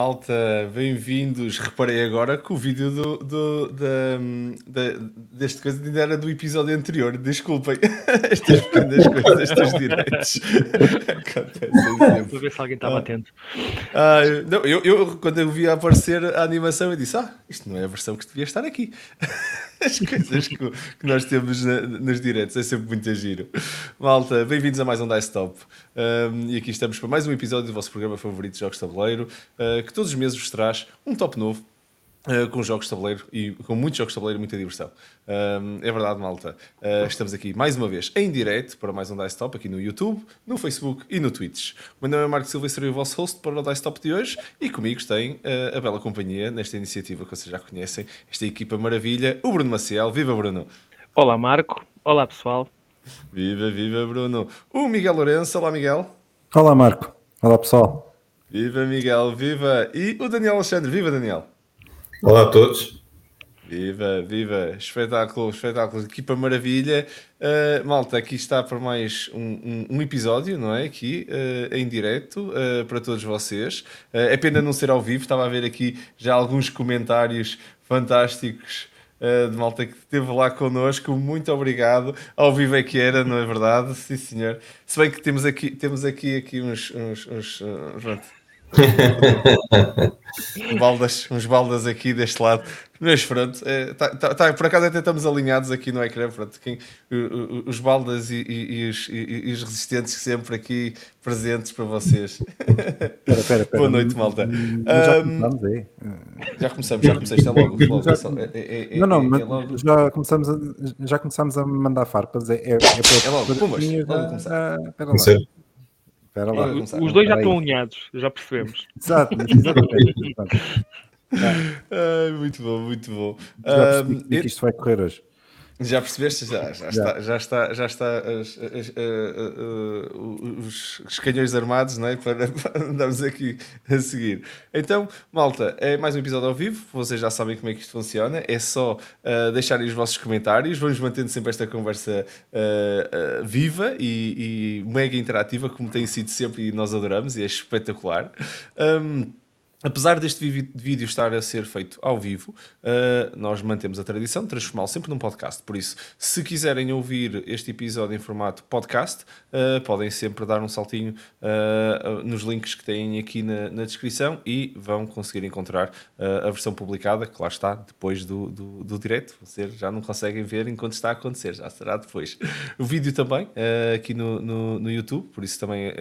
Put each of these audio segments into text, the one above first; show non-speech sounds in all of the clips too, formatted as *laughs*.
malta, bem-vindos. Reparei agora que o vídeo do, do, da, da, deste coisa ainda era do episódio anterior. Desculpem, *laughs* estas pequenas coisas, estes direitos. Acontecem Vou ver se alguém estava ah. atento. Ah, não, eu, eu, quando eu vi aparecer a animação, eu disse: Ah, isto não é a versão que devia estar aqui. *laughs* As coisas que, que nós temos na, nos diretos é sempre muito giro. Malta, bem-vindos a mais um Dice Top. Um, e aqui estamos para mais um episódio do vosso programa favorito de Jogos de Tabuleiro, uh, que todos os meses vos traz um top novo Uh, com jogos de tabuleiro e com muitos jogos de tabuleiro e muita diversão. é verdade, malta. Uh, estamos aqui mais uma vez em direto para mais um Dice Top aqui no YouTube, no Facebook e no Twitch. O meu nome é Marco Silva e serei o vosso host para o Dice Top de hoje e comigo tem uh, a bela companhia nesta iniciativa que vocês já conhecem, esta equipa maravilha, o Bruno Maciel. Viva, Bruno! Olá, Marco. Olá, pessoal. Viva, viva, Bruno. O Miguel Lourenço. Olá, Miguel. Olá, Marco. Olá, pessoal. Viva, Miguel. Viva. E o Daniel Alexandre. Viva, Daniel. Olá a todos. Viva, viva, espetáculo, espetáculo, equipa maravilha. Uh, malta, aqui está para mais um, um, um episódio, não é? Aqui uh, em direto uh, para todos vocês. é pena não ser ao vivo, estava a ver aqui já alguns comentários fantásticos de malta que esteve lá connosco. Muito obrigado. Ao vivo é que era, não é verdade? Sim, senhor. Se bem que temos aqui, temos aqui, aqui uns. uns, uns, uns *laughs* baldas, uns baldas aqui deste lado. Mas pronto, é, tá, tá, tá, por acaso até estamos alinhados aqui no ecrã. Pronto, quem, os baldas e, e, e, os, e, os, resistentes sempre aqui presentes para vocês. Pera, pera, pera. *laughs* Boa noite, malta. Já começamos aí. Já começamos, já comecei. *laughs* é logo. logo já, é, é, é, não, não, mas logo... já, começamos a, já começamos a mandar farpas. É, é, é, é logo, pumas, logo começar. Pera lá. Espera lá. Os dois já estão alinhados, já percebemos. Exato, exatamente. *laughs* *laughs* Muito bom, muito bom. Já um, que isto vai correr hoje. Já percebeste? Já, já, está, já está, já está as, as, as, os, os canhões armados não é? para, *laughs* para andarmos aqui a seguir. Então, malta, é mais um episódio ao vivo. Vocês já sabem como é que isto funciona. É só uh, deixarem os vossos comentários. Vamos mantendo sempre esta conversa uh, uh, viva e, e, mega interativa, como tem sido sempre e nós adoramos, e é espetacular. Um, Apesar deste vídeo estar a ser feito ao vivo, uh, nós mantemos a tradição de transformá-lo sempre num podcast. Por isso, se quiserem ouvir este episódio em formato podcast, uh, podem sempre dar um saltinho uh, nos links que têm aqui na, na descrição e vão conseguir encontrar a versão publicada, que lá está, depois do, do, do direto. Vocês já não conseguem ver enquanto está a acontecer, já será depois. O vídeo também, aqui no, no, no, YouTube, por isso também,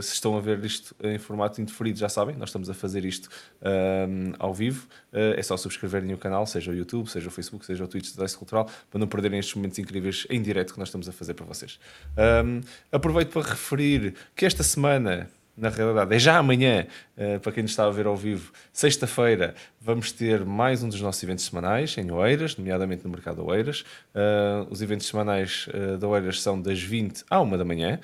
se estão a ver isto em formato indeferido, já sabem, nós estamos a fazer isto isto um, ao vivo, uh, é só subscreverem o canal, seja o YouTube, seja o Facebook, seja o Twitch da Dice Cultural, para não perderem estes momentos incríveis em direto que nós estamos a fazer para vocês. Um, aproveito para referir que esta semana na realidade, é já amanhã, uh, para quem nos está a ver ao vivo, sexta-feira, vamos ter mais um dos nossos eventos semanais em Oeiras, nomeadamente no Mercado Oeiras. Uh, os eventos semanais de Oeiras são das 20 à 1 da manhã,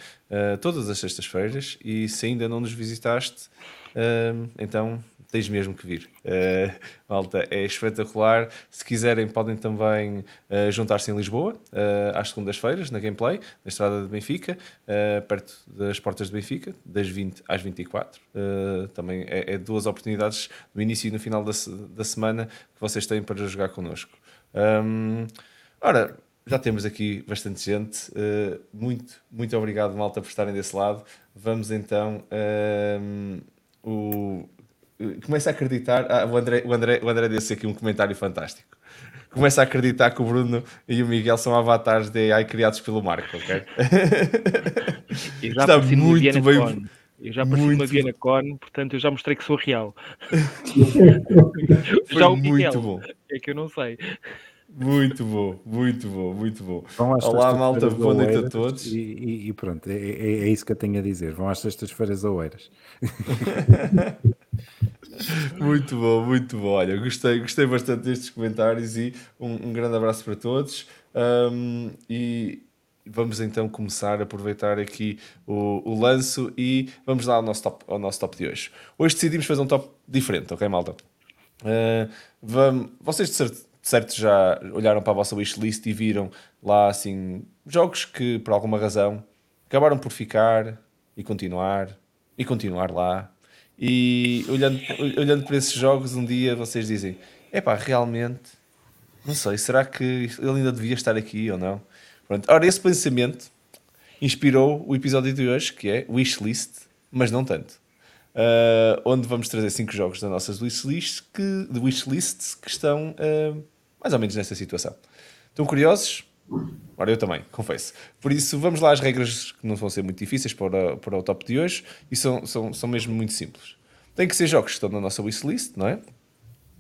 todas as sextas-feiras, e se ainda não nos visitaste, então tens mesmo que vir. Uh, *laughs* malta, é espetacular. Se quiserem, podem também uh, juntar-se em Lisboa, uh, às segundas-feiras, na Gameplay, na Estrada de Benfica, perto das portas de Benfica, das 20 às 24. também é, é, duas oportunidades no início e no final da, da semana que vocês têm para jogar connosco. Um, ora, já temos aqui bastante gente. muito, muito obrigado, malta, por estarem desse lado. Vamos então. O, começa a acreditar. Ah, o, André, o, André, o André disse aqui um comentário fantástico. Começa a acreditar que o Bruno e o Miguel são avatares de AI criados pelo Marco, ok? *laughs* Está muito bem. Eu já apareci muito... uma Viena Con, portanto eu já mostrei que sou real. *laughs* já o Miguel, muito bom. É que eu não sei. Muito bom, muito bom, muito bom. Olá, malta, boa noite a todos. E, e, pronto, é, é, é, isso que eu tenho a dizer. Vão às sextas-feiras oeiras. *laughs* muito bom, muito bom. Olha, gostei, gostei bastante destes comentários e um, um grande abraço para todos. Um, e vamos então começar a aproveitar aqui o, o lanço e vamos lá ao nosso, top, ao nosso top de hoje. Hoje decidimos fazer um top diferente, ok, malta? Uh, vamos, vocês de certeza certo já olharam para a vossa wishlist e viram lá assim jogos que por alguma razão acabaram por ficar e continuar e continuar lá E olhando, olhando para esses jogos, um dia vocês dizem: é pá, realmente, não sei, será que ele ainda devia estar aqui ou não? Pronto. Ora, esse pensamento inspirou o episódio de hoje, que é Wishlist, mas não tanto. Uh, onde vamos trazer cinco jogos das nossas wishlists que, de wishlists que estão uh, mais ou menos nessa situação. Estão curiosos? Ora, eu também, confesso. Por isso, vamos lá às regras que não vão ser muito difíceis para, para o top de hoje e são, são, são mesmo muito simples. Tem que ser jogos que estão na nossa wishlist, não é?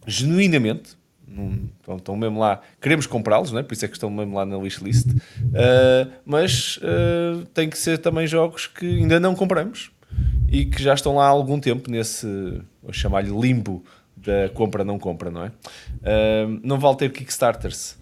Genuinamente, num, estão mesmo lá, queremos comprá-los, não é? por isso é que estão mesmo lá na wishlist, uh, mas uh, tem que ser também jogos que ainda não compramos e que já estão lá há algum tempo nesse, vou chamar-lhe limbo da compra-não compra, não é? Uh, não vale ter Kickstarters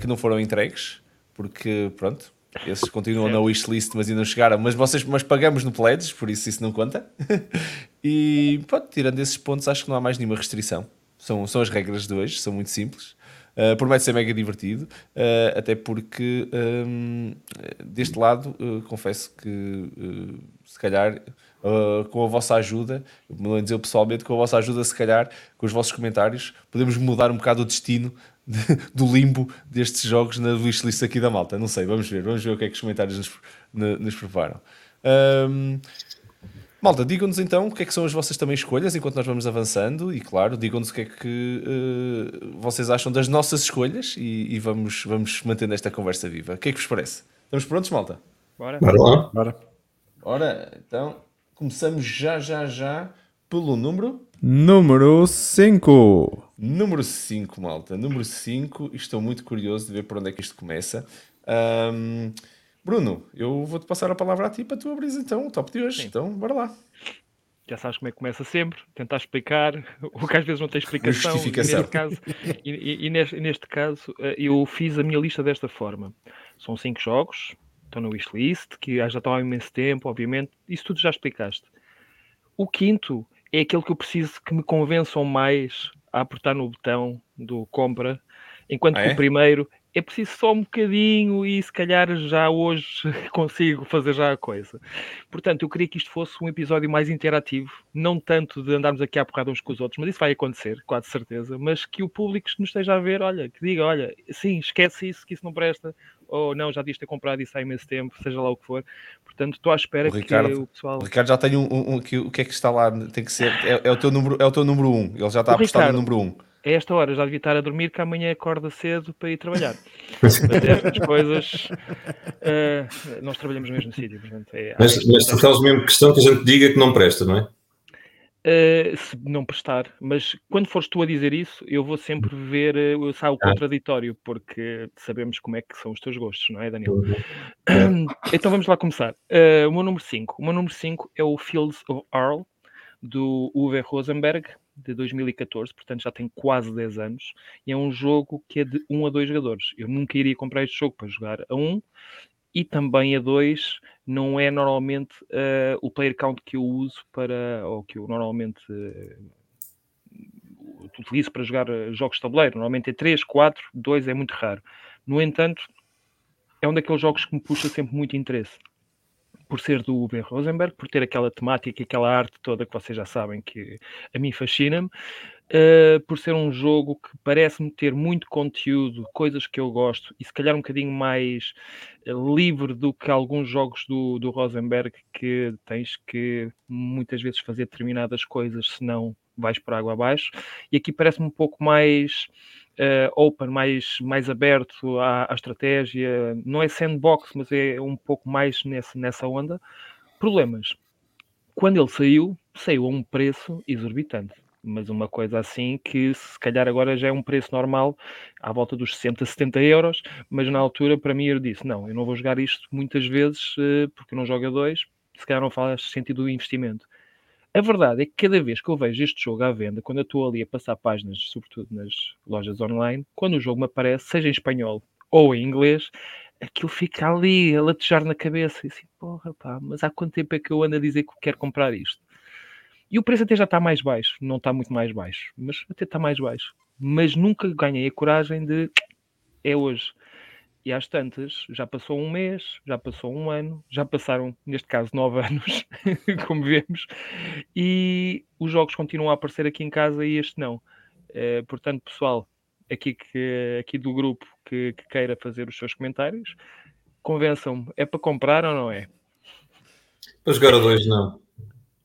que não foram entregues, porque pronto, esses continuam na wishlist, mas ainda não chegaram. Mas, vocês, mas pagamos no Pledges, por isso isso não conta. *laughs* e pronto, tirando esses pontos, acho que não há mais nenhuma restrição. São, são as regras de hoje, são muito simples. Uh, promete ser mega divertido, uh, até porque um, deste lado uh, confesso que se calhar com a vossa ajuda, me dizer pessoalmente, com a vossa ajuda, se calhar, com os vossos comentários, podemos mudar um bocado o destino de, do limbo destes jogos na wishlist aqui da malta. Não sei, vamos ver, vamos ver o que é que os comentários nos, nos preparam. Um, Malta, digam-nos então o que é que são as vossas também escolhas enquanto nós vamos avançando e, claro, digam-nos o que é que uh, vocês acham das nossas escolhas e, e, vamos, vamos mantendo esta conversa viva. O que é que vos parece? Estamos prontos, malta? Bora. Bora lá. Bora. Ora, então começamos já, já, já pelo número. Número 5. Número 5, malta. Número 5. Estou muito curioso de ver por onde é que isto começa. Um, Bruno, eu vou-te passar a palavra a ti para tu abrir então o top de hoje. Sim. Então, bora lá. Já sabes como é que começa sempre, tentar explicar *laughs* o que às vezes não tem explicação. Justificação. E neste caso, e, e, e neste, neste, caso, eh, eu fiz a minha lista desta forma. São cinco jogos, estão no wishlist, que já estão há imenso tempo, obviamente. Isso tudo já explicaste. O quinto é aquele que eu preciso que me convençam mais a apertar no botão do compra, enquanto ah, que é? o primeiro é preciso só um bocadinho e se calhar já hoje *laughs* consigo fazer já a coisa. Portanto, eu queria que isto fosse um episódio mais interativo, não tanto de andarmos aqui a porrada uns com os outros, mas isso vai acontecer, quase certeza, mas que o público nos esteja a ver, olha, que diga, olha, sim, esquece isso, que isso não presta, ou não, já devias ter comprado isso há imenso tempo, seja lá o que for. Portanto, estou à espera o que Ricardo, o pessoal. O Ricardo já tem um, um, um, o que é que está lá, tem que ser, é, é, o, teu número, é o teu número 1, um. ele já está o a apostar no número 1. Um a esta hora já devia estar a dormir, que amanhã acorda cedo para ir trabalhar. *laughs* Mas estas coisas, uh, nós trabalhamos no mesmo sítio. Portanto, é, mas, mas tu fazes mesmo questão que a gente diga que não presta, não é? Uh, se não prestar, mas quando fores tu a dizer isso, eu vou sempre ver uh, se há o ah. contraditório, porque sabemos como é que são os teus gostos, não é, Daniel? Uhum. *clears throat* então vamos lá começar. Uh, o meu número 5. O meu número 5 é o Fields of Arl, do Uwe Rosenberg, de 2014, portanto já tem quase 10 anos, e é um jogo que é de 1 a 2 jogadores. Eu nunca iria comprar este jogo para jogar a 1 e também a 2 não é normalmente uh, o player count que eu uso para, ou que eu normalmente uh, utilizo para jogar eh, jogos de tabuleiro. Normalmente é 3, 4, 2 é muito raro. No entanto, é um daqueles jogos que me puxa sempre muito interesse por ser do Uwe Rosenberg, por ter aquela temática aquela arte toda que vocês já sabem que a mim fascina-me, uh, por ser um jogo que parece-me ter muito conteúdo, coisas que eu gosto, e se calhar um bocadinho mais uh, livre do que alguns jogos do, do Rosenberg, que tens que muitas vezes fazer determinadas coisas, senão vais por água abaixo, e aqui parece-me um pouco mais uh, open, mais, mais aberto à, à, estratégia. Não é sandbox, mas é um pouco mais nessa, nessa onda. Problemas. Quando ele saiu, saiu a um preço exorbitante. Mas uma coisa assim que se calhar agora já é um preço normal, à volta dos 60, 70 euros, mas na altura para mim eu disse, não, eu não vou jogar isto muitas vezes uh, porque não jogo a dois, se calhar não faz sentido o investimento. A verdade é que cada vez que eu vejo este jogo à venda, quando eu estou ali a passar páginas, sobretudo nas lojas online, quando o jogo me aparece, seja em espanhol ou em inglês, aquilo fica ali a latejar na cabeça. E assim, porra, pá, mas há quanto tempo é que eu ando a dizer que quero comprar isto? E o preço até já está mais baixo, não está muito mais baixo, mas até está mais baixo. Mas nunca ganhei a coragem de é hoje. E às tantas, já passou um mês, já passou um ano, já passaram, neste caso, nove *laughs* anos, como vemos, e os jogos continuam a aparecer aqui em casa e este não. Uh, portanto, pessoal, aqui, que, aqui do grupo que, que queira fazer os seus comentários, convençam-me, é para comprar ou não é? Para jogar a dois, não.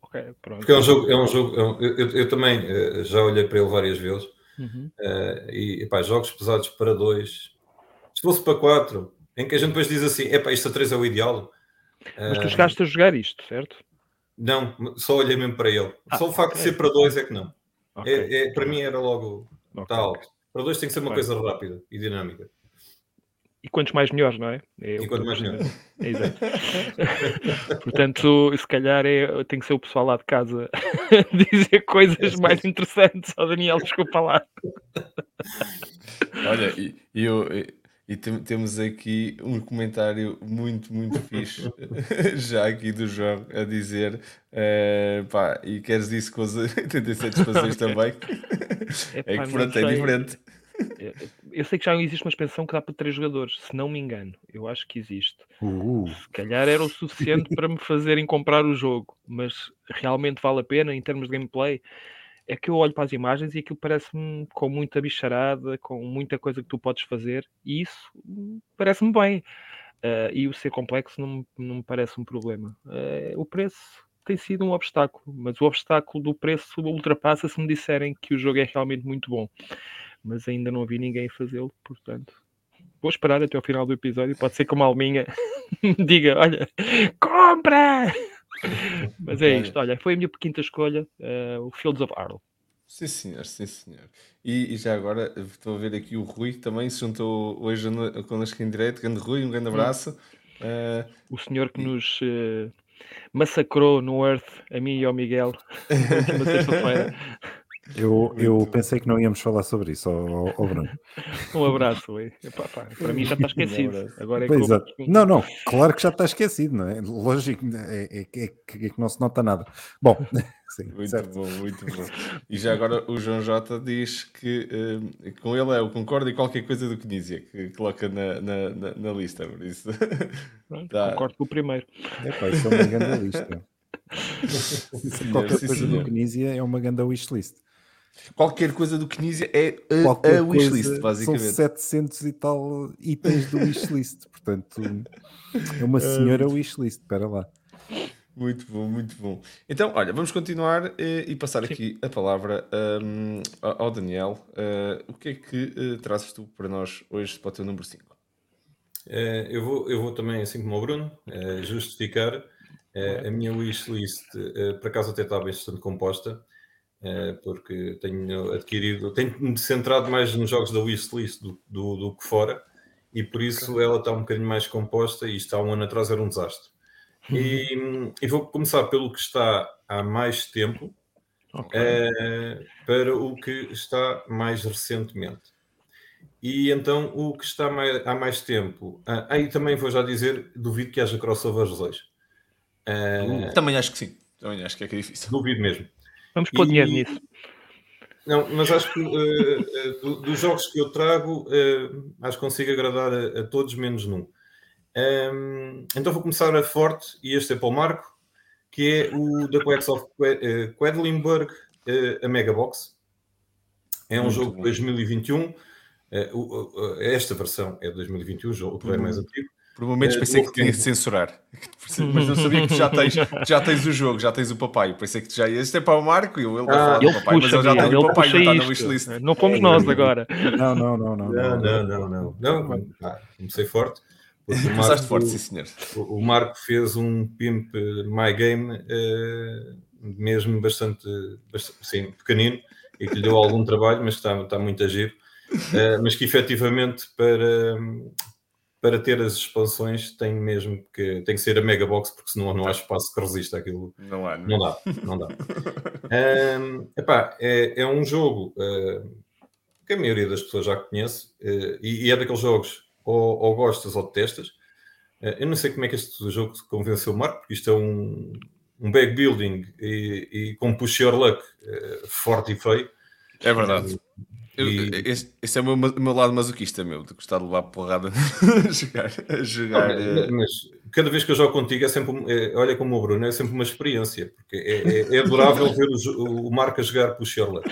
Ok, pronto. Porque é um jogo, é um jogo é um, eu, eu, também uh, já olhei para ele várias vezes. Uhum. Uh, e pá, jogos pesados para dois, se fosse para quatro, em que a gente depois diz assim: epá, isto a três é o ideal. Mas tu chegaste a jogar isto, certo? Não, só olhei mesmo para ele. Ah, só o facto okay. de ser para dois é que não. Okay. É, é, para mim era logo okay. tal. Para dois tem que ser uma coisa rápida e dinâmica. E quantos mais melhores, não é? é e quanto mais melhores. É, exato. *laughs* Portanto, se calhar é, tem que ser o pessoal lá de casa *laughs* dizer coisas é mais interessantes. Ó oh, Daniel, desculpa lá. Olha, e eu, e temos aqui um comentário muito, muito fixe, *laughs* já aqui do João, a dizer: uh, pá, e queres isso com as 87 expansões também? é que pronto, é diferente. Eu sei que já existe uma expansão que dá para três jogadores, se não me engano. Eu acho que existe. Uh. Se calhar era o suficiente para me fazerem comprar o jogo, mas realmente vale a pena em termos de gameplay é que eu olho para as imagens e aquilo parece-me com muita bicharada, com muita coisa que tu podes fazer, e isso hum, parece-me bem. Uh, e o ser complexo não, não me parece um problema. Uh, o preço tem sido um obstáculo, mas o obstáculo do preço ultrapassa se me disserem que o jogo é realmente muito bom. Mas ainda não vi ninguém fazê-lo, portanto. Vou esperar até ao final do episódio. Pode ser que uma alminha *laughs* diga: olha, compra! *laughs* Mas é isto, olha, foi a minha quinta escolha, uh, o Fields of Arle. Sim, senhor, sim, senhor. E, e, já agora estou a ver aqui o Rui também se juntou hoje connosco em direto. Grande Rui, um grande abraço. Uh, o senhor que e... nos uh, massacrou no Earth, a mim e ao Miguel, *laughs* na sexta-feira. Eu, eu pensei que não íamos falar sobre isso, ao, ao Bruno. *laughs* Um abraço, Epá, pá, para mim já está *laughs* esquecido. Agora é que Não, não, claro que já está esquecido, não é? Lógico, é, é, é, é que não se nota nada. Bom, *laughs* sim, muito certo. bom, muito bom. E já agora o João Jota diz que uh, com ele é o concordo e qualquer coisa do Kinesia que coloca na, na, na, na lista, por isso. Pronto, tá. Concordo com o primeiro. É pá, isso é uma grande lista. Qualquer coisa do Kinesia é uma grande wishlist. Qualquer coisa do Kinesia é a, a wishlist, basicamente. São 700 e tal itens do wishlist, *laughs* portanto, é uma senhora wishlist, espera lá. Muito bom, muito bom. Então, olha, vamos continuar eh, e passar Sim. aqui a palavra um, ao Daniel. Uh, o que é que uh, trazes tu para nós hoje para o teu número 5? Uh, eu, vou, eu vou também, assim como o Bruno, justificar. a minha wishlist, por acaso, até está bastante composta. Eh, porque tenho adquirido, tenho-me centrado mais nos jogos da wishlist do, do, do que fora, e por isso okay. ela está um bocadinho mais composta, e está um ano atrás era um desastre. E, e vou começar pelo que está há mais tempo, okay. uh, para o que está mais recentemente. E então o que está mais, há mais tempo, aí também vou já dizer, duvido que haja crossovers hoje. Uh, também acho que sim, também acho que é que é difícil. Duvido mesmo. Vamos pôr e... dinheiro nisso. Não, mas acho que uh, uh, dos jogos que eu trago, uh, acho que consigo agradar a, a todos, menos num. Um, ehm, então vou começar a forte, e este é para o Marco, que é o The Quacks of Quedlinburg, a Megabox. É um Muito jogo de 2021. esta versão é de 2021, o jogo que é mais antigo. Por momentos pensei que tinha que censurar, *laughs* mas não sabia que tu já tens, já tens o jogo, já tens o papai. Pensei que tu já. Este é para o Marco e ele vai ah, falar do papai, puxa, mas ele já tem o papai, não está na wishlist. Não fomos nós agora. Não, não, não, não. Não, não, não. não, não. Ah, comecei forte. Começaste forte, sim, senhor. O Marco fez um pimp My Game uh, mesmo bastante, bastante sim, pequenino e que lhe deu algum trabalho, mas está, está muito a giro. Uh, mas que efetivamente para, para ter as expansões tem mesmo que tem que ser a mega box porque senão não há espaço que resista aquilo não há não, não dá não dá. *laughs* Um, epá, é, é um jogo uh, que a maioria das pessoas já conhece uh, e, e, é daqueles jogos ou, ou gostas ou detestas. Uh, eu não sei como é que este jogo convenceu o Marco porque isto é um, um bag building e, e com push your luck forte e feio. É verdade Eu, E- esse, esse é o meu, meu lado masoquista, meu, de gostar de levar porrada *laughs* a jogar. A jogar Mas- eh, mas cada vez que eu jogo contigo é sempre, é- olha como o Bruno, é sempre uma experiência, porque é, é- é adorável ver o, o Marco a jogar com o Sherlock.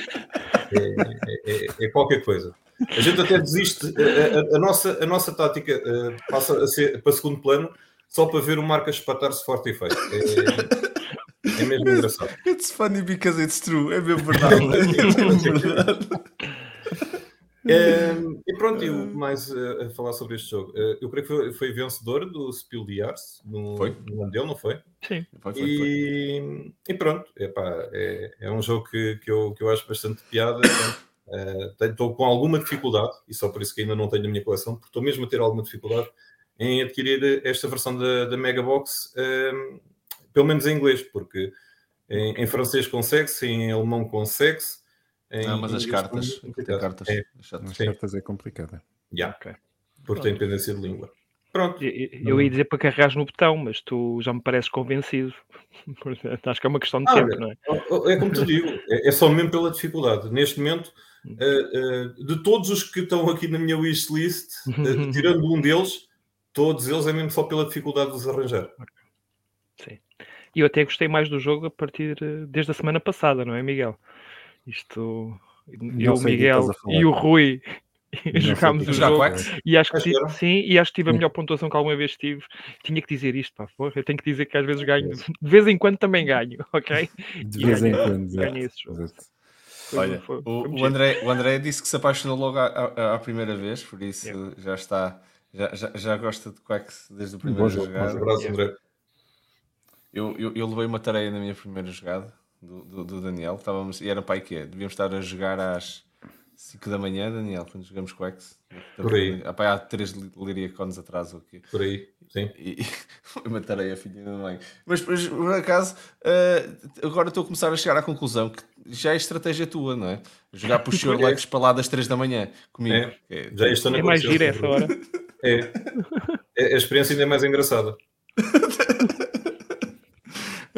É, é- é- é qualquer coisa. A gente até desiste, a, a- a nossa, a nossa tática eh, passa a ser para segundo plano só para ver o Marco a espatar-se forte e feio. É, é mesmo engraçado. It's funny because it's true. É mesmo verdade. é mesmo *laughs* verdade. Ehm, *laughs* e pronto, e o mais eh, a falar sobre este jogo. Eh, eu creio que foi, foi vencedor do Spiel de Ars no, Foi. no ano dele, não foi? Sim. Foi, foi, foi. E, e pronto, epá, é, é um jogo que, que, eu, que eu acho bastante piada. Eh, Estou com alguma dificuldade, e só por isso que ainda não tenho na minha coleção, porque estou mesmo a ter alguma dificuldade em adquirir esta versão da, da Megabox, pelo menos em inglês, porque em, em francês consegue-se, em alemão consegue-se. Em Não, mas as cartas. é Tem cartas. É, é Sim. cartas é complicado. já, Ok. por ter dependência de língua. Pronto. Eu, eu- ia dizer para carregares no botão, mas tu já me pareces convencido. *laughs* Acho que é uma questão de Ah, tempo, olha, não é? É como te digo, é é só mesmo pela dificuldade. Neste momento, eh, eh, de todos os que estão aqui na minha wishlist, eh, tirando um deles, todos eles é mesmo só pela dificuldade de os arranjar. E eu até gostei mais do jogo a partir desde a semana passada, não é, Miguel? Isto. Eu, o que Miguel e o Rui sei jogámos o jogo Quacks? e acho que sim, e acho que tive a melhor pontuação que alguma vez tive. Tinha que dizer isto, pá, porra, eu tenho que dizer que às vezes ganho, de vez em quando também ganho, *laughs* ok? De vez em quando. ganhei esse jogo. Foi- Olha, foi- o, foi o. André, o André disse que se apaixonou logo à, à- à primeira vez, por isso Yeah. já está. Já, já, já gosta de Quacks desde o primeiro jogo, jogada. Um abraço, André. Eu, eu, eu levei uma tarefa na minha primeira jogada do, do, do Daniel. Estávamos, e era para aí que é? Devíamos estar a jogar às 5 da manhã, Daniel, quando jogamos Quacks. Por aí. Ah, pá, há 3 liriacones atrás ou o quê? Por aí, sim. E foi *laughs* uma tarefa, filha da mãe. Mas, mas, por acaso, eh, agora estou a começar a chegar à conclusão que já é estratégia tua, não é? Jogar por Sr. *laughs* Lex para lá das 3 da manhã comigo. É. É, Já isto É mais giro essa hora. É. É, A experiência ainda é mais engraçada. *laughs*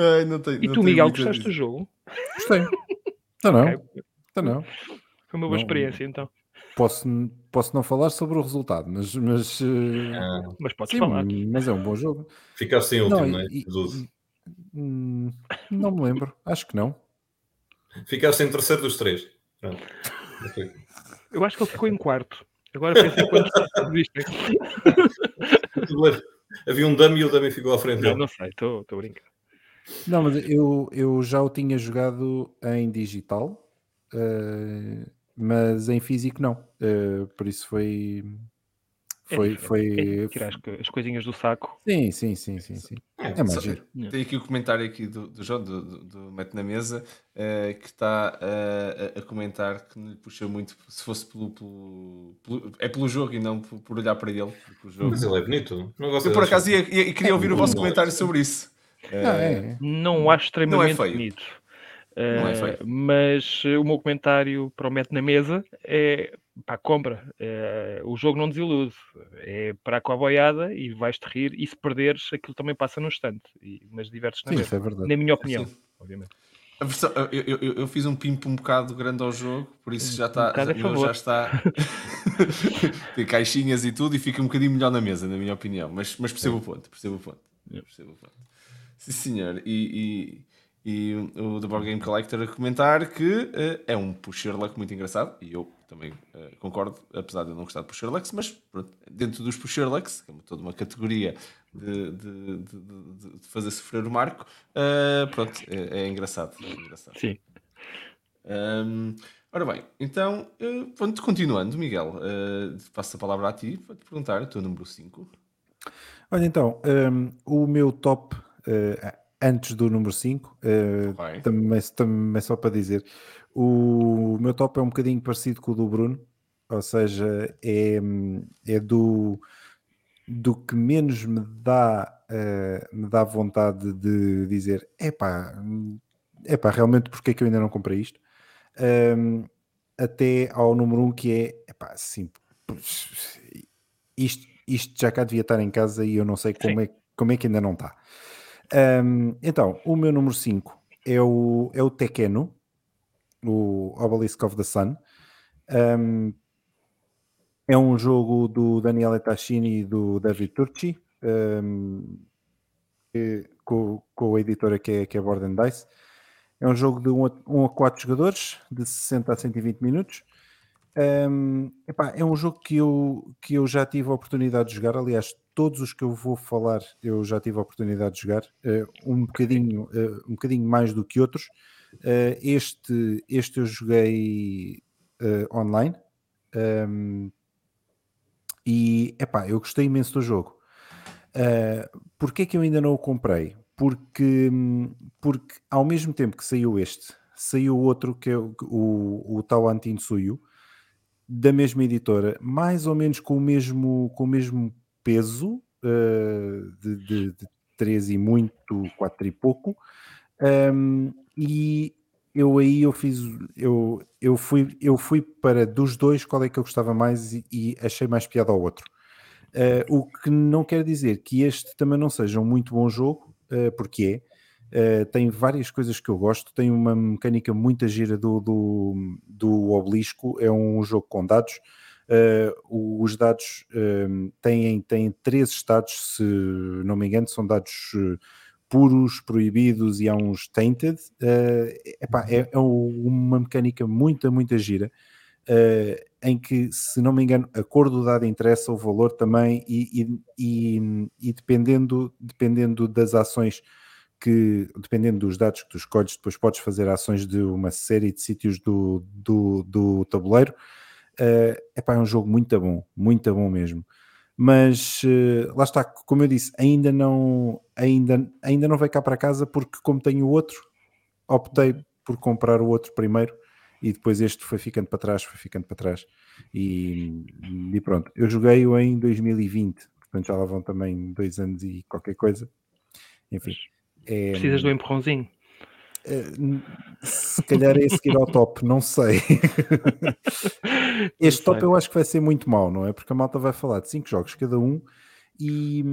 Ai, não tenho, E não tu, Miguel, gostaste do jogo? Gostei. Então *laughs* não, Ok. então não. Foi uma boa Não. experiência, então. Posso, posso não falar sobre o resultado, mas, mas, eh, Ah, Mas podes sim, falar. mas é um bom jogo. ficaste em último, não, é? e- Dos 12. hum, não me lembro, acho que não. Ficaste em terceiro dos três. Eu acho que ele ficou em quarto. Agora penso em quantos existem. *laughs* Havia um dummy e o dummy ficou à frente Não, dele. não sei, estou a brincar. Não, mas eu, eu já o tinha jogado em digital, eh, mas em físico não. Eh, por isso foi. É Foi. diferente. foi É tirar as, as coisinhas do saco. Sim, sim, sim, sim, sim. É mais Só- giro. Tem aqui o comentário aqui do, do João, do, do, do Mete na Mesa, eh, que está a, a comentar que lhe puxa muito, se fosse pelo, pelo- pelo- É pelo jogo e não por, por olhar para ele. Mas ele é bonito. Não gosto Eu por acaso ia, ia- ia- queria ouvir o vosso comentário sobre isso. Ah, é. Não acho extremamente feio. bonito. Não é Eh, feio. mas eh, o meu comentário para o Mete na Mesa é pá, compra. Eh, o jogo não desilude. É para com a boiada e vais-te rir. E se perderes, aquilo também passa no instante. Mas divertes na Sim, isso é verdade. Na minha opinião, Sim. obviamente. Versão- eu, eu- eu- fiz um pimpo um bocado grande ao jogo, por isso já está. meu favor. já está. *laughs* Tem caixinhas e tudo e fica um bocadinho melhor na mesa, na minha opinião. Mas, mas percebo o ponto, percebo o ponto. Percebo o ponto. Sim, senhor. E, e, e o The Board Game Collector a comentar que eh, é um pusher luck muito engraçado e eu também eh, concordo, apesar de eu não gostar de pusher lucks, mas pronto, dentro dos pusher lucks, que é toda uma categoria de, de, de- de- de fazer sofrer o Marco, eh, pronto, é, é engraçado. É engraçado. Sim. Hum, ora bem, então, pronto, continuando, Miguel, eh, passo a palavra a ti para te perguntar o teu número 5. Olha, então, hum, o meu top antes do número 5, Vai. também, também só para dizer, o meu top é um bocadinho parecido com o do Bruno, ou seja, é, é do, do que menos me dá, eh, me dá vontade de dizer: epá, epá, realmente porque é que eu ainda não comprei isto? Hum, até ao número 1 um, que é epá, sim, isto, isto já cá devia estar em casa e eu não sei como, é, como é que ainda não está. Hum, então, o meu número 5 é o, é o Tekeno, o Obelisk of the Sun. Um, é um jogo do Daniele Taschini e do David Turci, um, com, com a editora que é, que é Board Dice. É um jogo de 1 a, 1 a 4 jogadores, de 60 a 120 minutos. Um, epá, é um jogo que eu, que eu já tive a oportunidade de jogar. Aliás, todos os que eu vou falar eu já tive a oportunidade de jogar, uh, um, bocadinho, uh, um bocadinho mais do que outros. Uh, este, este eu joguei online um, e epá, eu gostei imenso do jogo. Uh, Porquê que eu ainda não o comprei? Porque, porque ao mesmo tempo que saiu este, saiu outro que é o, o, o Tao Antinsuyu, da mesma editora, mais ou menos com o mesmo, com o mesmo peso, uh, de, de, de 3 e muito, 4 e pouco, um, e eu aí eu fiz, eu, eu, fui, eu fui para dos dois qual é que eu gostava mais e, e achei mais piada ao outro. Uh, o que não quer dizer que este também não seja um muito bom jogo, uh, porque é. Uh, tem várias coisas que eu gosto, tem uma mecânica muito gira do, do, do Obelisco, é um jogo com dados. Uh, os dados uh, têm, têm três estados, se não me engano, são dados puros, proibidos e há uns tainted. Epá, é, é, uma mecânica muito, muito gira. em que, se não me engano, a cor do dado interessa, o valor também, e, e, e, e dependendo, dependendo das ações que, dependendo dos dados que tu escolhes, depois podes fazer ações de uma série de sítios do, do, do tabuleiro. Uh, epá, é um jogo muito bom, muito bom mesmo. Mas uh, lá está, como eu disse, ainda não, ainda, ainda não veio cá para casa porque, como tenho o outro, optei por comprar o outro primeiro e depois este foi ficando para trás, foi ficando para trás. E, e pronto, eu joguei-o em 2020, portanto já lá vão também dois anos e qualquer coisa. Enfim. É, Precisas do empurrãozinho? É, se calhar é seguir ao top, não sei. *laughs* este top eu acho que vai ser muito mau, não é? Porque a malta vai falar de 5 jogos cada um e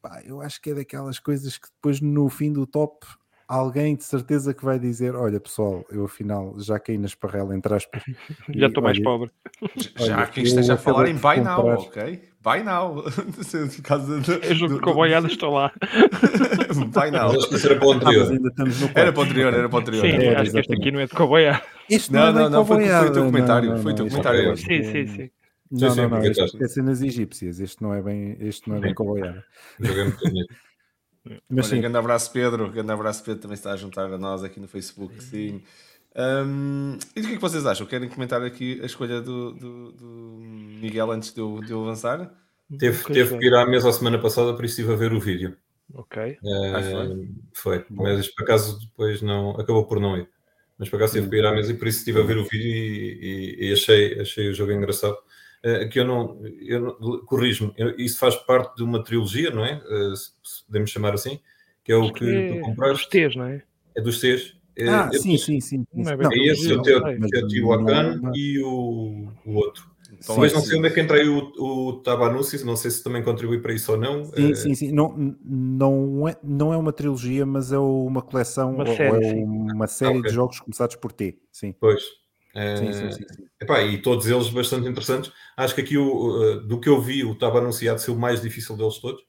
pá, eu acho que é daquelas coisas que depois no fim do top alguém de certeza que vai dizer: Olha, pessoal, eu afinal já caí na esparrela, entre aspas. *laughs* já estou mais pobre. Já que esteja a falar em buy now, ok? Buy now. é jogo de coboiada, estou lá. *laughs* buy now. Era para o anterior. Ah, era para o anterior, era para o anterior. Sim, era, acho que este aqui não é de coboiada. Isto não, não, é não, foi, foi o teu comentário. Não, não, foi o teu comentário. Sim, sim, sim. Não, sim, não, não, isto é cenas egípcias. Este não é bem, este não é bem coboiada. Jogamos Mas Olha, sim. grande abraço, Pedro. Grande abraço, Pedro. Também está a juntar a nós aqui no Facebook. Sim. Um, e do que é que vocês acham? Querem comentar aqui a escolha do, do, do Miguel antes de eu, de eu avançar? Teve, teve que ir à mesa a semana passada, por isso estive a ver o vídeo. Ok. Uh, ah, foi. foi. Mas por acaso depois não acabou por não ir. Mas por acaso teve que ir à mesa e por isso estive a ver o vídeo e, e, e achei, achei o jogo engraçado. Uh, que eu não, eu não corrijo-me, isso faz parte de uma trilogia, não é? Uh, se podemos chamar assim, que é o que, que tu compraste. Dos T's, não é? É dos T's. É, ah, é, sim, sim, sim, Não é, é esse, o Teotihuacan e o, o outro. Então, Mas não sei onde é que entra o, o Tabanussi, não sei se também contribui para isso ou não. Sim, é... sim, sim. Não, não, é, não é uma trilogia, mas é uma coleção, uma série, é uma série ah, okay. de jogos começados por T. Sim. Pois. Sim, sim, sim, sim. Epá, e todos eles bastante interessantes. Acho que aqui, o, do que eu vi, o estava anunciado ser o mais difícil deles todos.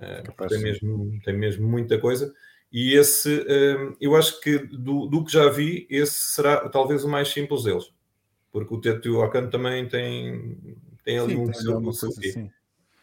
É, tem, mesmo, tem mesmo muita coisa. E esse, eu acho que do, do que já vi, esse será talvez o mais simples deles porque o Teotihuacan também tem, tem ali sim, um seu, um seu assim.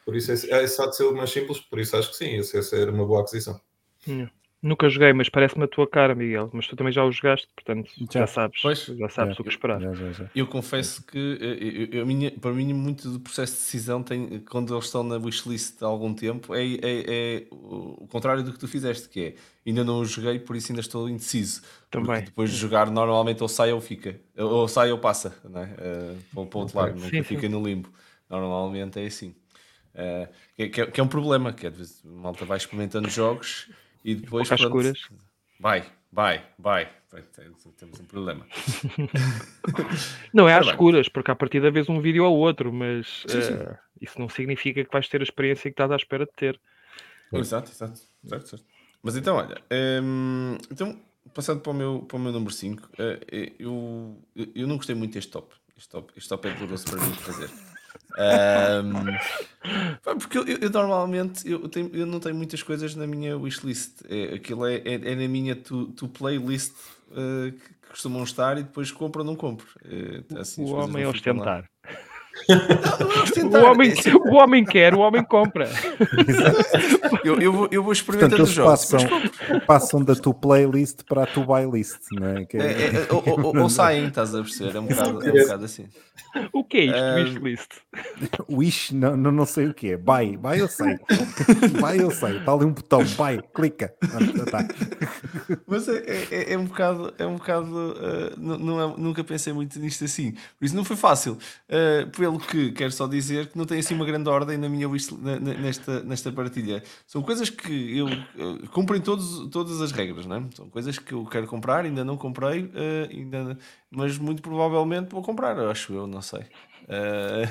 Por isso, esse, esse há de ser o mais simples, por isso acho que sim, esse, esse era uma boa aquisição. Hum. Nunca joguei, mas parece-me a tua cara, Miguel. Mas tu também já o jogaste, portanto já, já sabes, pois, já sabes o que esperar. Já, eu confesso que eu, eu, minha, para mim muito do processo de decisão tem, quando eles estão na wishlist há algum tempo é, é, é, o contrário do que tu fizeste, que é ainda não o joguei, por isso ainda estou indeciso. Também. Depois de jogar, normalmente ou sai ou fica, ou sai ou passa, não é? Uh, para o outro lado, nunca sim, fica no limbo. Normalmente é assim. Uh, que, que, é, que, é um problema, que é de vez malta vai experimentando jogos e depois pronto, escuras. vai, vai, vai. Temos um problema. *laughs* não é às escuras, porque a partir da vez um vídeo ao outro, mas sim, sim. Uh, isso não significa que vais ter a experiência que estás à espera de ter. Exato, exato. Certo, certo. Mas então, olha, hum, então passando para o meu, para o meu número 5, eh, eu, eu não gostei muito deste top. Este top, este top é doloroso para mim fazer. Um, *laughs* porque eu, eu, normalmente eu, tenho, eu não tenho muitas coisas na minha wishlist. É, aquilo é, é, é na minha to, to play list uh, que costumam estar e depois compro ou não compro. Uh, assim, o homem é ostentar. O, homem, é o homem quer, o homem compra. eu, eu, vou, eu vou experimentando Portanto, os jogos. Passam, passam da tua playlist para a tua buy list, não é? é, é, é ou, ou, ou, *laughs* saem, estás a perceber? É um bocado, é um bocado assim. O que é isto, uh, wish list? *laughs* Wish, não, não, não sei o que é. Buy, buy eu sei. *laughs* buy eu sei. Está ali um botão, buy, clica. tá. Mas é, é, é, um bocado, é um bocado uh, não, não nunca pensei muito nisto assim. Por isso não foi fácil. Uh, pelo que quero só dizer que não tem assim uma grande ordem na minha nesta, nesta partilha. São coisas que eu uh, cumprem todos, todas as regras, não é? São coisas que eu quero comprar, ainda não comprei, uh, ainda, mas muito provavelmente vou comprar, acho eu, não sei. *laughs* Uh,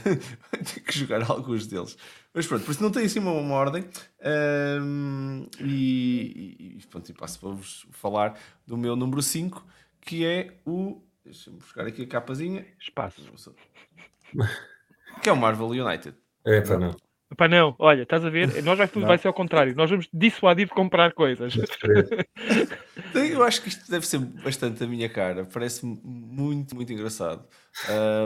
tenho que jogar alguns deles. Mas pronto, por isso não tem assim uma, uma ordem. Uh, e, e, pronto, e passo para vos falar do meu número 5, que é o. Deixa-me buscar aqui a capazinha. Espaço. Que é o Marvel United. É, pá, não. Pá, não, olha, estás a ver? Nós vai, vai ser ao contrário. Nós vamos dissuadir de comprar coisas. *laughs* Eu acho que isto deve ser bastante a minha cara. Parece-me muito, muito engraçado.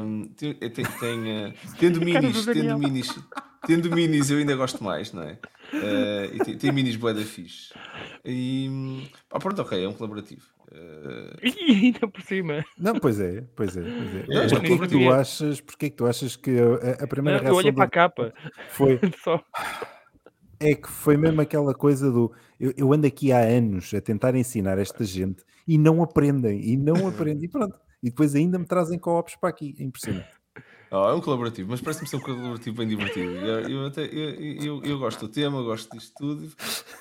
Um, tem, tem, tem, uh, tendo *laughs* minis, tendo minis, tendo minis, eu ainda gosto mais, não é? Uh, e tem, tem minis boa da fixe. E pá, pronto, ok, é um colaborativo. Uh... *laughs* E ainda por cima. Não, pois é, pois é. Pois é. Não, porquê, que tu achas, porquê que tu achas que a, a primeira não, reação. Eu olhei para a capa. Foi. *laughs* Só. É que foi mesmo aquela coisa do. Eu, eu, ando aqui há anos a tentar ensinar esta gente e não aprendem, e não aprendem, e pronto. E depois ainda me trazem co-ops para aqui. É impressionante. Oh, é um colaborativo, mas parece-me ser um colaborativo bem divertido. Eu, eu, até, eu, eu, eu, gosto do tema, gosto disto tudo.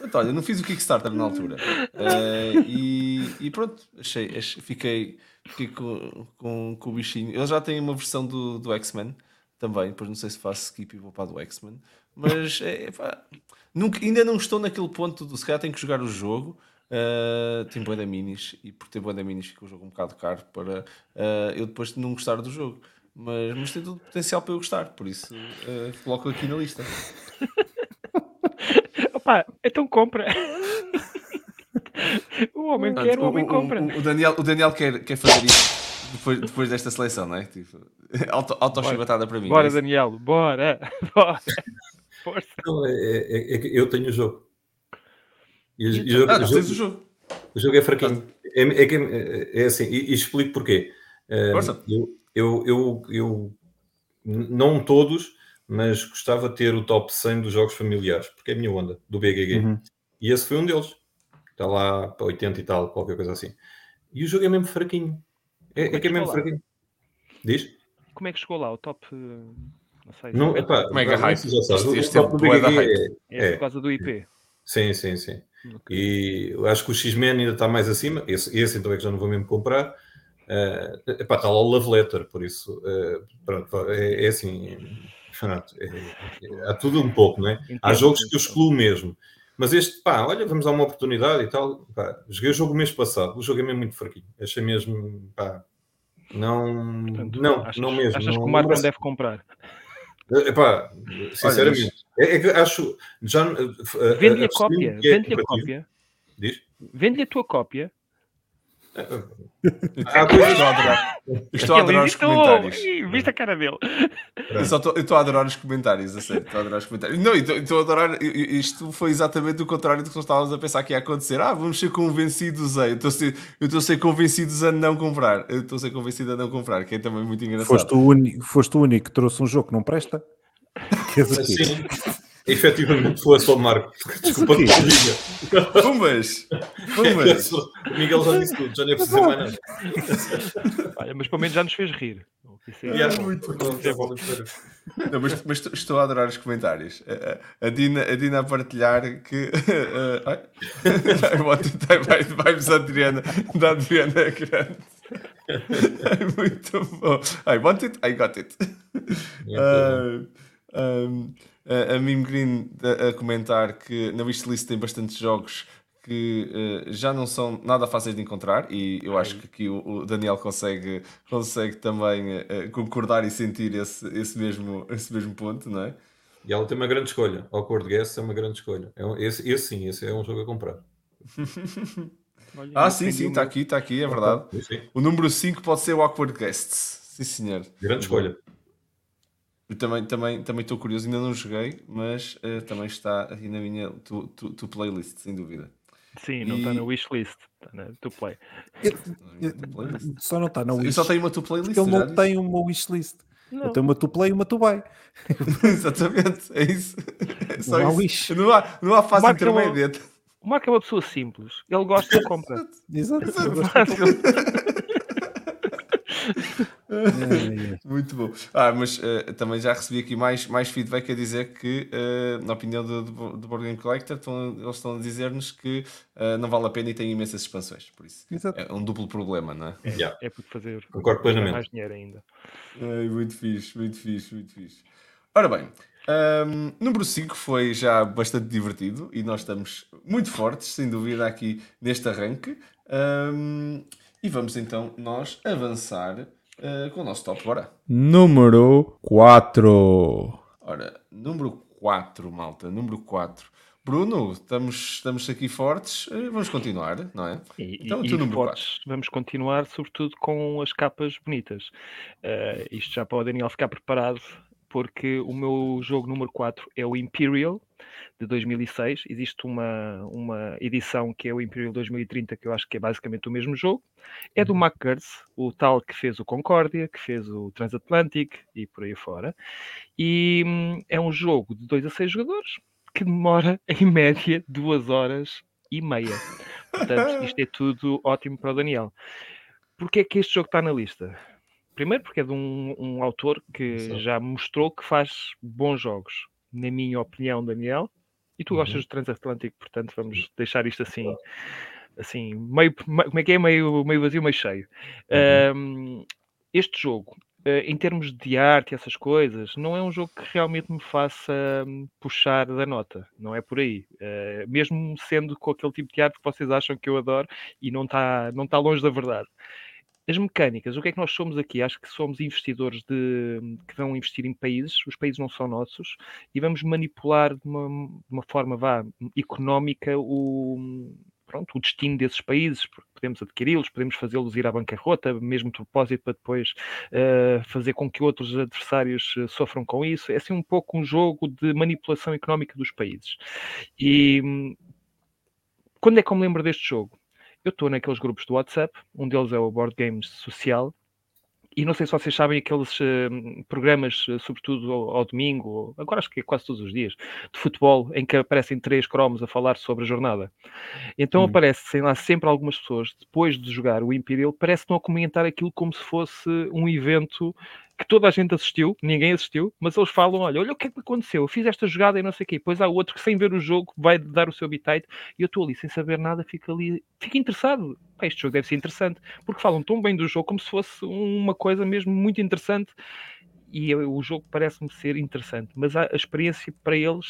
Então, olha, não fiz o Kickstarter na altura. Uh, e, e, pronto, achei, achei, fiquei, fiquei com, com, com, o bichinho. Ele já tem uma versão do, do X-Men também, depois não sei se faço skip e vou para do X-Men. Mas é, pá, nunca, ainda não estou naquele ponto do se calhar tenho que jogar o jogo. Uh, tem boa da minis e por ter boa da minis fica o jogo um bocado caro para uh, eu depois não gostar do jogo. Mas, mas tem todo o potencial para eu gostar, por isso uh, coloco aqui na lista. *laughs* Opa, então compra. *laughs* o homem quer, o homem compra. O, o, Daniel, o Daniel quer, quer fazer isso depois, depois desta seleção, não é? Tipo, *laughs* auto, auto-chibatada para mim. Bora, é Daniel, bora, bora. Força. Não, é, é, é, eu tenho o jogo. E, e então? ah, o, jogo, o jogo. O jogo é fraquinho. É, é, é, é assim, e, e explico porquê. Uh, Força. Eu, eu, eu, eu não todos, mas gostava de ter o top 100 dos jogos familiares, porque é a minha onda, do BGG. Uhum. E esse foi um deles. Está lá para 80 e tal, qualquer coisa assim. E o jogo é mesmo fraquinho. É, é, é que é mesmo lá? fraquinho. Diz? Como é que chegou lá? O top. Não sei. Não, epá, Mega hype. Já sabes, este, este o top do BGG é, é, é, por causa do IP. Sim, sim, sim. Okay. E eu acho que o X-Men ainda está mais acima. Esse, esse então é que já não vou mesmo comprar. Uh, epá, está lá o Love Letter, por isso, uh, pronto, é, é assim, pronto, é, é, há tudo um pouco, não é? Há jogos que eu excluo mesmo, mas este, pá, olha, vamos dar uma oportunidade e tal. Pá, joguei o jogo mês passado, o jogo é mesmo muito fraquinho, achei mesmo, pá, não, Portanto, não, achas, não mesmo. Achas não, que o Marco não deve comprar? Epá, sinceramente, é, é, que acho, já... Vende-lhe a cópia, vende-lhe a cópia. Diz? Vende-lhe a tua cópia ah, estou a adorar. Estou a adorar os comentários. Viste a cara dele. Eu estou, eu estou a adorar os comentários, a sério. Estou a adorar os comentários. Não, estou, estou a adorar. Isto foi exatamente o contrário do que nós estávamos a pensar que ia acontecer. Ah, vamos ser convencidos a. Eu estou a ser, eu estou a ser convencidos a não comprar. Eu estou a ser convencido a não comprar, que é também muito engraçado. Foste o único, foste o único que trouxe um jogo que não presta? *laughs* Sim. Efetivamente fosse ao Marco. Desculpa que diga. Pumas! Pumas! O Miguel já disse tudo, já nem precisa mais nada. Olha, mas pelo menos já nos fez rir. Isso é, é muito bom. É bom. Não, mas, mas, estou a adorar os comentários. A, a, Dina, a Dina a partilhar que. *laughs* Uh, uh, *laughs* vai, vai-vos a Adriana, da Adriana é grande. É muito bom. I want it, I got it. Uh, um, a Mim Green a, comentar que na wishlist tem bastantes jogos que uh, já não são nada fáceis de encontrar e eu acho que aqui o, o Daniel consegue, consegue também uh, concordar e sentir esse, esse, mesmo, esse mesmo ponto, não é? E ela tem uma grande escolha. Awkward Guess é uma grande escolha. É um, esse, esse sim, esse é um jogo a comprar. *laughs* Olha, ah, sim, sim, está aqui, está aqui, é verdade. Sim, sim. O número 5 pode ser o Awkward Guests. Sim, senhor. Grande escolha. Eu também estou também, também curioso, ainda não joguei, mas uh, também está aqui na minha to, to, to playlist, sem dúvida. Sim, não está e... na wishlist, está na to play. Eu, eu, só não está na wishlist. Eu só tenho uma to playlist. Ele não tem uma wishlist. Não. Eu tenho uma to play e uma to buy. *laughs* Exatamente, é isso. É só não, isso. Há não há Não há fase intermédia. O Marco é uma pessoa simples. Ele gosta de compra. Exato. Exato. *laughs* *laughs* Muito bom. Ah, mas uh, também já recebi aqui mais, mais feedback a dizer que, uh, na opinião do, do, do Board Game Collector, estão, eles estão a dizer-nos que uh, não vale a pena e tem imensas expansões. Por isso Exato. é um duplo problema, não é? É, yeah. é porque fazer Concordo plenamente. mais dinheiro ainda. É, muito fixe, muito fixe, muito fixe. Ora bem, um, número 5 foi já bastante divertido e nós estamos muito fortes, sem dúvida, aqui neste arranque. Um, e vamos então nós avançar uh, com o nosso top, bora. Número 4. Ora, número 4, malta, número 4. Bruno, estamos, estamos aqui fortes, uh, vamos continuar, não é? E, então, e, número fortes, 4. vamos continuar sobretudo com as capas bonitas. Uh, isto já para o Daniel ficar preparado, porque o meu jogo número 4 é o Imperial, de 2006. Existe uma, uma edição que é o Imperial 2030, que eu acho que é basicamente o mesmo jogo. É do uhum. Mark Gertz, o tal que fez o Concórdia, que fez o Transatlantic e por aí fora. E hum, é um jogo de 2 a 6 jogadores que demora, *laughs* em média, 2 horas e meia. Portanto, *laughs* isto é tudo ótimo para o Daniel. Porquê é que este jogo está na lista? Primeiro porque é de um, um autor que Sim. já mostrou que faz bons jogos na minha opinião, Daniel. E tu gostas uhum. do transatlântico, portanto vamos deixar isto assim, assim meio, como é que é? Meio, meio vazio, meio cheio. Uhum. Um, este jogo, uh, em termos de arte e essas coisas, não é um jogo que realmente me faça um, puxar da nota, não é por aí. Uh, mesmo sendo com aquele tipo de arte que vocês acham que eu adoro e não está não tá longe da verdade as mecânicas, o que é que nós somos aqui? Acho que somos investidores de, que vão investir em países, os países não são nossos, e vamos manipular de uma, de uma forma vá, económica o, pronto, o destino desses países, porque podemos adquiri-los, podemos fazê-los ir à bancarrota, mesmo de propósito para depois uh, fazer com que outros adversários uh, sofram com isso. É assim um pouco um jogo de manipulação económica dos países. E hum, quando é que eu me lembro deste jogo? Eu estou naqueles grupos do WhatsApp, um deles é o Board Games Social, e não sei se vocês sabem aqueles uh, programas, uh, sobretudo ao, ao, domingo, agora acho que é quase todos os dias, de futebol, em que aparecem três cromos a falar sobre a jornada. Então hum. aparecem lá sempre algumas pessoas, depois de jogar o Imperial, parece que estão a comentar aquilo como se fosse um evento que toda a gente assistiu, ninguém assistiu, mas eles falam: olha, olha o que é que aconteceu, eu fiz esta jogada e não sei o quê. Depois há outro que, sem ver o jogo, vai dar o seu bitite e eu estou ali sem saber nada, fico ali, fico interessado. Pá, este jogo deve ser interessante, porque falam tão bem do jogo como se fosse uma coisa mesmo muito interessante. E o jogo parece-me ser interessante, mas a, a experiência para eles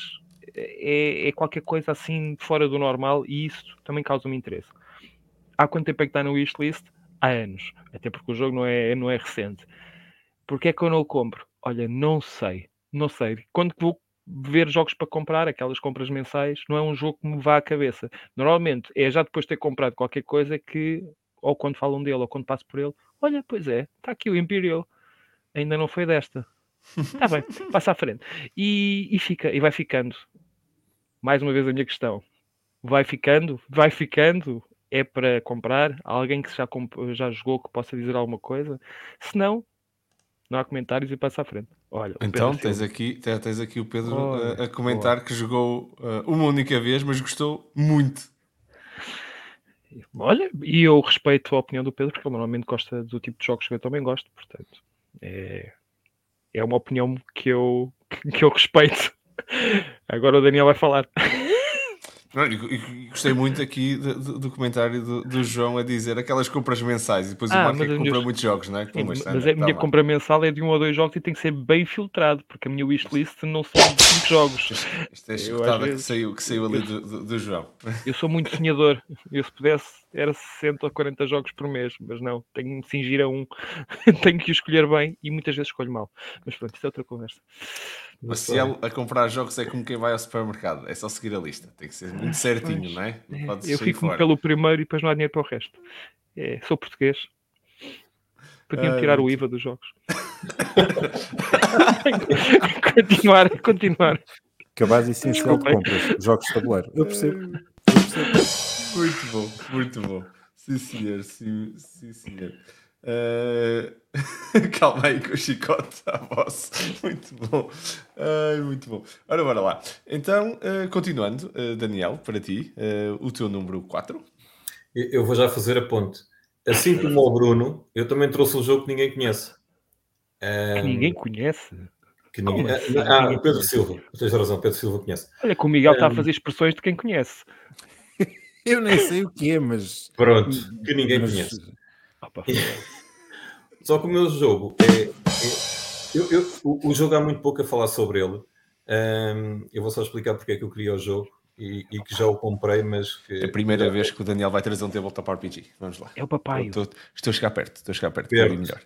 é, é, qualquer coisa assim fora do normal e isso também causa-me interesse. Há quanto tempo é que está no wishlist? Há anos, até porque o jogo não é, não é recente. Porque é que eu não o compro? Olha, não sei. Não sei. Quando vou ver jogos para comprar, aquelas compras mensais, não é um jogo que me vá à cabeça. Normalmente é já depois de ter comprado qualquer coisa que, ou quando falam dele, ou quando passo por ele, olha, pois é, está aqui o Imperial, ainda não foi desta. Está bem, *laughs* passa à frente. E, e fica, e vai ficando. Mais uma vez a minha questão. Vai ficando, vai ficando, é para comprar? Alguém que já, já jogou que possa dizer alguma coisa? Se não, não há comentários e passa à frente. Olha, então tens aqui, tens aqui o Pedro oh, a, a, comentar oh. que jogou uh, uma única vez, mas gostou muito. Olha, e eu respeito a opinião do Pedro, porque ele normalmente gosta do tipo de jogos que eu também gosto, portanto, é, é uma opinião que eu, *laughs* que eu respeito. Agora o Daniel vai falar. E, gostei muito aqui do, do, comentário do, do, João a dizer aquelas compras mensais e depois ah, o Marco é compra minha... muitos jogos, não é? Sim, mas a minha tá compra mensal é de um ou dois jogos e tem que ser bem filtrado, porque a minha wishlist não são de cinco jogos. Isto é chicotada vezes... que saiu, que saiu ali do, do, do, João. Eu sou muito sonhador. Eu se pudesse era 60 ou 40 jogos por mês, mas não, tenho que me cingir a um, *laughs* tenho que escolher bem e muitas vezes escolho mal. Mas pronto, isso é outra conversa. Mas se ele a comprar jogos é como quem vai ao supermercado, é só seguir a lista, tem que ser muito certinho, não é? Não eu fico fora. pelo primeiro e depois não há dinheiro para o resto. É, sou português. Podiam tirar o IVA dos jogos. *laughs* continuar, continuar. É base essencial de compras, jogos de tabuleiro. Eu percebo. Eu percebo. Muito bom, muito bom. Sim, senhor, sim, sim senhor. Uh... *laughs* Calma aí com o chicote à voz. Muito bom. Uh, muito bom. Ora, bora lá. Então, uh, continuando, uh, Daniel, para ti, o teu número 4. Eu vou já fazer a ponte. Assim como o Bruno, eu também trouxe um jogo que ninguém conhece. Um... Que ninguém conhece? Que ninguém... Assim? Ah, ninguém Pedro conhece? Silva. Tens razão, Pedro Silva conhece. Olha que o Miguel um... está a fazer expressões de quem conhece. Eu nem sei o que é, mas. Pronto, que ninguém mas... conhece. Opa, *laughs* Só que o meu jogo é. é eu, eu, o, o, jogo há muito pouco a falar sobre ele. Um, eu vou só explicar porque é que eu queria o jogo e, e, que já o comprei, mas que. É a primeira vez que o Daniel vai trazer um tabletop RPG. Vamos lá. É o papai. Estou, estou, a chegar perto, estou a chegar perto. perto. melhor.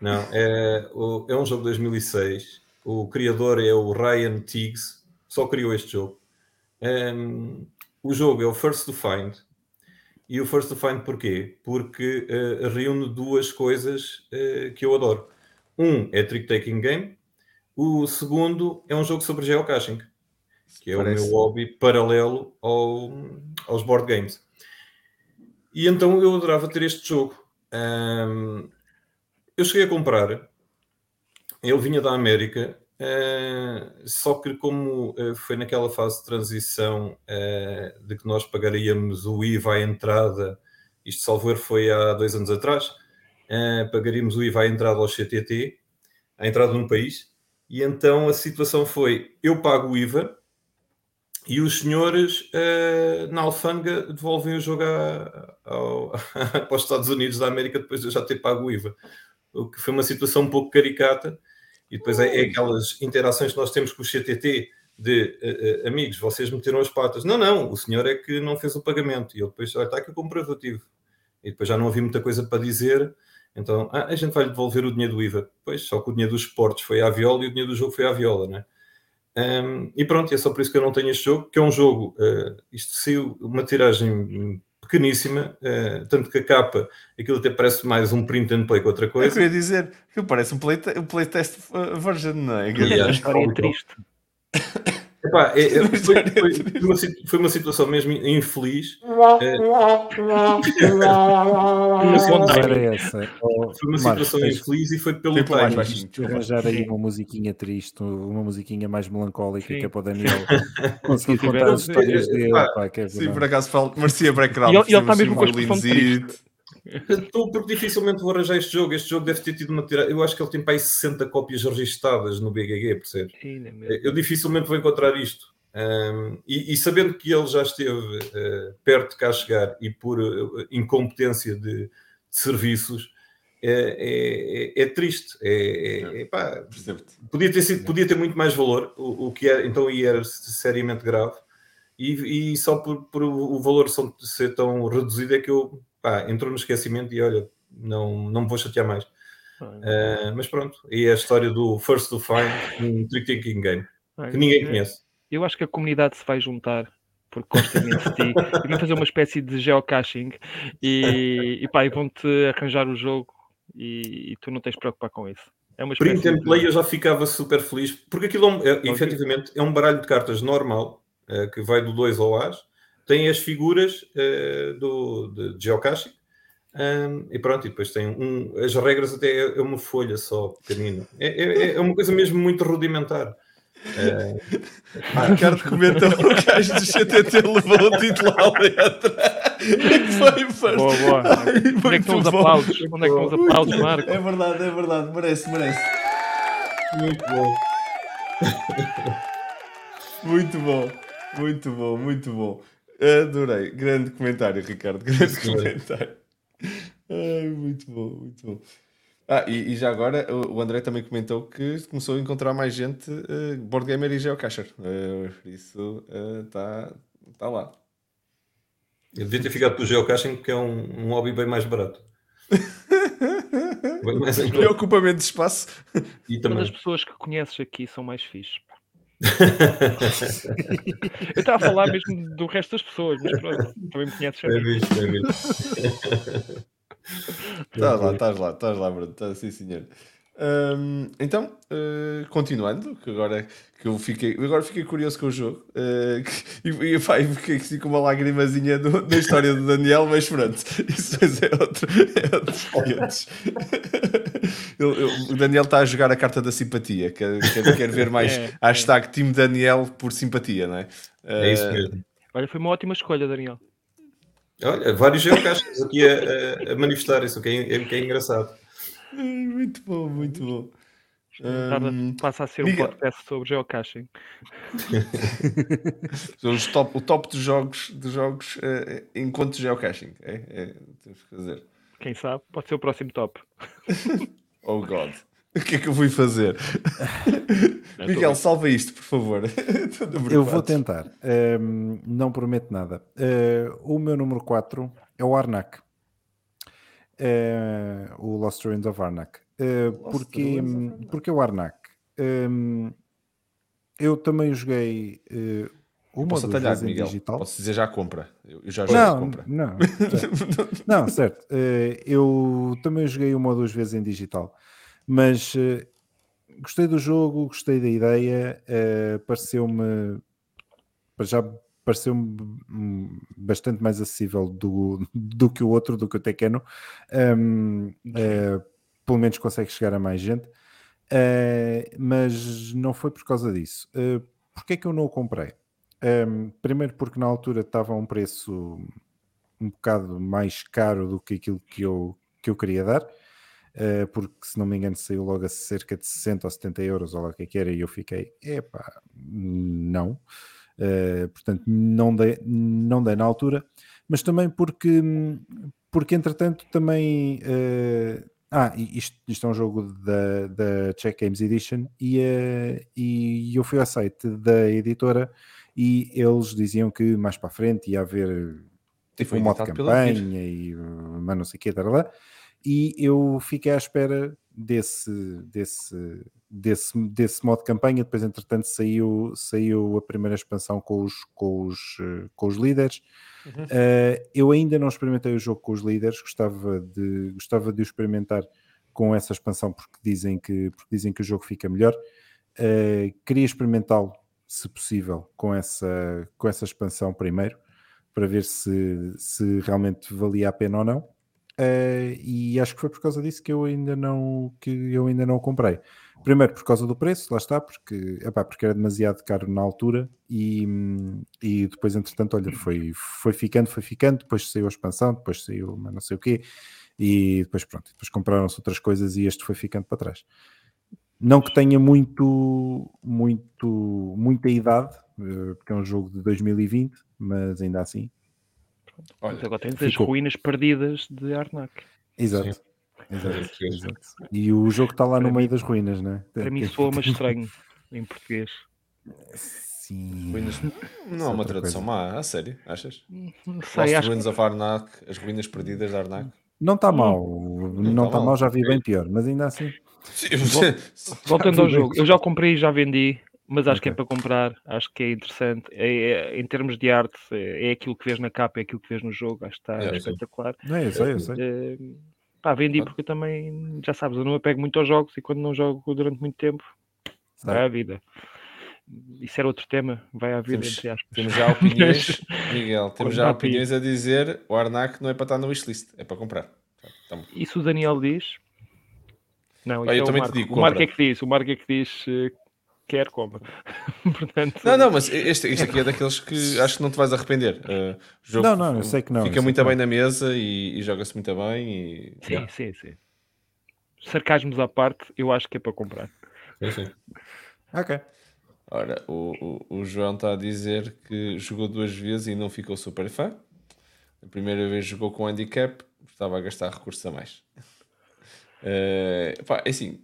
Não, é, o, é um jogo de 2006. O criador é o Ryan Tiggs, só criou este jogo. Um, o jogo é o First to Find, e o First to Find porquê? Porque uh, reúne duas coisas uh, que eu adoro. Um é Trick Taking Game, o segundo é um jogo sobre geocaching, que é Parece. o meu hobby paralelo ao, aos board games. E então eu adorava ter este jogo. Um, eu cheguei a comprar, ele vinha da América Uh, só que como uh, foi naquela fase de transição uh, de que nós pagaríamos o IVA à entrada, isto salvo foi há dois anos atrás, pagaríamos o IVA à entrada ao CTT, à entrada no país, e então a situação foi, eu pago o IVA e os senhores na alfândega devolvem o jogo ao, *laughs* para os Estados Unidos da América depois de eu já ter pago o IVA, o que foi uma situação um pouco caricata, e depois é, é aquelas interações que nós temos com o CTT de uh, uh, amigos, vocês meteram as patas. Não, não, o senhor é que não fez o pagamento. E ele depois, olha, está aqui o comprovativo. E depois já não havia muita coisa para dizer. Então, ah, a gente vai devolver o dinheiro do IVA. Pois, só que o dinheiro dos esportes foi à viola e o dinheiro do jogo foi à viola, né? Um, e pronto, é só por isso que eu não tenho este jogo, que é um jogo, uh, isto saiu uma tiragem pequeníssima, uh, tanto que a capa, aquilo até parece mais um print and play que outra coisa. Eu queria dizer que parece um, playte um playtest version, não é? É uma história triste. *laughs* Epá, é, é, *laughs* foi, foi, foi, uma, foi, uma, situação mesmo infeliz. É, *laughs* foi uma situação Marcos, infeliz e foi pelo timing. arranjar aí uma musiquinha triste, uma musiquinha mais melancólica Sim. que é para o Daniel *laughs* conseguir contar as histórias dele. Pá, que é Sim, por acaso falo, merecia background. E ele está mesmo com as Estou porque dificilmente vou arranjar este jogo. Este jogo deve ter tido uma tirada. Eu acho que ele tem para aí 60 cópias registadas no BGG, percebes? Eu dificilmente vou encontrar isto. Um, e, e, sabendo que ele já esteve uh, perto de cá chegar e por uh, incompetência de, de serviços, é, é, é, é triste. É, é pá, podia, ter sido, podia ter muito mais valor, o, o que é, então era seriamente grave. E, e só por, por, o valor ser tão reduzido é que eu pá, entrou no esquecimento e olha, não, não me vou chatear mais. Uh, mas pronto, e é a história do First to Find, um trick taking game que ninguém conhece. Eu acho que a comunidade se vai juntar porque muito de ti *laughs* e vão fazer uma espécie de geocaching e, e, pá, e vão-te arranjar o jogo e, e, tu não tens de preocupar com isso. É uma Print and play de... eu já ficava super feliz porque aquilo é, é, efetivamente é um baralho de cartas normal é, que vai do 2 ao As tem as figuras uh, do, de, de geocaching um, e pronto, e depois tem um, as regras até é, é uma folha só, pequenina. É, é, é uma coisa mesmo muito rudimentar. Uh, ah, Ricardo comenta o gajo do CTT levou o título à letra. Foi first. Boa, boa. Ai, Onde é que estão os aplausos? Onde é que estão os aplausos, Marco? É verdade, é verdade. Merece, merece. Muito bom. muito bom. Muito bom, muito bom. Adorei. Grande comentário, Ricardo. Grande Sim, comentário. Ai, muito bom, muito bom. Ah, e, e já agora o André também comentou que começou a encontrar mais gente, uh, board gamer e geocacher. Uh, por isso está tá lá. Eu devia ter ficado pelo geocaching porque é um, um hobby bem mais barato. *laughs* Bem mais em E conta. ocupa menos espaço. E Todas as também. pessoas que conheces aqui são mais fixes. *laughs* Eu estava a falar mesmo do resto das pessoas, mas pronto, também me conheces. Bem sempre. visto, bem visto. Estás *laughs* lá, estás lá, estás lá, Bruno. Estás sim, senhor. Hum, então, eh, continuando, que agora que eu fiquei, agora fiquei curioso com o jogo eh, que- *laughs* e, e, pá, e fiquei assim com uma lagrimazinha do- da história do Daniel, mas pronto, isso é outro, é outros 500. Ele- ele- o Daniel está a jogar a carta da simpatia, quer, quer, quer ver mais *laughs* É, hashtag Team Daniel por simpatia, não é? É isso Eh, mesmo. Olha, foi uma ótima escolha, Daniel. Olha, vários geocachings aqui a, a, a manifestar isso, que é, que é engraçado. muito bom, muito bom. Hum, Passa a ser um podcast sobre geocaching. *laughs* Os top, o top dos jogos, dos jogos eh, enquanto geocaching. É, é, temos que fazer. Quem sabe, pode ser o próximo top. *laughs* Oh God. *laughs* O que é que eu fui fazer? Não, *laughs* Miguel, tô salva isto, por favor. *laughs* Eu vou tentar. Ehm, não prometo nada. Eh, o meu número 4 é o Arnak. Eh, o Lost Ruins of Arnak. Lost porque, Ruins of Arnak. porque o Arnak. ehm, eu também joguei uma Posso atalhar, Miguel? digital. Posso dizer já compra. Eu, eu já joguei Não, compra. não, certo. *laughs* não, certo. Eh, eu também joguei uma ou duas vezes em digital, mas eh, gostei do jogo, gostei da ideia, eh, pareceu-me para já pareceu-me bastante mais acessível do, do que o outro, do que o Tequeno. Hum, eh, pelo menos consegue chegar a mais gente. Eh, mas não foi por causa disso. Uh, Porquê é que eu não o comprei? Um, primeiro porque na altura estava a um preço um bocado mais caro do que aquilo que eu, que eu queria dar, uh, porque se não me engano saiu logo a cerca de 60 ou 70 euros, ou lá o que é que era, e eu fiquei, epá, não. Uh, portanto, não dei, não dei na altura, mas também porque, porque entretanto também... Uh, ah, isto, isto é um jogo da, da Check Games Edition e, e eu fui ao site da editora e eles diziam que mais para a frente ia haver tipo, um modo de campanha e mas não sei o que, lá, e eu fiquei à espera desse, desse, desse, desse modo de campanha, depois entretanto saiu, saiu a primeira expansão com os, com os, com os líderes, Uhum. Uh, eu ainda não experimentei o jogo com os líderes, gostava de, gostava de o experimentar com essa expansão porque dizem que, porque dizem que o jogo fica melhor. Uh, queria experimentá-lo, se possível, com essa, com essa expansão primeiro, para ver se, se realmente valia a pena ou não. Uh, e acho que foi por causa disso que eu ainda não, que eu ainda não comprei. Primeiro por causa do preço, lá está, porque, epá, porque era demasiado caro na altura e, e depois, entretanto, olha, foi, foi ficando, foi ficando, depois saiu a expansão, depois saiu não sei o quê, e depois pronto, depois compraram-se outras coisas e este foi ficando para trás. Não que tenha muito, muito, muita idade, porque é um jogo de 2020, mas ainda assim. Olha, mas agora tens ficou. as ruínas perdidas de Arnak. Exato. Sim. Exato, exato. E o jogo está lá para no mim, meio das ruínas, não é? Para mim soa mais *laughs* estranho em português. Sim. Ruínas... Não há uma tradução má, a sério, achas? Não sei, Lost acho Ruins que... of Arnak, as ruínas perdidas de Arnak. Não está mal, não está mal. mal, já vi bem pior, mas ainda assim. Voltando ao jogo, eu já comprei e já vendi, mas acho Ok. que é para comprar, acho que é interessante. É, é- em termos de arte, é, é aquilo que vês na capa, é aquilo que vês no jogo, acho que está É, sim. espetacular. Não, eu sei, eu sei. Eh, pá, vendi porque eu também, já sabes, eu não apego muito aos jogos e quando não jogo durante muito tempo, vai à Sabe? vida. Isso era outro tema, vai à vida, Temos- entre aspas. Temos já opiniões, *laughs* Miguel, temos já opiniões a dizer o Arnak não é para estar no wishlist, é para comprar. Então, Isso o Daniel diz? Não, isso Olha, eu é o também te Marco. digo, o Marco é que diz, o Marco é que diz eh, quer, compra. *laughs* Portanto, Não, não, mas este, este aqui é daqueles que acho que não te vais arrepender. Uh, jogo Não, não, eu sei que não, Fica muito bem não. na mesa e, e joga-se muito bem. E... sim, sim, sim. Sarcasmos à parte, eu acho que é para comprar. Sim, sim. Ok. Ora, o, o, o João está a dizer que jogou duas vezes e não ficou super fã. A primeira vez jogou com handicap, estava a gastar recursos a mais. Uh, pá, é assim,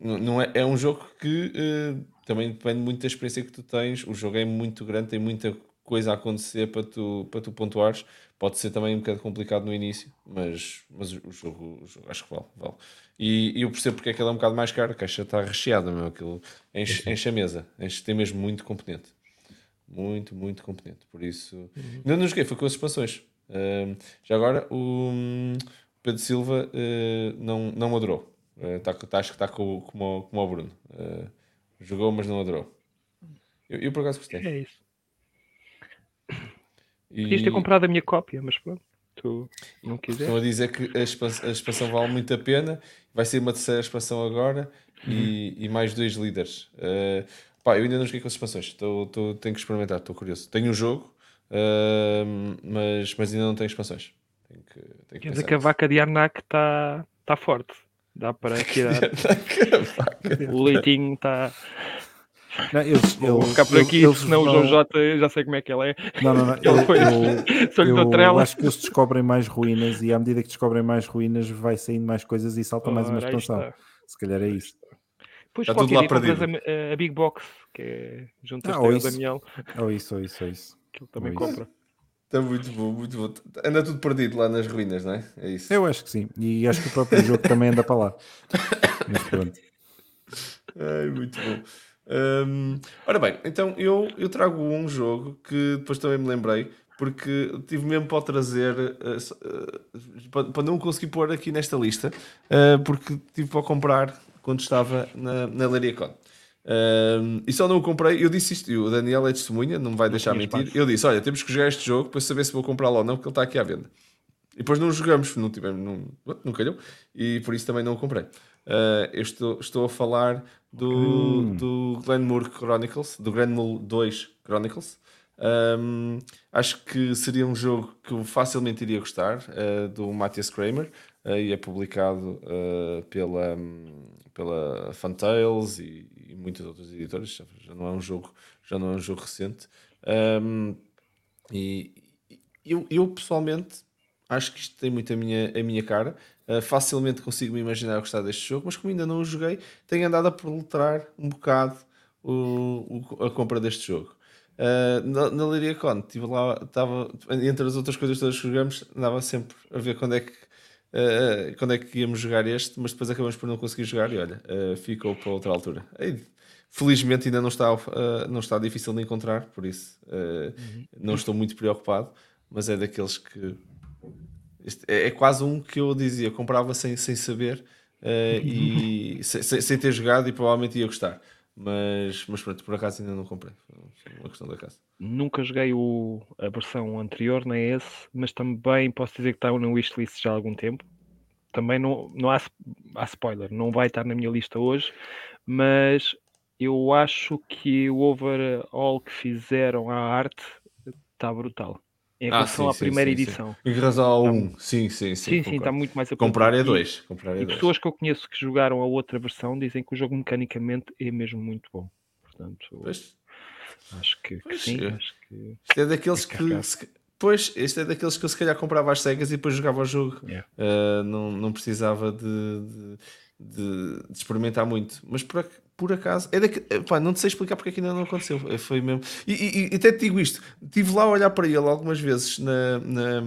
não é, é um jogo que uh, também depende muito da experiência que tu tens. O jogo é muito grande, tem muita coisa a acontecer para tu, para tu pontuares. Pode ser também um bocado complicado no início, mas, mas o, jogo, o jogo acho que vale. vale. E, e, eu percebo porque é que ele é um bocado mais caro. A caixa está recheada, meu, aquilo enche, enche a mesa, enche, tem mesmo muito componente. Muito, muito componente. Por isso, uhum. não joguei, foi com as expansões. Uh, já agora, o Pedro Silva uh, não, não adorou. Uh, tá, tá, acho que está como, como, como o Bruno. Uh, jogou, mas não adorou. Eu, eu por acaso gostei. É isso. E... Podias ter comprado a minha cópia, mas pronto, tu não quiseres. Estão a dizer que a expansão, a expansão vale muito a pena. Vai ser uma terceira expansão agora e, e, mais dois líderes. Uh, pá, eu ainda não joguei com as expansões, tô, tô, tenho que experimentar, estou curioso. Tenho um jogo, uh, mas, mas ainda não tenho expansões. Tenho que, tenho que Quer dizer que a vaca de Arnak está tá forte. Dá para *laughs* tirar. o leitinho está. Não, eles, Vou eles, ficar por aqui, eles, senão não... o João J já sei como é que ele é. Não, não, não. *laughs* eu, eu, *laughs* eu acho que eles descobrem mais ruínas e à medida que descobrem mais ruínas vai saindo mais coisas e salta mais uma expansão. Se calhar é isso. Depois Está qualquer dia compras a, a, Big Box, que é junto ah, ao Daniel. Ou isso, ou isso, ou isso. Que ele também ou compra. Isso. Está muito bom, muito bom. Anda tudo perdido lá nas ruínas, não é? É isso. Eu acho que sim. E acho que o próprio jogo também anda para lá. Mas pronto. Ai, muito bom. Um, ora bem, então eu, eu trago um jogo que depois também me lembrei, porque tive mesmo para trazer, uh, uh, para, não conseguir pôr aqui nesta lista, uh, porque tive para comprar quando estava na, na Lariacon. Um, e só não o comprei, eu disse isto, e o Daniel é testemunha, não me vai deixar mentir. Eu disse: Olha, temos que jogar este jogo para saber se vou comprá-lo ou não, porque ele está aqui à venda. E depois não jogamos, não tivemos, não, não calhou, e por isso também não o comprei. Uh, eu estou, estou a falar do, hum. do Glenmore Chronicles, do Glenmore 2 Chronicles. Um, acho que seria um jogo que eu facilmente iria gostar, uh, do Matthias Kramer, uh, e é publicado pela, um, pela Funtails e, e muitas outras editoras, já não é um jogo, já não é um jogo recente. Um, e eu, eu pessoalmente acho que isto tem muito a minha, a minha cara. Uh, facilmente consigo me imaginar gostar deste jogo, mas como ainda não o joguei, tenho andado a proletrar um bocado o, o, a compra deste jogo. Uh, na, na Liriacon, estive lá, estava entre as outras coisas todas que jogamos, andava sempre a ver quando é que uh, quando é que íamos jogar este, mas depois acabamos por não conseguir jogar e olha, uh, ficou para outra altura. felizmente ainda não está, uh, não está difícil de encontrar, por isso uhum. não estou muito preocupado, mas é daqueles que é, é, quase um que eu dizia, comprava sem, sem saber e *laughs* sem, sem ter jogado e provavelmente ia gostar. Mas, mas pronto, por acaso ainda não comprei. Uma questão da casa. Nunca joguei o, a versão anterior, nem esse, mas também posso dizer que está no wishlist já há algum tempo. Também não, não há, há spoiler, não vai estar na minha lista hoje, mas eu acho que o overall que fizeram à arte está brutal. Em ah, relação ah, sim, à primeira sim, edição. Em relação ao 1, um. sim, sim, sim. Sim, sim, está muito mais Comprar é 2. Comprar é e dois. pessoas que eu conheço que jogaram a outra versão dizem que o jogo mecanicamente é mesmo muito bom. Portanto, pois. acho que, pois, que sim. É. Acho que este é daqueles que. pois, este é daqueles que eu se calhar comprava às cegas e depois jogava o jogo. Yeah. Uh, não, não precisava de, de, de, de experimentar muito. Mas por, por acaso, é daqui, pá, não te sei explicar porque é que ainda não aconteceu. Foi mesmo. E, e, e, até te digo isto: estive lá a olhar para ele algumas vezes na. na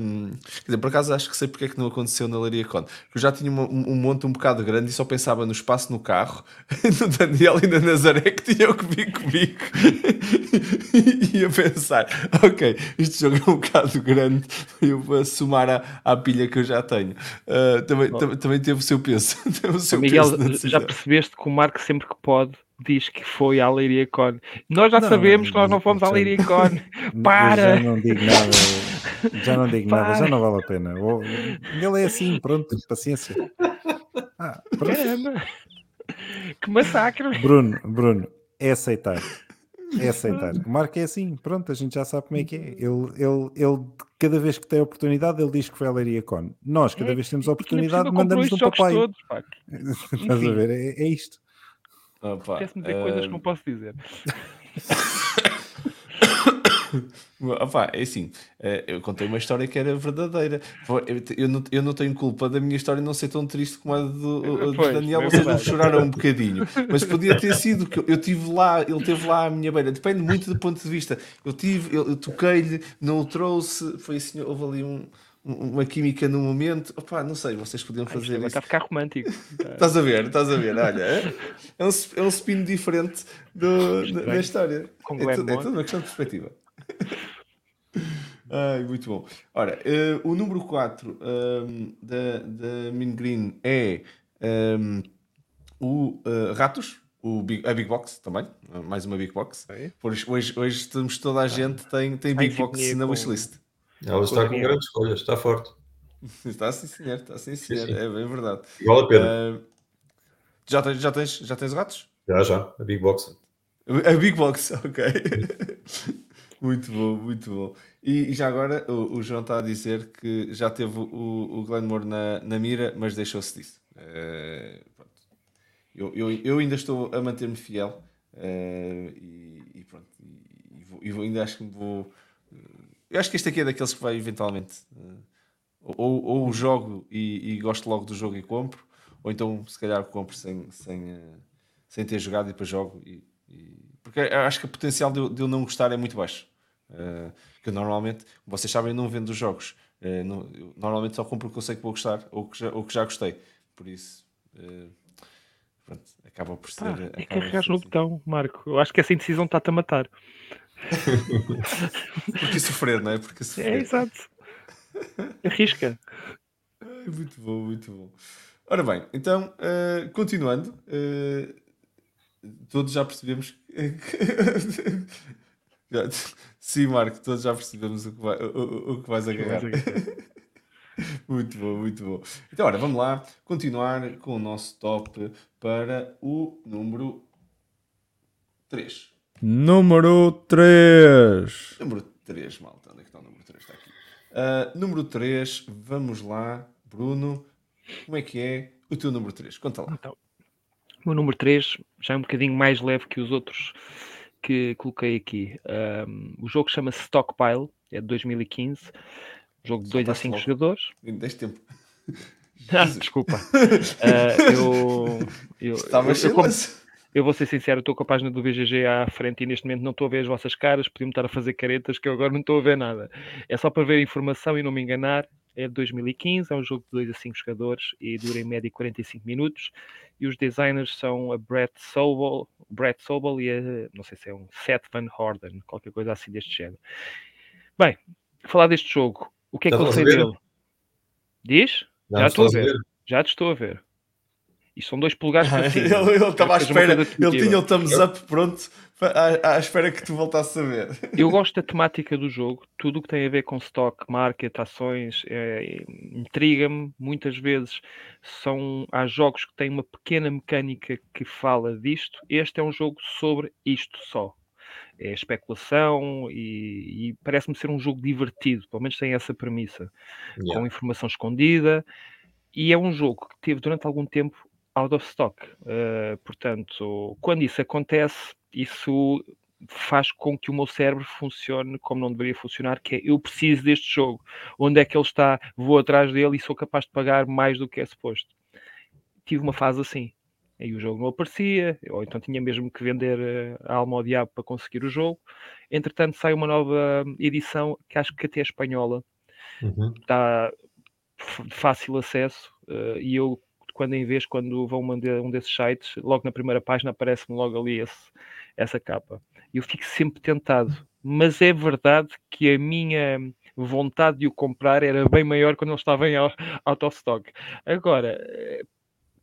quer dizer, por acaso acho que sei porque é que não aconteceu na Laria Con. Eu já tinha uma, um, um, monte um bocado grande e só pensava no espaço no carro, *laughs* no Daniel e na Nazaré que tinham que vir comigo. *laughs* e ia pensar: ok, este jogo é um bocado grande, eu vou somar à, à pilha que eu já tenho. Uh, também, também teve o seu peso. *laughs* teve o seu Miguel, peso já percebeste que o Marco sempre que pode pode diz que foi à Leiria Con. Nós já não, sabemos que nós não fomos à Leiria Con. *laughs* Para! Já não digo nada, já não digo nada, já não vale a pena. Ele é assim, pronto, paciência. Ah, Caramba! Que massacre! Bruno, Bruno, é aceitar. É aceitar. O Marco é assim, pronto, a gente já sabe como é que é. Ele, ele, ele cada vez que tem a oportunidade, ele diz que foi a Leiria Con. Nós, cada é, vez que temos oportunidade, mandamos um papai. Todos, *laughs* Estás a ver? É, é isto. Apetece-me dizer uh... coisas que não posso dizer. *coughs* Opa, é assim, eh, eu contei uma história que era verdadeira. Eu não, eu não tenho culpa da minha história não ser tão triste como a do, pois, Daniel. Vocês não choraram um bocadinho, mas podia ter sido que eu tive lá, ele teve lá à minha beira. Depende muito do ponto de vista. Eu tive, eu, eu toquei-lhe, não o trouxe. Foi assim, houve ali um uma química no momento. Opa, não sei, vocês podiam fazer Ai, isso. Está a ficar romântico. *laughs* estás a ver, estás a ver. Olha, é um, é um spin diferente do, da, da, história. É, é tudo uma questão de perspectiva. *laughs* Ai, muito bom. Ora, uh, o número 4 um, ehm, da, da Min Green é um, ehm, o uh, Ratos, o Big, a Big Box também, mais uma Big Box. Hoje, hoje, hoje temos toda a gente tem, tem Big Box na wishlist. Ela está com grandes escolhas, está forte. *laughs* Está sim, senhor, está sim, senhor, sim, sim. é bem verdade. Vale a pena. Uh, já, tens, já, tens, já tens ratos? Já, já, a Big Box. A Big Box, *laughs* ok. muito bom, muito bom. E, e já agora o, o, João está a dizer que já teve o, o Glenmore na, na mira, mas deixou-se disso. Uh, eu, eu, eu, ainda estou a manter-me fiel uh, e, e, pronto. E, vou, e vou, ainda acho que vou eu acho que este aqui é daqueles que vai eventualmente. Uh, ou, ou jogo e, e, gosto logo do jogo e compro, ou então se calhar compro sem, sem, uh, sem ter jogado e depois jogo. E, e... Porque acho que o potencial de eu, de eu, não gostar é muito baixo. Uh, que eu normalmente, vocês sabem, eu não vendo os jogos. Uh, não, normalmente só compro o que eu sei que vou gostar ou que já, ou que já gostei. Por isso, pronto, acaba por ser. Pá, é carregar no assim. botão, Marco. Eu acho que essa indecisão está-te a matar. *laughs* Porque sofrer, não é? Porque sofrer. É, exato. Arrisca. Muito bom, muito bom. Ora bem, então, uh, continuando, uh, todos já percebemos que... *laughs* Sim, Marco, todos já percebemos o que, vai, o, o que vais agarrar. *laughs* muito bom, muito bom. Então, ora, vamos lá continuar com o nosso top para o número 3. Número 3. Número 3, malta. Onde é que está o número 3? Está aqui. Uh, número 3, vamos lá. Bruno, como é que é o teu número 3? Conta lá. Então, o meu número 3 já é um bocadinho mais leve que os outros que coloquei aqui. Um, o jogo chama-se Stockpile, é de 2015. Jogo de 2 a 5 jogadores. Deste tempo. Ah, desculpa. Uh, *laughs* eu, eu, Estava eu, eu, eu vou ser sincero, estou com a página do BGG à frente e neste momento não estou a ver as vossas caras, podiam estar a fazer caretas que eu agora não estou a ver nada. É só para ver a informação e não me enganar. É de 2015, é um jogo de 2 a 5 jogadores e dura em média 45 minutos. E os designers são a Brett Sobel, Brett Sobel e a, não sei se é um Seth Van Horden, qualquer coisa assim deste género. Bem, falar deste jogo, o que é que eu sei dele? Diz? Já, Já estou a ver. ver. Já te estou a ver. E são dois polegares para *laughs* cima. ele estava à espera, ele tinha o thumbs up pronto à, à, espera que tu voltasses a ver. *laughs* Eu gosto da temática do jogo, tudo o que tem a ver com stock, market, ações, é, intriga-me. Muitas vezes são, há jogos que têm uma pequena mecânica que fala disto. Este é um jogo sobre isto só. É especulação e, e parece-me ser um jogo divertido, pelo menos tem essa premissa, yeah. com informação escondida. E é um jogo que teve durante algum tempo out of stock. Uh, portanto, quando isso acontece, isso faz com que o meu cérebro funcione como não deveria funcionar, que é eu preciso deste jogo. Onde é que ele está? Vou atrás dele e sou capaz de pagar mais do que é suposto. Tive uma fase assim. Aí o jogo não aparecia, ou então tinha mesmo que vender eh, a alma ao diabo para conseguir o jogo. Entretanto, sai uma nova edição que acho que até é espanhola. Uhum. Está de fácil acesso uh, e eu quando em vez, quando vão mandar um desses sites, logo na primeira página aparece-me logo ali esse, essa capa. Eu fico sempre tentado, mas é verdade que a minha vontade de o comprar era bem maior quando ele estava em out of stock. Agora, eh,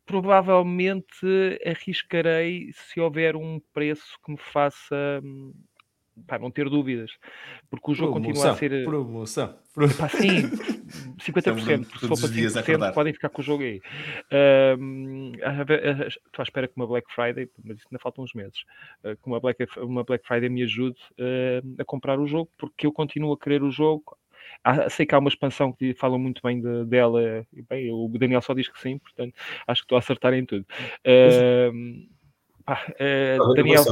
provavelmente arriscarei se houver um preço que me faça pá, não ter dúvidas, porque o jogo promoção, continua a ser. Eh, promoção. Pá, sim, *laughs* 50%, porque se for para 5%, podem ficar com o jogo aí. Uh, estou à espera que uma Black Friday, mas isso ainda faltam uns meses, uh, que uma Black, uma Black Friday me ajude uh, a comprar o jogo, porque eu continuo a querer o jogo. Há, sei que há uma expansão que falam muito bem de, dela, e bem, o Daniel só diz que sim, portanto acho que estou a acertar em tudo. Uh, Pá, eh, Há Daniel.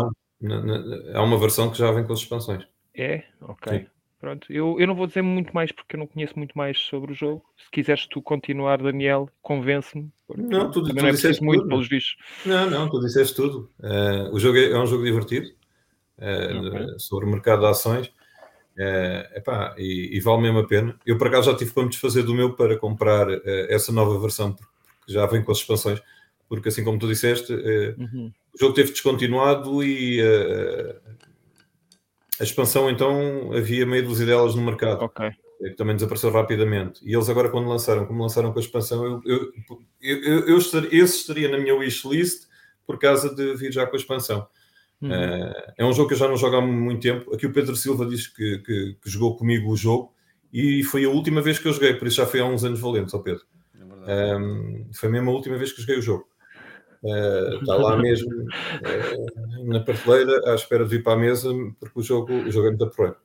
Na- na- Há uma versão que já vem com as expansões. é? Ok. Sim. Pronto, eu, eu não vou dizer muito mais porque eu não conheço muito mais sobre o jogo. Se quiseres tu continuar, Daniel, convence-me. Não, tu- tu não é disseste muito tudo. pelos vistos. Não, não, tu disseste tudo. Eh, o jogo é, é um jogo divertido eh, Ok. sobre o mercado de ações Eh, epá, e, e vale mesmo a pena. Eu por acaso já tive para me desfazer do meu para comprar eh, essa nova versão porque já vem com as expansões. Porque assim como tu disseste, eh, Uhum. O jogo teve descontinuado e eh, a expansão então havia meia dúzia delas no mercado. Ok. É que também desapareceu rapidamente. E eles agora, quando lançaram, como lançaram com a expansão, eu, eu, eu, eu, estaria, esse estaria na minha wishlist por causa de vir já com a expansão. Uhum. Eh, é um jogo que eu já não jogo há muito tempo. Aqui o Pedro Silva diz que, que, que jogou comigo o jogo e foi a última vez que eu joguei, por isso já foi há uns anos valentes, ó Pedro. É. Um, foi mesmo a última vez que joguei o jogo. Uh, está lá mesmo uh, na prateleira à espera de vir para a mesa porque o jogo, o jogo é muito porreiro.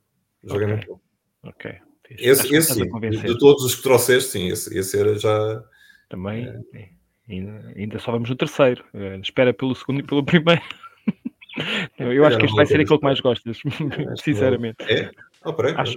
O jogo é Ok. muito bom. Ok. Esse, esse sim, de todos os que trouxeste, sim, esse, esse era já. Também. é, Ainda, ainda só vamos no terceiro. Eh, espera pelo segundo e pelo *laughs* primeiro. eu eu acho que este vai ser aquele que mais gostas, *laughs* sinceramente. É? Oh, Acho,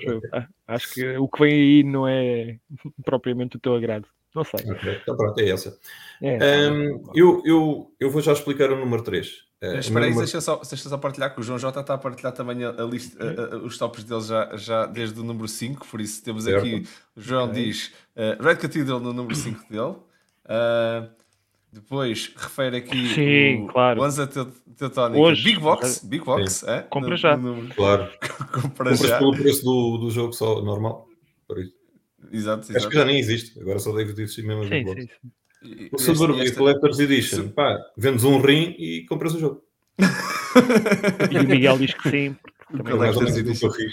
acho que o que vem aí não é *laughs* propriamente o teu agrado. Não sei. Ok, Então pronto, é essa. É, Um, eu, eu, eu vou já explicar o número 3. Mas espera aí, deixa só, deixa só partilhar que o João Jota está a partilhar também a, a lista, a- a- os tops dele já, já desde o número 5, por isso temos Certo. aqui, o João diz uh, Red Cathedral no número 5 dele, Uh, depois refere aqui Sim, o claro. Lanza Teu- Teutónica, Hoje. Big Box, Big Box, é? Compra No- já. no Claro, *laughs* compra compras já, pelo preço do, do jogo só normal. Por isso. Exato, Acho exato. que já nem existe, agora só deve existir mesmo a sim, sim, sim. E- O este- Collector's Edition, pá, vendes um rim e compras o jogo. E o Miguel diz que sim. também Collector's Edition. eu fiz.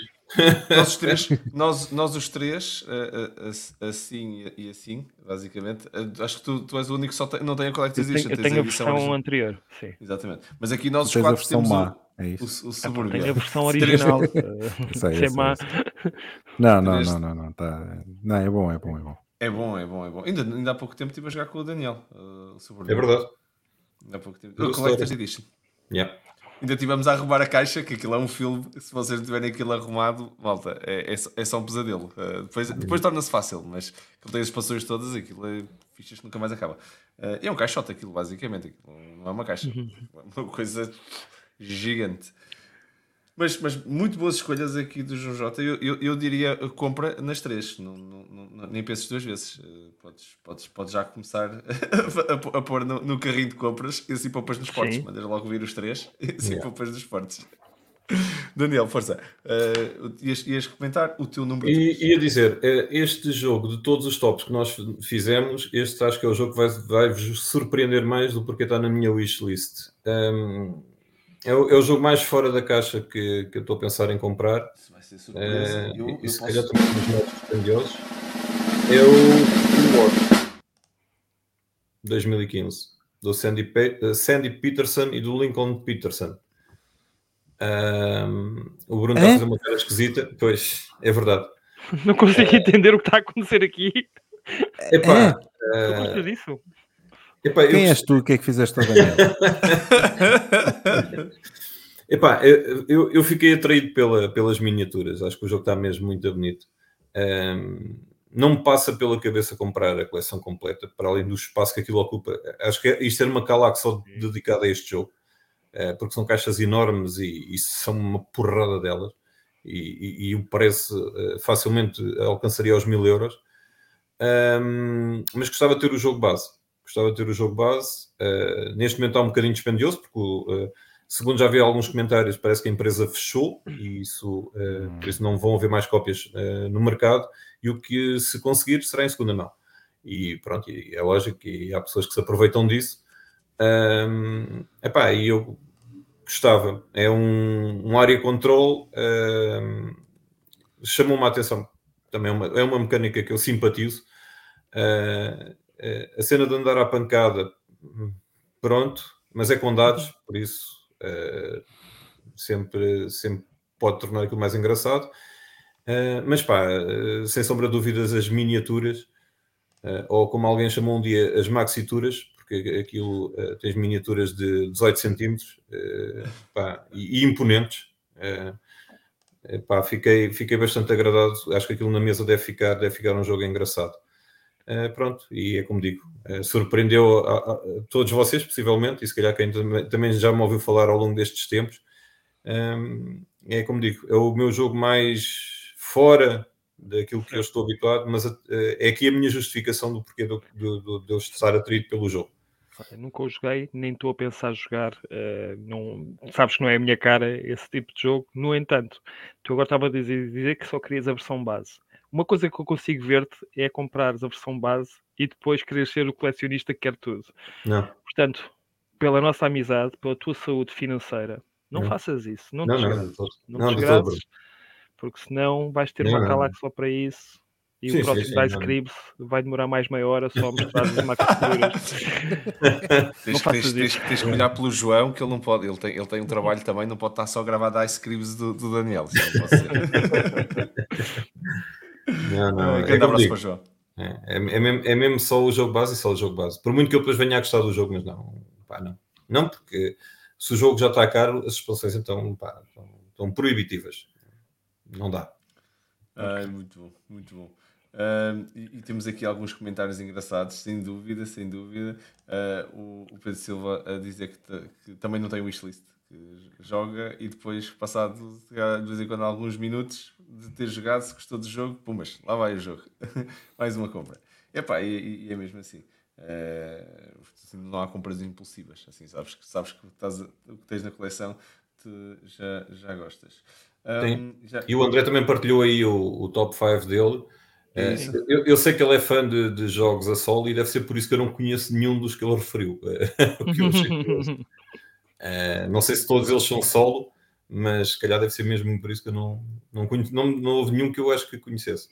nós, os três, *laughs* nós, nós os três, eh, eh, ass- assim e- assim, basicamente, eh, acho que tu, tu és o único que só tem, não tem a Eu Collector's tenho, Edition, eu tens tenho a edição versão original. anterior. Sim. Exatamente. Mas aqui nós Tu os a quatro temos má. o, É o, isso. o pá, Suburbia. tenho a versão *laughs* original. eh, *laughs* Sei, sei. Não, não, não, não, não, tá. Não, é bom, é bom, é bom. É bom, é bom, é bom. Ainda, ainda há pouco tempo estive a jogar com o Daniel, eh, o Suburbia. É verdade. Ainda há pouco tempo. O Collector's. Edition. Yeah. Ainda tivemos a arrumar a caixa, que aquilo é um filme. Se vocês tiverem aquilo arrumado, malta, é, é, só- é só um pesadelo. Uh, depois depois torna-se fácil, mas como tem as expansões todas, aquilo é fichas que nunca mais acaba. Uh, é um caixote aquilo, basicamente. Aquilo não é uma caixa. É uma coisa gigante. Mas, mas muito boas escolhas aqui do João Jota. Eu, eu, eu diria compra nas três. Não, não, não- nem penses duas vezes. Uh, podes, podes, podes já começar *laughs* a, a pôr no, no carrinho de compras e assim poupas nos portos. Sim. Mandas logo vir os três *laughs* e assim Yeah. poupas nos portos. Daniel, força. Uh, ias, ias comentar o teu número E ia dizer, eh, este jogo, de todos os tops que nós fizemos, este acho que é o jogo que vai, vai vos surpreender mais do porquê está na minha wishlist. Um, é, o, é o jogo mais fora da caixa que, que eu estou a pensar em comprar. Isso vai ser surpresa. Eh, eu, e eu se posso... calhar também um dos mais dispendiosos. É o War 2015, do Sandy, Pe- eh, Sandy Peterson e do Lincoln Peterson. Um, o Bruno está a É? fazer uma cara esquisita, pois é verdade. *laughs* Não consigo entender o que está a acontecer aqui. Epá, Não eh, gostas disso? Epá, eu, Quem és tu? O que é que fizeste ao Daniel? *laughs* epá, eu, eu, eu fiquei atraído pela, pelas miniaturas, acho que o jogo está mesmo muito bonito. Um, não me passa pela cabeça comprar a coleção completa, para além do espaço que aquilo ocupa. Acho que é- isto era uma calac só dedicada a este jogo, eh, porque são caixas enormes e, e são uma porrada delas, e, e- e o preço eh, facilmente alcançaria os mil euros. Um, mas gostava de ter o jogo base. Gostava de ter o jogo base. Uh, neste momento está um bocadinho dispendioso, porque, uh, segundo já vi alguns comentários, parece que a empresa fechou e isso, uh, por isso não vão haver mais cópias no mercado. E o que se conseguir será em segunda mão. E pronto, e é lógico que há pessoas que se aproveitam disso. Um, epá, e eu gostava. É um, um área control. Um, Chamou-me a atenção. Também é uma, é uma mecânica que eu simpatizo. Uh, a cena de andar à pancada, pronto, mas é com dados, por isso uh, sempre, sempre pode tornar aquilo mais engraçado. Uh, mas pá, sem sombra de dúvidas, as miniaturas, ou como alguém chamou um dia, as maxituras, porque aquilo tens miniaturas de 18 centímetros pá, e, imponentes. Pá, fiquei, fiquei bastante agradado. Acho que aquilo na mesa deve ficar, deve ficar um jogo engraçado. Uh, pronto, e é como digo, uh, surpreendeu a, a, a, todos vocês, possivelmente, e se calhar quem também, também já me ouviu falar ao longo destes tempos. Um, é como digo, é o meu jogo mais fora daquilo que eu estou habituado, mas uh, é aqui a minha justificação do porquê de eu estar atraído pelo jogo. Nunca o joguei, nem estou a pensar jogar. Não, sabes que não é a minha cara esse tipo de jogo. No entanto, tu agora estava a dizer, dizer que só querias a versão base. Uma coisa que eu consigo ver-te é comprares a versão base e depois querer ser o colecionista que quer tudo. Não. Portanto, pela nossa amizade, pela tua saúde financeira, não, não. faças isso. Não, não te desgraças. Não, não, não te porque senão vais ter uma calaca só para isso e sim, o próximo sim, Scribs vai demorar mais meia hora só a mostrar as *laughs* maquinaduras. *laughs* tens, tens, tens, tens, que olhar pelo João, que ele não pode, ele tem, ele tem um trabalho também, não pode estar só a gravar da Scribs do, do Daniel. *laughs* Não, não. É, é, abraço para o João. É, é, é, mesmo, é mesmo só o jogo base e só o jogo base. Por muito que eu depois venha a gostar do jogo, mas não, pá, não. Não, porque se o jogo já está caro, as expansões então pá, estão, estão proibitivas. Não dá. Ai, muito bom, muito bom. Uh, e, e, temos aqui alguns comentários engraçados, sem dúvida, sem dúvida. Uh, o, o, Pedro Silva a dizer que, que, também não tem wishlist, que joga e depois, passado de vez em quando alguns minutos de ter jogado, se gostou do jogo, pumas, lá vai o jogo. *laughs* Mais uma compra. Epá, e, e é mesmo assim. Uh, não há compras impulsivas, assim, sabes que sabes que estás, o que tens na coleção te, já, já gostas. Um, já... E o André também partilhou aí o, o top 5 dele. É, eu, eu, sei que ele é fã de, de, jogos a solo e deve ser por isso que eu não conheço nenhum dos que ele referiu. *laughs* *laughs* é, não sei se todos eles são solo, mas se calhar deve ser mesmo por isso que eu não, não, conheço, não, não houve nenhum que eu acho que conhecesse.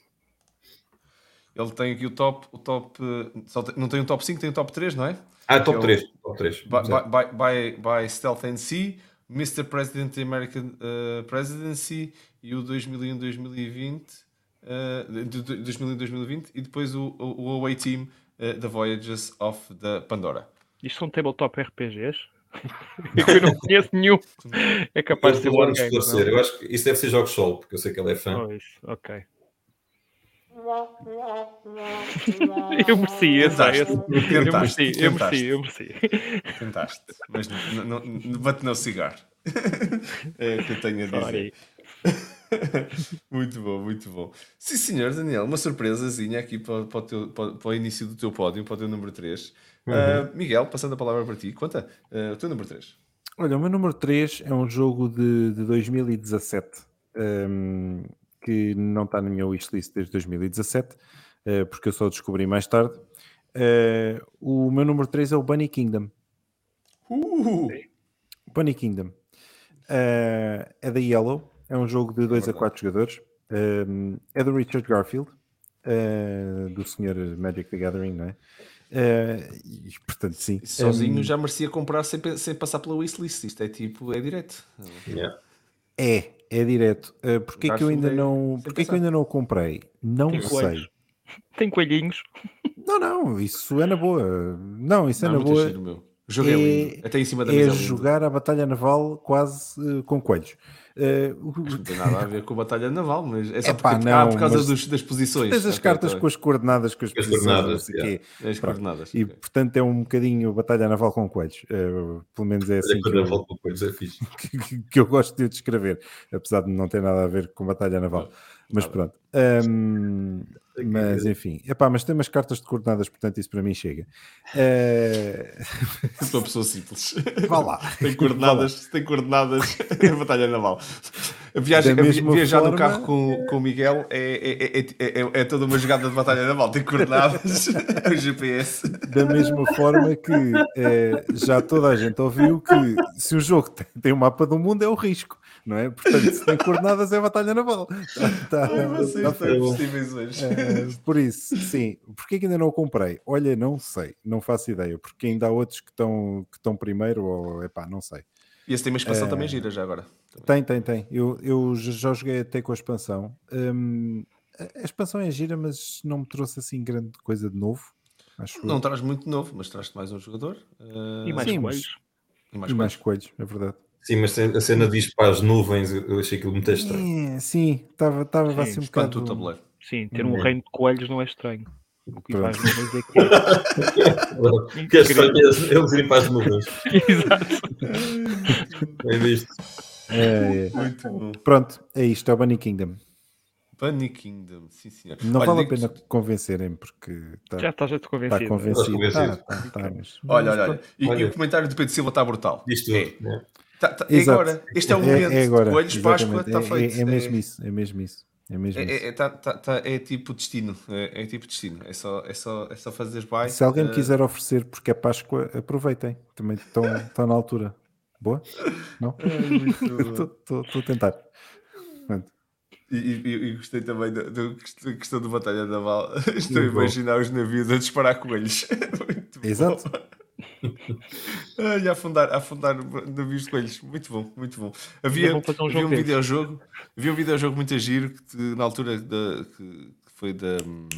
Ele tem aqui o top, o top tem, não tem o top 5, tem o top 3, não é? Ah, top 3. É o, top 3 by, by, by, by Stealth NC, Mr. President American uh, Presidency e o 2001-2020 uh, 2020 e depois o, o, o Away Team uh, The Voyages of the Pandora. Isto são tabletop RPGs? *laughs* eu não conheço nenhum. É capaz de ser Wargame. Eu acho que isso deve ser jogos solo, porque eu sei que ele é fã. Oh. Ok. *laughs* eu mereci, esse, esse. Eu mereci, eu mereci, eu mereci. Tentaste, mas bate no cigarro. *laughs* é o que eu tenho a dizer. muito bom, muito bom. Sim, senhor Daniel, uma surpresazinha aqui para, para, o, teu, para, para o início do teu pódio, para o teu número 3. Uhum. Uh, Miguel, passando a palavra para ti, conta uh, o teu número 3. Olha, o meu número 3 é um jogo de, de 2017 um, que não está na minha wishlist desde 2017, uh, ah, porque eu só descobri mais tarde. o meu número 3 é o Bunny Kingdom. Uh! Bunny Kingdom. é da Yellow é um jogo de 2 é a 4 jogadores. Um, é do Richard Garfield, uh, do Sr. Magic the Gathering, não é? Uh, e, portanto, sim. Sozinho um, já merecia comprar sem, sem passar pela wishlist. Isto é tipo, é direto. Yeah. É, é direto. Uh, porque é que eu ainda não, porque é que eu ainda não o comprei? Não Tem sei. Coelhos. Tem coelhinhos. Não, não, isso é na boa. Não, isso é não, na boa. Giro, meu. Jogo é, é lindo. Até em cima da é mesa. É jogar a batalha naval quase uh, com coelhos. Uh, não tem nada a ver com a batalha naval, mas é só Epá, porque, não, ah, por causa dos, das posições. Tens as cartas com as coordenadas, com as, as coordenadas. Yeah. As coordenadas e okay. portanto é um bocadinho batalha naval com coelhos. Uh, pelo menos é assim. Que eu, com coelhos é fixe. *laughs* Que, que, eu gosto de descrever, apesar de não ter nada a ver com batalha naval. Mas pronto. Um, mas enfim, epá, mas tem umas cartas de coordenadas, portanto isso para mim chega. Uh... Sou *laughs* uma pessoa simples. Vá lá. tem coordenadas, tem coordenadas *laughs* a batalha naval. A viagem, a viajar forma... no carro com, com o Miguel é, é, é, é, toda uma jogada de batalha naval. Tem coordenadas, *laughs* o GPS. Da mesma forma que já toda a gente ouviu que se o jogo tem, tem o mapa do mundo é o risco não é? Portanto, se tem coordenadas é batalha naval. Tá, tá, Ai, tá hoje. É, por isso, sim. Porquê que ainda não o comprei? Olha, não sei, não faço ideia, porque ainda há outros que estão que estão primeiro, ou epá, não sei. E esse tem uma expansão é... também gira já agora. Tem, tem, tem. Eu, eu já joguei até com a expansão. Hum, a expansão é gira, mas não me trouxe assim grande coisa de novo. acho Não eu. traz muito novo, mas traz mais um jogador. E eh, mais Sim, mas- coelhos. e mais E mais coelhos, é verdade. Sim, mas a cena diz para as nuvens, eu achei aquilo muito estranho. É, sim, estava estava Sim, assim um bocado. o tabuleiro. Sim, ter um Hum. reino de coelhos não é estranho. O que faz nuvens é que é. Que é estranho eles eles irem para as nuvens. *laughs* Exato. É disto. É, é. Muito bom. Pronto, é isto, é o Bunny Kingdom. Bunny Kingdom, sim senhor. Não Olha, vale a pena convencerem, porque está Já estás a te tá convencido. convencido. convencido. Tá, tá, tá, mas- Olha, olha, olha. E, e Olha. o comentário do Pedro Silva está brutal. Diz tudo. É, né? tá- tá- é agora. Este é o momento. É, agora. Coelhos, Páscoa, está É- feito. É, é mesmo isso, é mesmo isso. É mesmo É, é, é, tá- tá- tá- é tipo destino. É, é tipo destino. É só, é só, é só fazer bye. Se alguém Eh, quiser oferecer porque é Páscoa, aproveitem. Também estão, estão na altura. Boa? Não? Estou *laughs* a tentar. Pronto. E, e- e gostei também da da quest- questão do Batalha Naval. *laughs* Estou a bom. imaginar os navios a disparar coelhos. *laughs* Muito bom. Exato. Ai, a afundar, afundar navios de coelhos. Muito bom, muito bom. Havia, um havia um videojogo, havia um videojogo muito giro que te- na altura da, que foi da,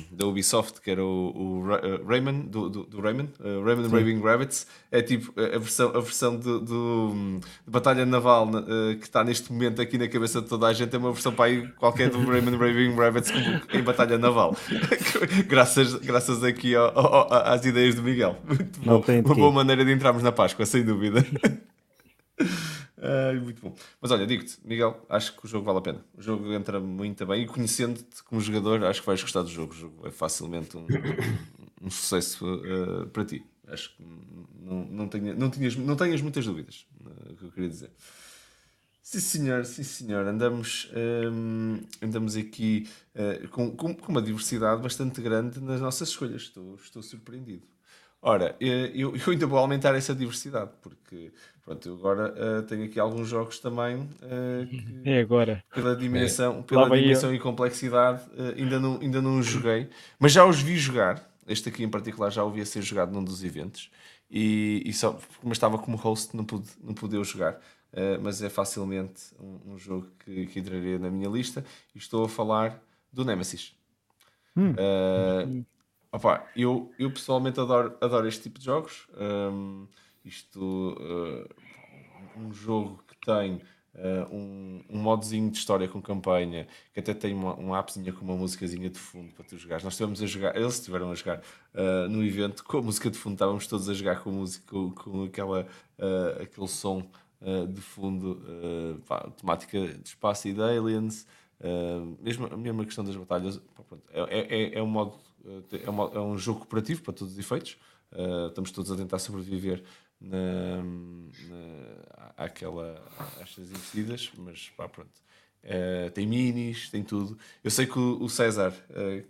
da Ubisoft, que era o, o uh, Rayman, do, do, do Rayman, uh, Rayman Raving Rabbits. É tipo a a versão, a versão do, do, de Batalha Naval uh, que está neste momento aqui na cabeça de toda a gente. É uma versão para aí qualquer do Rayman *laughs* Raving Rabbits em Batalha Naval. *laughs* graças, graças aqui ao- ao- às ideias do Miguel. Muito bom. Uma boa maneira de entrarmos na Páscoa, sem dúvida. *laughs* Ai, muito bom. Mas olha, digo-te, Miguel, acho que o jogo vale a pena. O jogo entra muito bem e conhecendo-te como jogador, acho que vais gostar do jogo. O jogo é facilmente um, um sucesso eh, para ti. Acho que não, não, tenha, não, tinhas, não tenhas muitas dúvidas, o que eu queria dizer. Sim senhor, sim senhor. Andamos, hum, andamos aqui eh, com, com, com uma diversidade bastante grande nas nossas escolhas. Estou, estou surpreendido. Ora, eh, eu, eu ainda vou aumentar essa diversidade, porque pronto, eu agora eh, tenho aqui alguns jogos também eh, *laughs* que, É agora. pela dimensão, pela Lá vai dimensão e complexidade, eh, ainda, não, ainda não os joguei, mas já os vi jogar. Este aqui em particular já o vi a ser jogado num dos eventos e, e só como estava como host não pude, não pude eu jogar. mas é facilmente um, um jogo que, que entraria na minha lista e estou a falar do Nemesis. Eh, opa, eu, eu pessoalmente adoro, adoro este tipo de jogos. Um, isto eh, um jogo que tem eh, um, um modozinho de história com campanha, que até tem uma, uma appzinha com uma musicazinha de fundo para tu jogares. Nós estivemos a jogar, eles estiveram a jogar eh, no evento com a música de fundo, estávamos todos a jogar com música, com, com aquela, aquele som de fundo, pá, temática de espaço e de aliens. Uh, mesmo a mesma questão das batalhas, pá, pronto, é, é, é um modo, uh, é, um, modo- é um jogo cooperativo para todos os efeitos. Uh, estamos todos a tentar sobreviver na, na, àquela, às investidas, mas pá, pronto. Uh, tem minis, tem tudo. Eu sei que o, o César, uh, ele,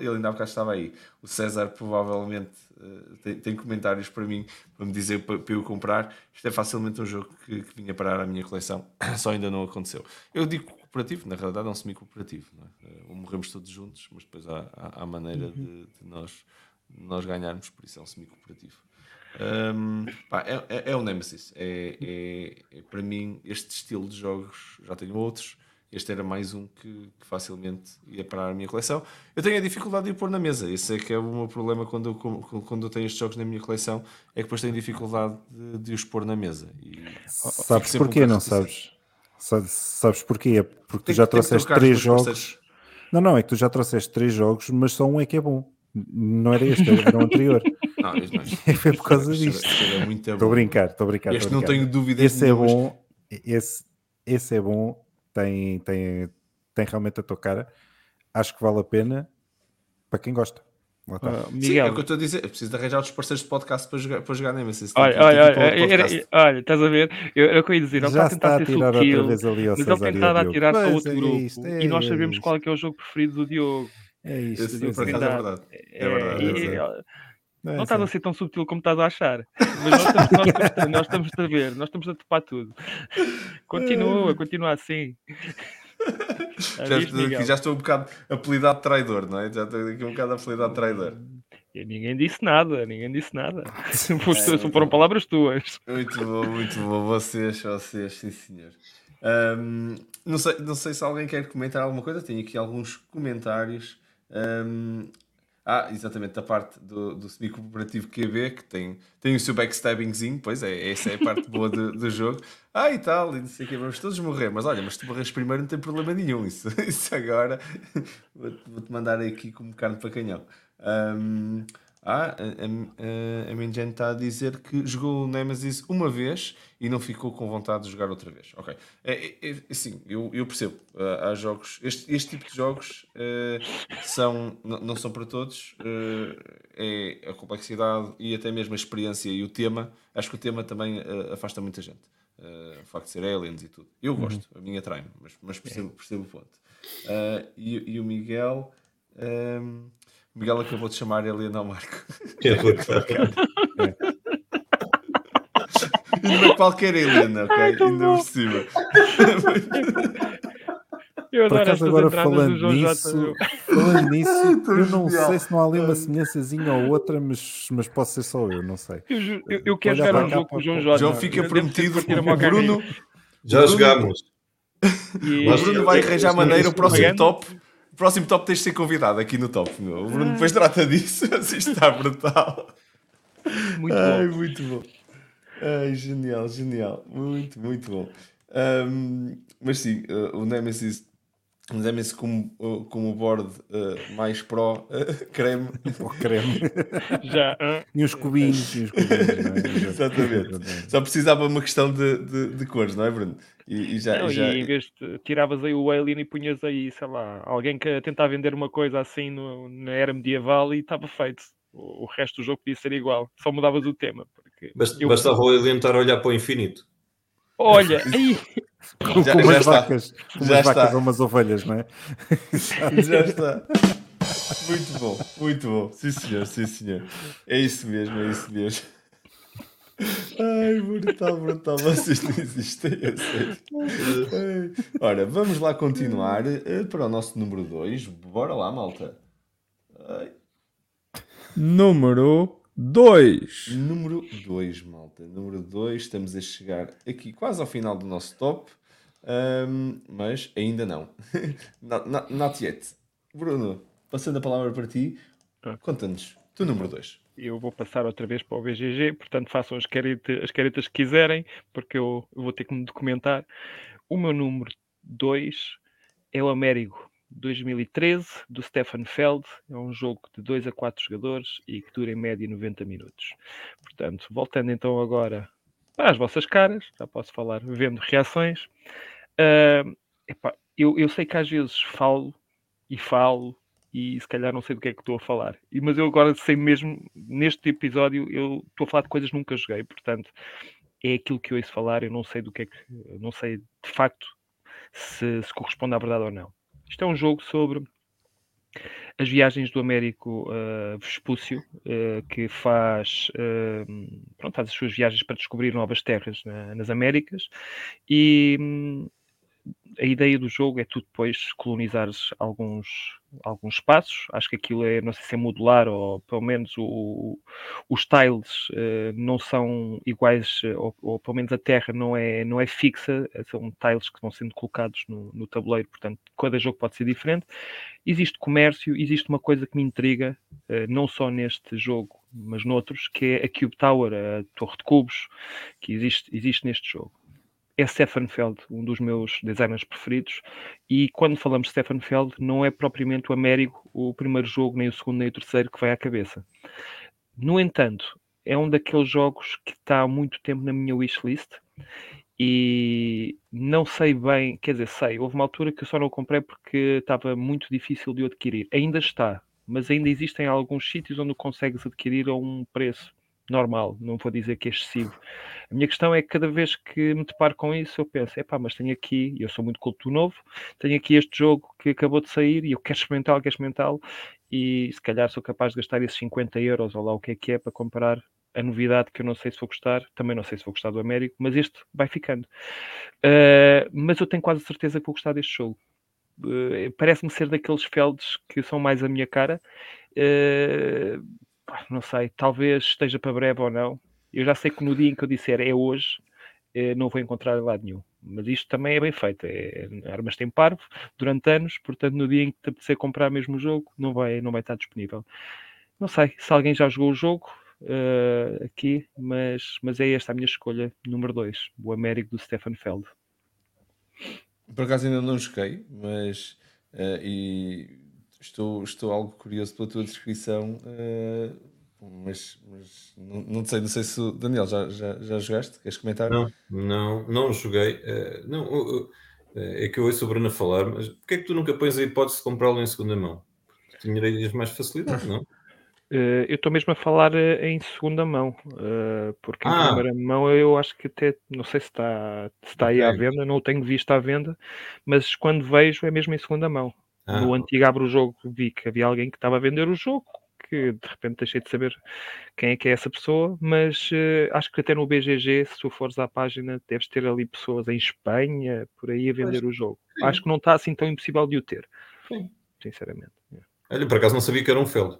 ele ainda há bocado estava aí. O César provavelmente uh, tem, tem comentários para mim para me dizer para, para eu comprar. Isto é facilmente um jogo que, que vinha parar à minha coleção, *coughs* só ainda não aconteceu. Eu digo cooperativo, na realidade é um semi-cooperativo. é? Uh, morremos todos juntos, mas depois há, há, há maneira de, de nós, de nós ganharmos, por isso é um semi-cooperativo. Um, pá, é, é, é um Nemesis. É, é- é, para mim, este estilo de jogos já tenho outros. Este era mais um que, que facilmente ia parar a minha coleção. Eu tenho a dificuldade de o pôr na mesa. Esse é que é o meu problema quando eu, quando eu tenho estes jogos na minha coleção. É que depois tenho dificuldade de, de os pôr na mesa. E Sabes porquê, não sabes? Sabes, porquê? É porque tu Tem já tem que trouxeste três jogos. Não, não, é que tu já trouxeste três jogos, mas só um é que é bom. Não era este, era o anterior. *laughs* Não, este não é. *laughs* Foi por causa Este disto. Estou a brincar, estou a brincar. Este não tenho dúvidas Esse é bom, esse, esse é bom, tem, tem, tem realmente a tua cara. Acho que vale a pena para quem gosta. Ah, Sim, é Miguel, o que eu estou a dizer. Eu preciso de arranjar outros parceiros de podcast para jogar, para jogar olha, Tem que- olha, olha, era- podcast. olha, estás a ver? Eu, que eu ia dizer, ele Já está a tentar ser tirar outra sutil, vez ali ao mas ele Diogo. atirar para outro é grupo isto, e nós é sabemos qual é que é o jogo preferido do Diogo. É. Esse, por é. é Verdade. É É, verdade. e- é. Não é não estás a ser tão subtil como estás a achar, mas nós estamos, nós estamos- nós estamos a ver, nós estamos a topar tudo. Continua, continua assim. Já Já estou, já estou um bocado apelidado de traidor, não é? Já estou aqui um bocado apelidado de traidor. E Ninguém disse nada, ninguém disse nada. É, Foram foram palavras tuas. Muito bom, muito bom. Vocês, vocês, sim senhor. Ahm, não, sei, não sei se alguém quer comentar alguma coisa. Tenho aqui alguns comentários. Ahm, Ah, exatamente, da parte do, do semi-cooperativo QB, que tem, tem o seu backstabbingzinho, pois é, essa é a parte boa do, do jogo. Ah, e tal, e não sei o que, vamos todos morrer, mas olha, mas tu morres primeiro não tem problema nenhum, isso, *laughs* isso agora vou-te vou mandar aqui como carne para canhão. Um, ah, a, a, a Minjen está a dizer que jogou o Nemesis uma vez e não ficou com vontade de jogar outra vez. Ok. É, é, é sim, eu, eu percebo. Uh, há jogos. Este, este tipo de jogos uh, são, não são para todos. Uh, é a complexidade e até mesmo a experiência e o tema. Acho que o tema também afasta muita gente. o facto de ser aliens e tudo. Eu uhum. gosto, uhum. a minha atrai mas, mas percebo, percebo o ponto. E, e, o Miguel. Um, Miguel acabou de chamar Helena ao Marco. É e não *laughs* é qualquer Helena, ok? Ai, Ainda por cima. *laughs* Eu Por acaso, agora falando nisso, *laughs* falando nisso, eu não sei se não há ali uma semelhançazinha ou outra, mas, mas posso ser só eu, não sei. Eu, eu, eu quero jogar um jogo com o João Jota. João fica prometido que o Bruno. Já jogámos. O Bruno vai arranjar maneira, o próximo top próximo top tens de ser convidado aqui no top, meu. O Bruno depois trata disso, *laughs* assim está brutal. Muito Ai, bom. muito bom. Ai, genial, genial. Muito, muito bom. Um, mas sim, uh, o Nemesis, o Nemesis como, uh, como board uh, mais pro *laughs* creme. O creme. *laughs* Já. E os cubinhos. E os cubinhos é? *laughs* Exatamente. Só precisava uma questão de, de, de cores, não é, Bruno? E, e já, não, já... e em vez de tiravas aí o Alien e punhas aí, sei lá, alguém que tentar vender uma coisa assim no, na era medieval e estava feito. O, o, resto do jogo podia ser igual, só mudavas o tema. Porque Bast, eu... Bastava o Alien estar a olhar para o infinito. Olha, *laughs* aí. Já, com umas vacas, com umas vacas ou umas ovelhas, não é? *laughs* já está. Muito bom, muito bom. Sim, senhor, sim, senhor. É isso mesmo, é isso mesmo. Ai, brutal, brutal. Vocês não existem, eu sei. Ora, vamos lá continuar uh, para o nosso número 2. Bora lá, malta. Ai. Número 2. Número 2, malta. Número 2. Estamos a chegar aqui quase ao final do nosso top. Um, mas ainda não. *laughs* not, not, not yet. Bruno, passando a palavra para ti, ah. conta-nos. Tu número 2 eu vou passar outra vez para o BGG, portanto façam as, careta, as caretas que quiserem, porque eu, eu, vou ter que me documentar. O meu número 2 é o Américo 2013, do Stefan Feld. É um jogo de 2 a 4 jogadores e que dura em média 90 minutos. Portanto, voltando então agora para as vossas caras, já posso falar vendo reações. Uh, epá, eu, eu sei que às vezes falo e falo e se calhar não sei do que é que estou a falar. Mas eu agora sei mesmo, neste episódio, eu estou a falar de coisas que nunca joguei, portanto, é aquilo que eu ouço falar, eu não sei do que é que, não sei de facto se, se corresponde à verdade ou não. Isto é um jogo sobre as viagens do Américo uh, Vespúcio, uh, que faz, uh, pronto, faz as suas viagens para descobrir novas terras na, nas Américas e hum, a ideia do jogo é tu depois colonizares alguns, alguns espaços. Acho que aquilo é, não sei se é modular ou pelo menos o, os tiles uh, não são iguais, ou, ou, pelo menos a terra não é, não é fixa, são tiles que vão sendo colocados no, no tabuleiro, portanto, cada jogo pode ser diferente. Existe comércio, existe uma coisa que me intriga, uh, não só neste jogo, mas noutros, que é a Cube Tower, a Torre de Cubos, que existe, existe neste jogo é Stefan Feld, um dos meus designers preferidos. E quando falamos de Stefan Feld, não é propriamente o Américo o primeiro jogo, nem o segundo, nem o terceiro que vai à cabeça. No entanto, é um daqueles jogos que está há muito tempo na minha wishlist e não sei bem, quer dizer, sei, houve uma altura que eu só não comprei porque estava muito difícil de adquirir. Ainda está, mas ainda existem alguns sítios onde consegues adquirir a um preço normal, não vou dizer que é excessivo. A minha questão é que cada vez que me deparo com isso, eu penso, epá, mas tenho aqui, eu sou muito culto novo, tenho aqui este jogo que acabou de sair e eu quero experimentá-lo, quero experimentá-lo, e se calhar sou capaz de gastar esses 50 euros ou lá o que é que é para comprar a novidade que eu não sei se vou gostar, também não sei se vou gostar do Américo, mas este vai ficando. Uh, mas eu tenho quase certeza que vou gostar deste jogo. Uh, Parece-me ser daqueles felds que são mais a minha cara. Uh, não sei, talvez esteja para breve ou não. Eu já sei que no dia em que eu disser é hoje, eh, não vou encontrar em lado nenhum. Mas isto também é bem feito. É, armas têm parvo durante anos, portanto, no dia em que te apetecer comprar mesmo o jogo, não vai, não vai estar disponível. Não sei se alguém já jogou o jogo uh, aqui, mas, mas é esta a minha escolha, número 2, o Américo do Stefan Feld. Por acaso ainda não joguei, mas uh, e estou, estou algo curioso pela tua descrição. Uh, mas, mas não, não, sei, não sei se o Daniel já, já, já jogaste, queres comentar? Não, não, não joguei. Uh, não, uh, é que eu ouço o Bruno a falar, mas porquê é que tu nunca pões a hipótese de comprá-lo em segunda mão? Tinhas mais facilidade, não? Uh, *laughs* eu estou mesmo a falar em segunda mão, porque em ah. primeira mão eu acho que até não sei se está, se está aí okay. à venda, não o tenho visto à venda, mas quando vejo é mesmo em segunda mão. Ah. No antigo Abro o Jogo vi que havia alguém que estava a vender o jogo, que de repente deixei de saber quem é que é essa pessoa, mas uh, acho que até no BGG, se tu fores à página, deves ter ali pessoas em Espanha, por aí a vender o jogo. Sim. Acho que não está assim tão impossível de o ter, sim. sinceramente. Olha, por acaso não sabia que era um Feld.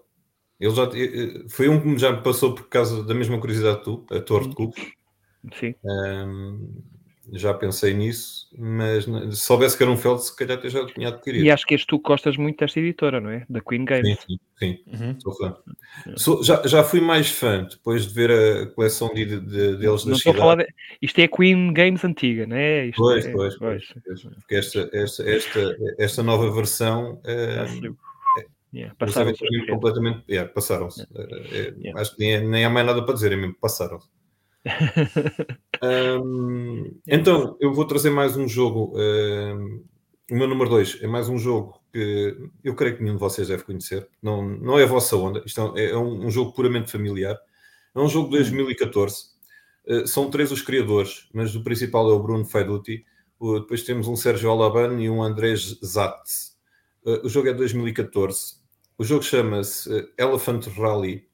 Ele já, eh, foi um que já me passou por causa da mesma curiosidade que tu, a Torre de Cubos. Sim. Um, já pensei nisso, mas se soubesse que era um Feld, se calhar até já tinha adquirido. E acho que és tu que gostas muito desta editora, não é? Da Queen Games. Sim, sim, sim. Uhum. sou fã. Sou, já, já fui mais fã depois de ver a coleção de, de, de deles não estou a falar de... Isto é a Queen Games antiga, não é? Isto pois, é... pois, pois, pois. Porque esta, esta, esta, esta nova versão. É, yeah, passaram-se completamente. Yeah, passaram-se. Yeah. É, yeah. Acho que nem, nem há mais nada para dizer, é mesmo passaram-se um, então, eu vou trazer mais um jogo. Um, o meu número 2 é mais um jogo que eu creio que nenhum de vocês deve conhecer. Não, não é a vossa onda. Isto é, é um, um, jogo puramente familiar. É um jogo de 2014. Uh, são três os criadores, mas o principal é o Bruno Faiduti. Uh, depois temos um Sérgio Alaban e um Andrés Zatz. Uh, o jogo é de 2014. O jogo chama-se Elephant Rally.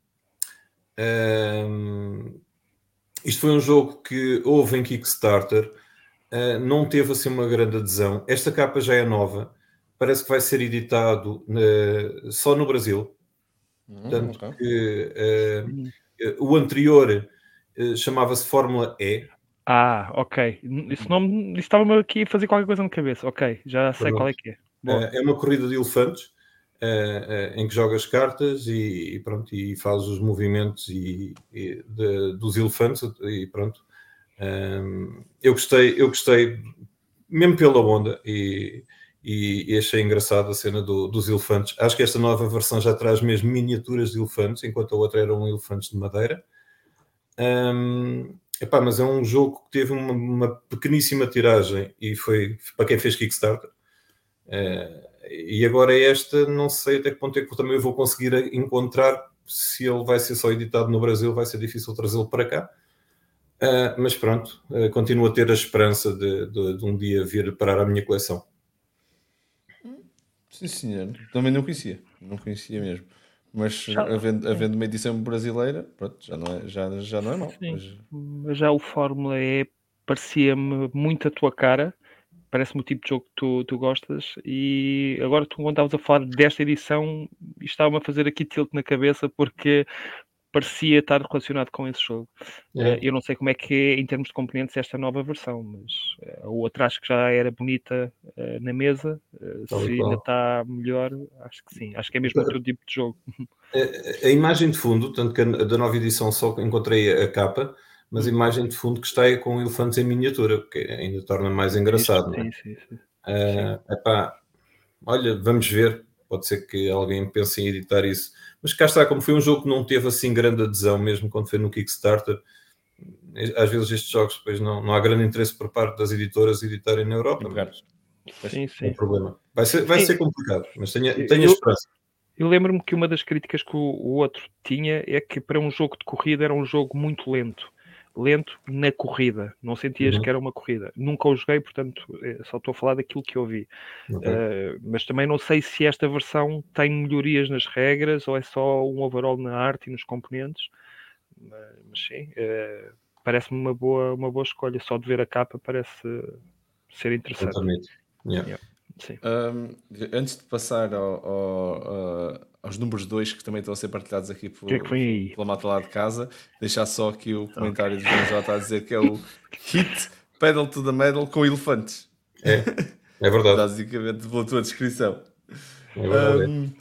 Um, isto foi um jogo que houve em Kickstarter, uh, não teve assim uma grande adesão. Esta capa já é nova, parece que vai ser editado uh, só no Brasil. Hum, Portanto, okay. que, uh, o anterior chamava-se Fórmula E. Ah, ok. Esse nome estava-me aqui a fazer qualquer coisa na cabeça. Ok, já sei Pronto. qual é que é. É uma corrida de elefantes Uh, uh, em que jogas cartas e, e, pronto, e fazes os movimentos e, e de, dos elefantes e pronto. Um, eu gostei, eu gostei mesmo pela onda e, e, achei engraçada a cena do, dos elefantes. Acho que esta nova versão já traz mesmo miniaturas de elefantes, enquanto a outra eram elefantes de madeira. Um, epá, mas é um jogo que teve uma, uma pequeníssima tiragem e foi para quem fez Kickstarter. Uh, e agora esta, não sei até que ponto é que também vou conseguir encontrar. Se ele vai ser só editado no Brasil, vai ser difícil trazê-lo para cá. Uh, mas pronto, uh, continuo a ter a esperança de, de, de, um dia vir parar a minha coleção. Sim, senhor. Também não conhecia, não conhecia mesmo. Mas havendo, havendo uma edição brasileira, pronto, já não é, já, já não é mal. Mas... mas... já o Fórmula E parecia-me muito a tua cara parece-me o tipo de jogo que tu, tu gostas. E agora, tu, quando estavas a falar desta edição, estava-me a fazer aqui tilt na cabeça porque parecia estar relacionado com esse jogo. É. Uh, eu não sei como é que é em termos de componentes esta nova versão, mas uh, a outra acho que já era bonita uh, na mesa. se ainda está melhor, acho que sim. Acho que é mesmo outro tipo de jogo. *laughs* A, a, imagem de fundo, tanto que a, da nova edição só encontrei a capa, mas a imagem de fundo que está é com elefantes em miniatura, que ainda torna mais engraçado. Sim, é? sim, sim. Uh, epá, olha, vamos ver. Pode ser que alguém pense em editar isso. Mas cá está, como foi um jogo que não teve assim grande adesão, mesmo quando foi no Kickstarter, às vezes estes jogos depois não, não há grande interesse por parte das editoras editarem na Europa. Mas, sim, sim. É um problema. Vai ser, vai ser complicado, mas tenha, tenha eu, esperança. Eu lembro-me que uma das críticas que o, o outro tinha é que para um jogo de corrida era um jogo muito lento lento na corrida. Não sentias uhum. que era uma corrida. Nunca o joguei, portanto, eh, só estou a falar daquilo que eu vi. Okay. Uh, mas também não sei se esta versão tem melhorias nas regras ou é só um overall na arte e nos componentes. Mas, mas sim, uh, parece-me uma boa, uma boa escolha. Só de ver a capa parece ser interessante. Exatamente. Yeah. Yeah. Um, antes de passar ao, ao, aos números 2 que também estão a ser partilhados aqui por, que é que pela mata lá de casa. Deixar só aqui o comentário okay. do João J a dizer que é o Hit Pedal to the Medal com elefantes. É, é verdade. *laughs* Basicamente, pela tua descrição. É verdade. Um,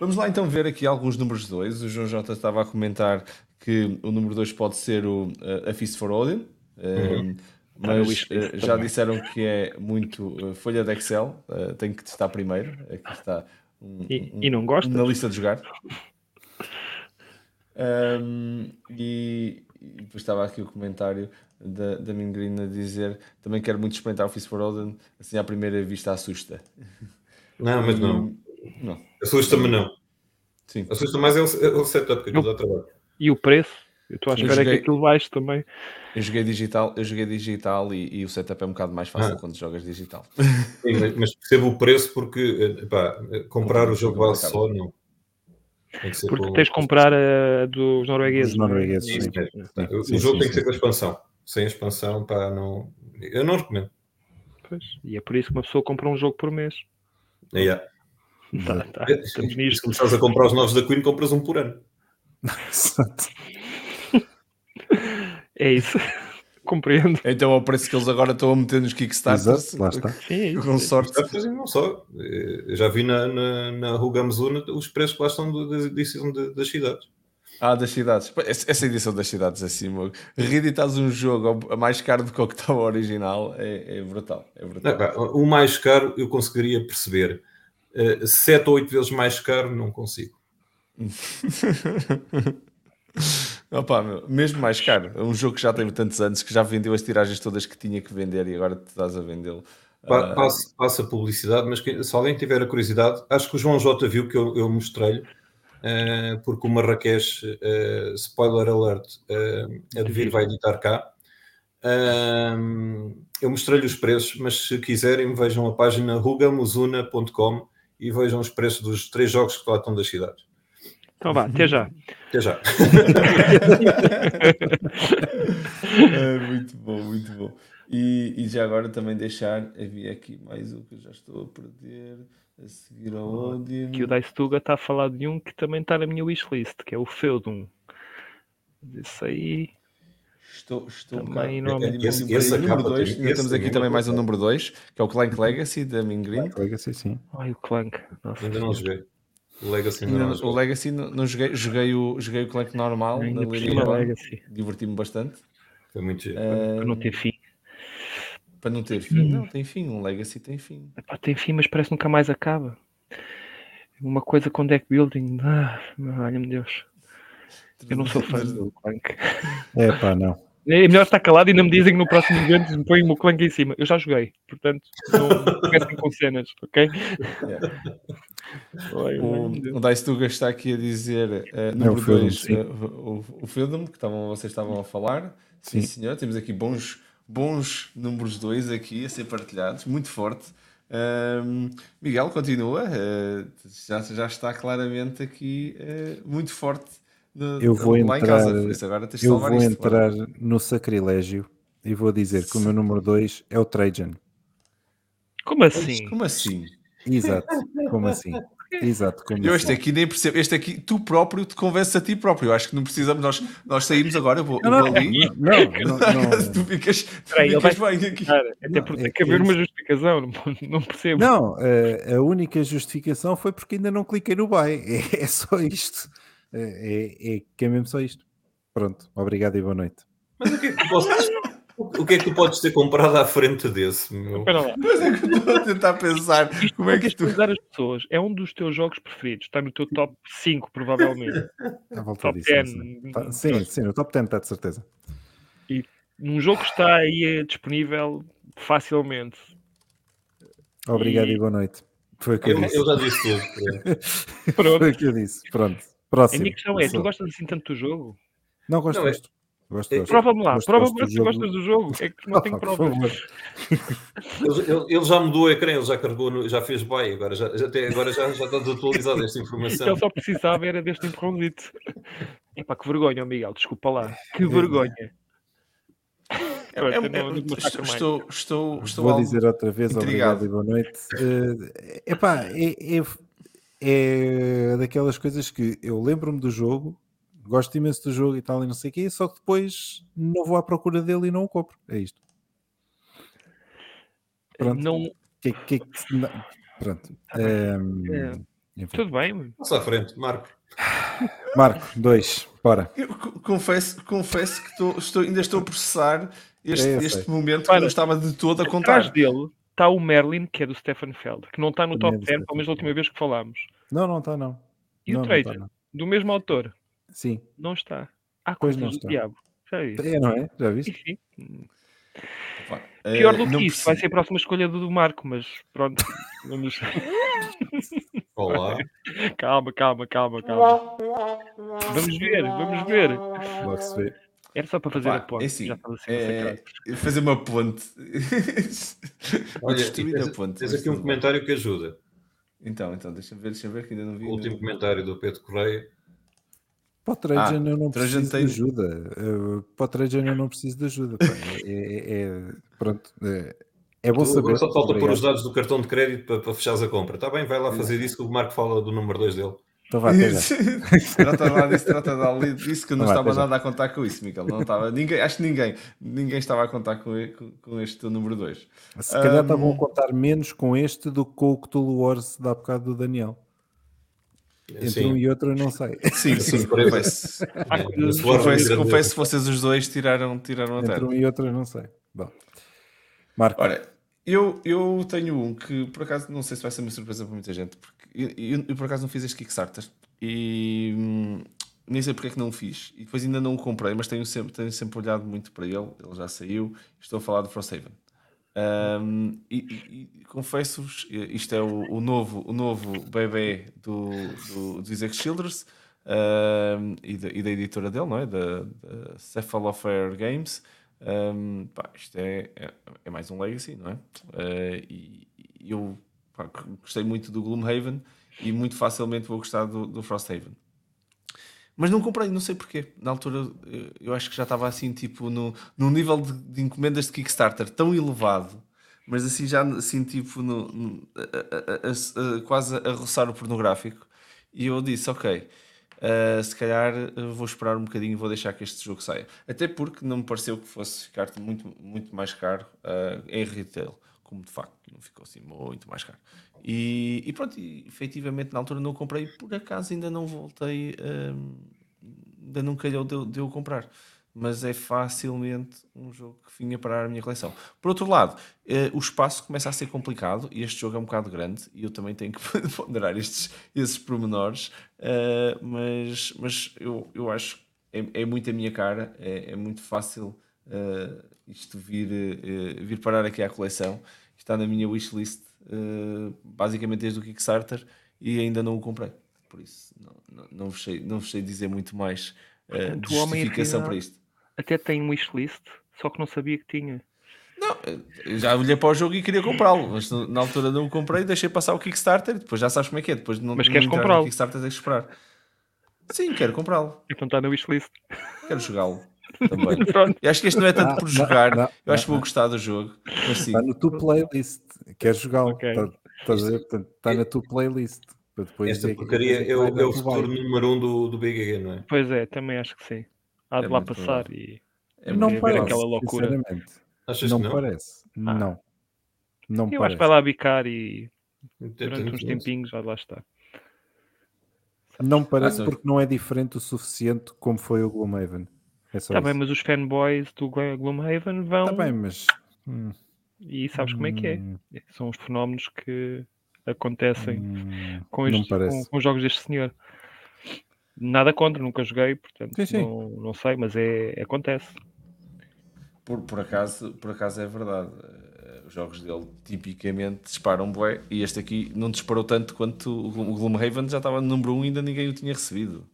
vamos lá então ver aqui alguns números 2. O João J estava a comentar que o número 2 pode ser o, uh, a Feast for Odin. Um, mas uh, já disseram que é muito uh, folha de Excel. Uh, tenho que testar primeiro. Aqui está. Um, e, um, e, não gosta? Na lista de jogar. *laughs* Um, e, e, depois estava aqui o comentário da, da Mingrina a dizer também quero muito experimentar o Feast for Odin, assim à primeira vista assusta. *laughs* Não, mas não. não. Assusta-me não. Sim. Assusta mais é o, é o setup que dá trabalho. E o preço? Eu estou à espera joguei, que aquilo baixe também. Eu joguei digital, eu joguei digital e, e o setup é um bocado mais fácil ah. quando jogas digital. Sim, mas, mas, percebo o preço porque epá, comprar o jogo base só não. Porque tens de comprar a dos noruegueses. Os noruegueses sim. Sim, o, sim, jogo tem que ser com a expansão. Sem expansão, pá, não. Eu não recomendo. Pois, e é por isso que uma pessoa compra um jogo por mês. Yeah. Tá, tá. Estamos nisto. Se começares a comprar os novos da Queen, compras um por ano. *laughs* Exato. É isso. *laughs* Compreendo. Então, ao preço que eles agora estão a meter nos Kickstarters, Exato, lá está. *laughs* Sim, com sorte. Não só. Eu já vi na, na, na Rugamzuna os preços que lá estão da edição das cidades. Ah, das cidades. Essa edição das cidades é assim, reeditares um jogo a mais caro do que o que estava original é, é brutal. É brutal. Não, o mais caro eu conseguiria perceber. Uh, sete ou oito vezes mais caro não consigo. *laughs* Opa, meu, mesmo mais caro. É um jogo que já teve tantos anos que já vendeu as tiragens todas que tinha que vender e agora te estás a vendê-lo. Pa, passa, passa publicidade, mas que, se alguém tiver a curiosidade, acho que o João J viu que eu, eu mostrei-lhe, uh, porque o Marrakech, uh, spoiler alert, uh, a Devir vai editar cá. eu mostrei-lhe os preços, mas se quiserem, vejam a página rugamuzuna.com e vejam os preços dos três jogos que lá estão das cidades. Então vá, até já. Até já. *laughs* é, muito bom, muito bom. E, e, já agora também deixar, havia aqui mais um que eu já estou a perder, a seguir ao Odin. Que o Dice Tuga está a falar de um que também está na minha wishlist, que é o Feudum. Isso aí. Estou, estou também um nome esse, esse, esse número 2. Temos aqui também mais um número 2, que é o Clank Legacy da Mingreen. Clank Legacy, sim. Ai, o Clank. Nossa, Ainda não joguei. O Legacy não, não O Legacy não, não, joguei, joguei o, joguei o Clank normal na Liga Diverti-me bastante. Foi muito uh, Para não ter fim. Para não ter fim, não, tem fim. Um Legacy tem fim. Epá, tem fim, mas parece que nunca mais acaba. Uma coisa com deck building. Ah, olha-me Deus. Eu não sou fã do Clank. *laughs* É pá, não. É melhor estar calado e ainda me dizem que no próximo evento me põem o Clank em cima. Eu já joguei, portanto, não *laughs* comecem com cenas, ok? Yeah. O, o Dice Tuga está aqui a dizer uh, número 2, uh, o, o Fieldom, que estavam, vocês estavam a falar. Sim, sim senhor. Temos aqui bons, bons números 2 aqui a ser partilhados, muito forte. Um, Miguel continua, uh, já, já está claramente aqui uh, muito forte. No, eu vou entrar, casa, eu vou isto, entrar no sacrilégio e vou dizer que o meu número 2 é o Trajan. Como assim? Como assim? Exato, *laughs* como assim? *laughs* Exato, como eu assim? este aqui nem percebo, este aqui tu próprio te convences a ti próprio. Eu acho que não precisamos, nós, nós saímos agora, eu vou, não, não, ali. Não, não, não, *laughs* tu ficas, Peraí, ficas bem aqui. Cara, até porque tem que haver uma justificação, não, não percebo. Não, a, a, única justificação foi porque ainda não cliquei no buy. É, *laughs* é só isto. É, é, é, que é mesmo só isto. Pronto, obrigado e boa noite. Mas o que é que tu podes, o que é que tu podes ter comprado à frente desse? Meu? Mas é que eu estou a tentar pensar Isto como é que tu... as pessoas. É um dos teus jogos preferidos. Está no teu top 5, provavelmente. À volta top disso, 10. Sim. Tá, sim, sim, no top 10 está de certeza. E um jogo que está aí disponível facilmente. Obrigado e, e boa noite. Foi o que eu, eu disse. Eu já disse tudo. Foi o que eu disse. Pronto. Próximo. A minha questão é: tu gostas assim tanto do jogo? Não, gosto, não, é... gosto. Prova-me lá, prova-me se gostas do jogo. É que não tenho *laughs* prova. ele, ele, já mudou o ecrã, ele já carregou, no, já fez bem, agora já, já, até agora já, já está desatualizada esta informação. Ele só precisava era deste empurrãozito. Epá, que vergonha, Miguel, desculpa lá. Que vergonha. É, é, é, estou, estou, estou Vou dizer outra vez intrigado. obrigado e boa noite. Uh, epá, é, é, é daquelas coisas que eu lembro-me do jogo, gosto imenso do jogo e tal e não sei o quê, só que depois não vou à procura dele e não o compro. É isto. Pronto. Não, Que, que, que, não, pronto. Tá bem. Ehm, É. enfim. tudo bem. Passa à frente, Marco. Marco, dois, bora. Eu co- confesso, confesso que estou, estou- ainda estou a processar este, É, este momento que Olha, eu não estava de todo a Atrás contar. dele está o Merlin, que é do Stefan Feld, que não está no Também é top do 10, Stefan pelo menos da última vez que falámos. Não, não está, não. E não, o Trajan, tá, do mesmo autor, Sim, não está. Há Pois coisas não do está. diabo. Já isso. é, não é? Já viste? Enfim, pior eh, do que não isso, vai ser a próxima escolha do, do Marco, mas pronto. *laughs* Vamos... Olá. *laughs* calma, calma, calma, calma. Vamos ver, vamos ver. Logo vê. Era só para fazer Pá, a ponte. é assim, é, fazer uma ponte. *laughs* Olha, destruir a ponte. tens aqui um comentário que ajuda. Então, então, deixa-me ver, deixa-me ver que ainda não vi. O último vi. comentário do Pedro Correia. Para o Trajan Ah, eu não Trajan preciso tem- de ajuda. Uh, para o Trajan eu não preciso de ajuda. É, é- é- pronto. É, é bom Tu saber. agora só falta pôr os dados do cartão de crédito para, para fechares a compra. Está bem, vai lá fazer isso que o Marco fala do número 2 dele. Então já. trata lá disso, trata lá disso que eu não Vai, estava já. nada a contar com isso, Miguel. Não estava, ninguém, acho que ninguém, ninguém estava a contar com, com- este número 2. Se calhar estavam a contar menos com este do que com o Cthulhu Wars da bocado do Daniel. Entre Sim. um e outro eu não sei. *laughs* Sim, sim, coisas- esse War Confesso, que vocês os dois tiraram, tiraram a Entre terra. um e outro eu não sei. Bom. Marco, Ora, eu, eu tenho um que por acaso não sei se vai ser uma surpresa para muita gente, porque eu, eu- eu, por acaso não fiz este Kickstarter e hum, nem sei porque é que não o fiz. E depois ainda não o comprei, mas tenho sempre, tenho sempre olhado muito para ele. Ele já saiu. Estou a falar do Frosthaven. Um, e, e- confesso-vos, isto é o, o novo, o novo bebê do, do, do Isaac Childress um, e, da, e da editora dele, não é? Da, da Cephalofair Games. Um, pá, isto é, é, é mais um Legacy, não é? Uh, e, e eu pá, gostei muito do Gloomhaven e muito facilmente vou gostar do, do Frosthaven. Mas não comprei, não sei porquê. Na altura eu- eu acho que já estava assim, tipo, no, num nível de, de encomendas de Kickstarter tão elevado, mas assim já assim, tipo, no, no- a- a- a- quase a roçar o pornográfico. E eu disse, ok, uh, se calhar uh, vou esperar um bocadinho e vou deixar que este jogo saia. Até porque não me pareceu que fosse ficar muito, muito mais caro uh, em retail, como de facto não ficou assim muito mais caro. E, e pronto, e, efetivamente na altura não comprei, por acaso ainda não voltei, hum, ainda não calhou de, de eu comprar. Mas é facilmente um jogo que vinha parar a minha coleção. Por outro lado, eh, o espaço começa a ser complicado e este jogo é um bocado grande e eu também tenho que *laughs* ponderar estes, esses pormenores. eh, mas mas eu, eu acho que é, é muito a minha cara, é, é muito fácil eh, isto vir, eh, vir parar aqui à coleção. Está na minha wishlist eh, basicamente desde o Kickstarter e ainda não o comprei. Por isso, não, não, não, vos, sei, não vos sei dizer muito mais eh, Portanto, de justificação para isto. Até tem wishlist, só que não sabia que tinha. Não, eu já olhei para o jogo e queria comprá-lo, mas na altura não o comprei, deixei passar o Kickstarter, depois já sabes como é que é, depois de não, Mas queres comprá-lo? Kickstarter tens que esperar. Sim, quero comprá-lo, Então está na wishlist. quero jogá-lo também. *laughs* Pronto. E acho que este não é tanto Ah, por não, jogar, não, eu acho que não, vou gostar do jogo, mas sim. está no tua playlist. Queres jogá-lo? Ok. Tá-? Portanto, está na tua playlist. Para depois Esta que- porcaria que é o, é o tu futuro número 1 um do, do BGG, não é? Pois é, também acho que sim. Há de É lá passar provável. e É não parece, aquela loucura. sinceramente. Achas Não, que não? parece. Não. Não eu acho parece. que vai lá bicar e durante uns tempinhos vai lá estar. Não parece Ah, porque não é diferente o suficiente como foi o Gloomhaven. É Está bem, mas os fanboys do Glo- Gloomhaven vão Está bem, mas. hum, e sabes como é que é. hum, São os fenómenos que acontecem hum, com, não estes, com, com os jogos deste senhor. Nada contra, nunca joguei, portanto Sim, sim. Não, não sei, mas é, acontece. Por, por, acaso, por acaso é verdade. Eh, Os jogos dele tipicamente disparam bué e este aqui não disparou tanto quanto o Gloomhaven já estava no número 1 um e ainda ninguém o tinha recebido.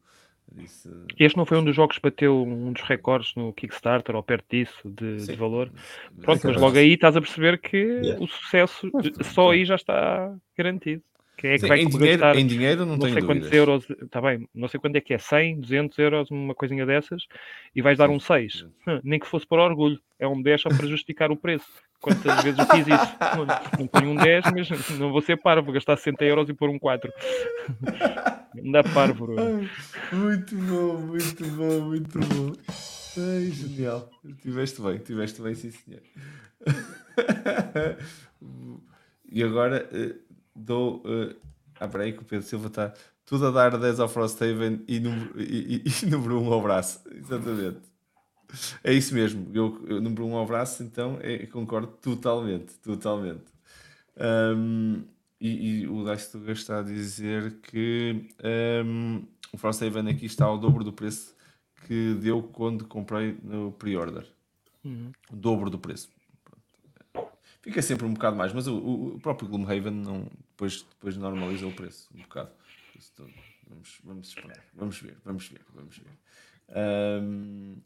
Disse, Este não foi um dos jogos que bateu um dos recordes no Kickstarter ou perto disso de, de valor. Pronto, mas logo aí estás a perceber que Yeah. o sucesso Mas, só aí já está garantido. Quem é que Sim, vai em, dinheiro, em dinheiro não, não tenho sei quantos dúvidas. euros, está bem, não sei quanto é que é, 100, 200 euros, uma coisinha dessas, e vais dar um 6. Hum, Nem que fosse por orgulho, é um 10 só para justificar o preço. Quantas vezes eu fiz isso? *laughs* Não, ponho um 10, mas não vou ser parvo, vou gastar 60 euros e pôr um 4. Não dá parvo. Muito bom, muito bom, muito bom. Ai, genial. Tiveste bem, tiveste bem, sim senhor. *laughs* e agora uh, dou. Uh, ah, peraí, que o Pedro Silva está tudo a dar 10 ao Frosthaven e número, e, e, e número 1 ao braço. Exatamente. É isso mesmo. Eu, eu número 1 ao braço, então é, concordo totalmente. Totalmente. Um, e, e, o Dice está a dizer que um, o Frosthaven aqui está ao dobro do preço que deu quando comprei no pre-order. Uhum. O dobro do preço. Fica sempre um bocado mais, mas o, o próprio Gloomhaven não, depois, depois normaliza o preço um bocado. Vamos, vamos esperar, vamos ver, vamos ver, vamos ver. Um,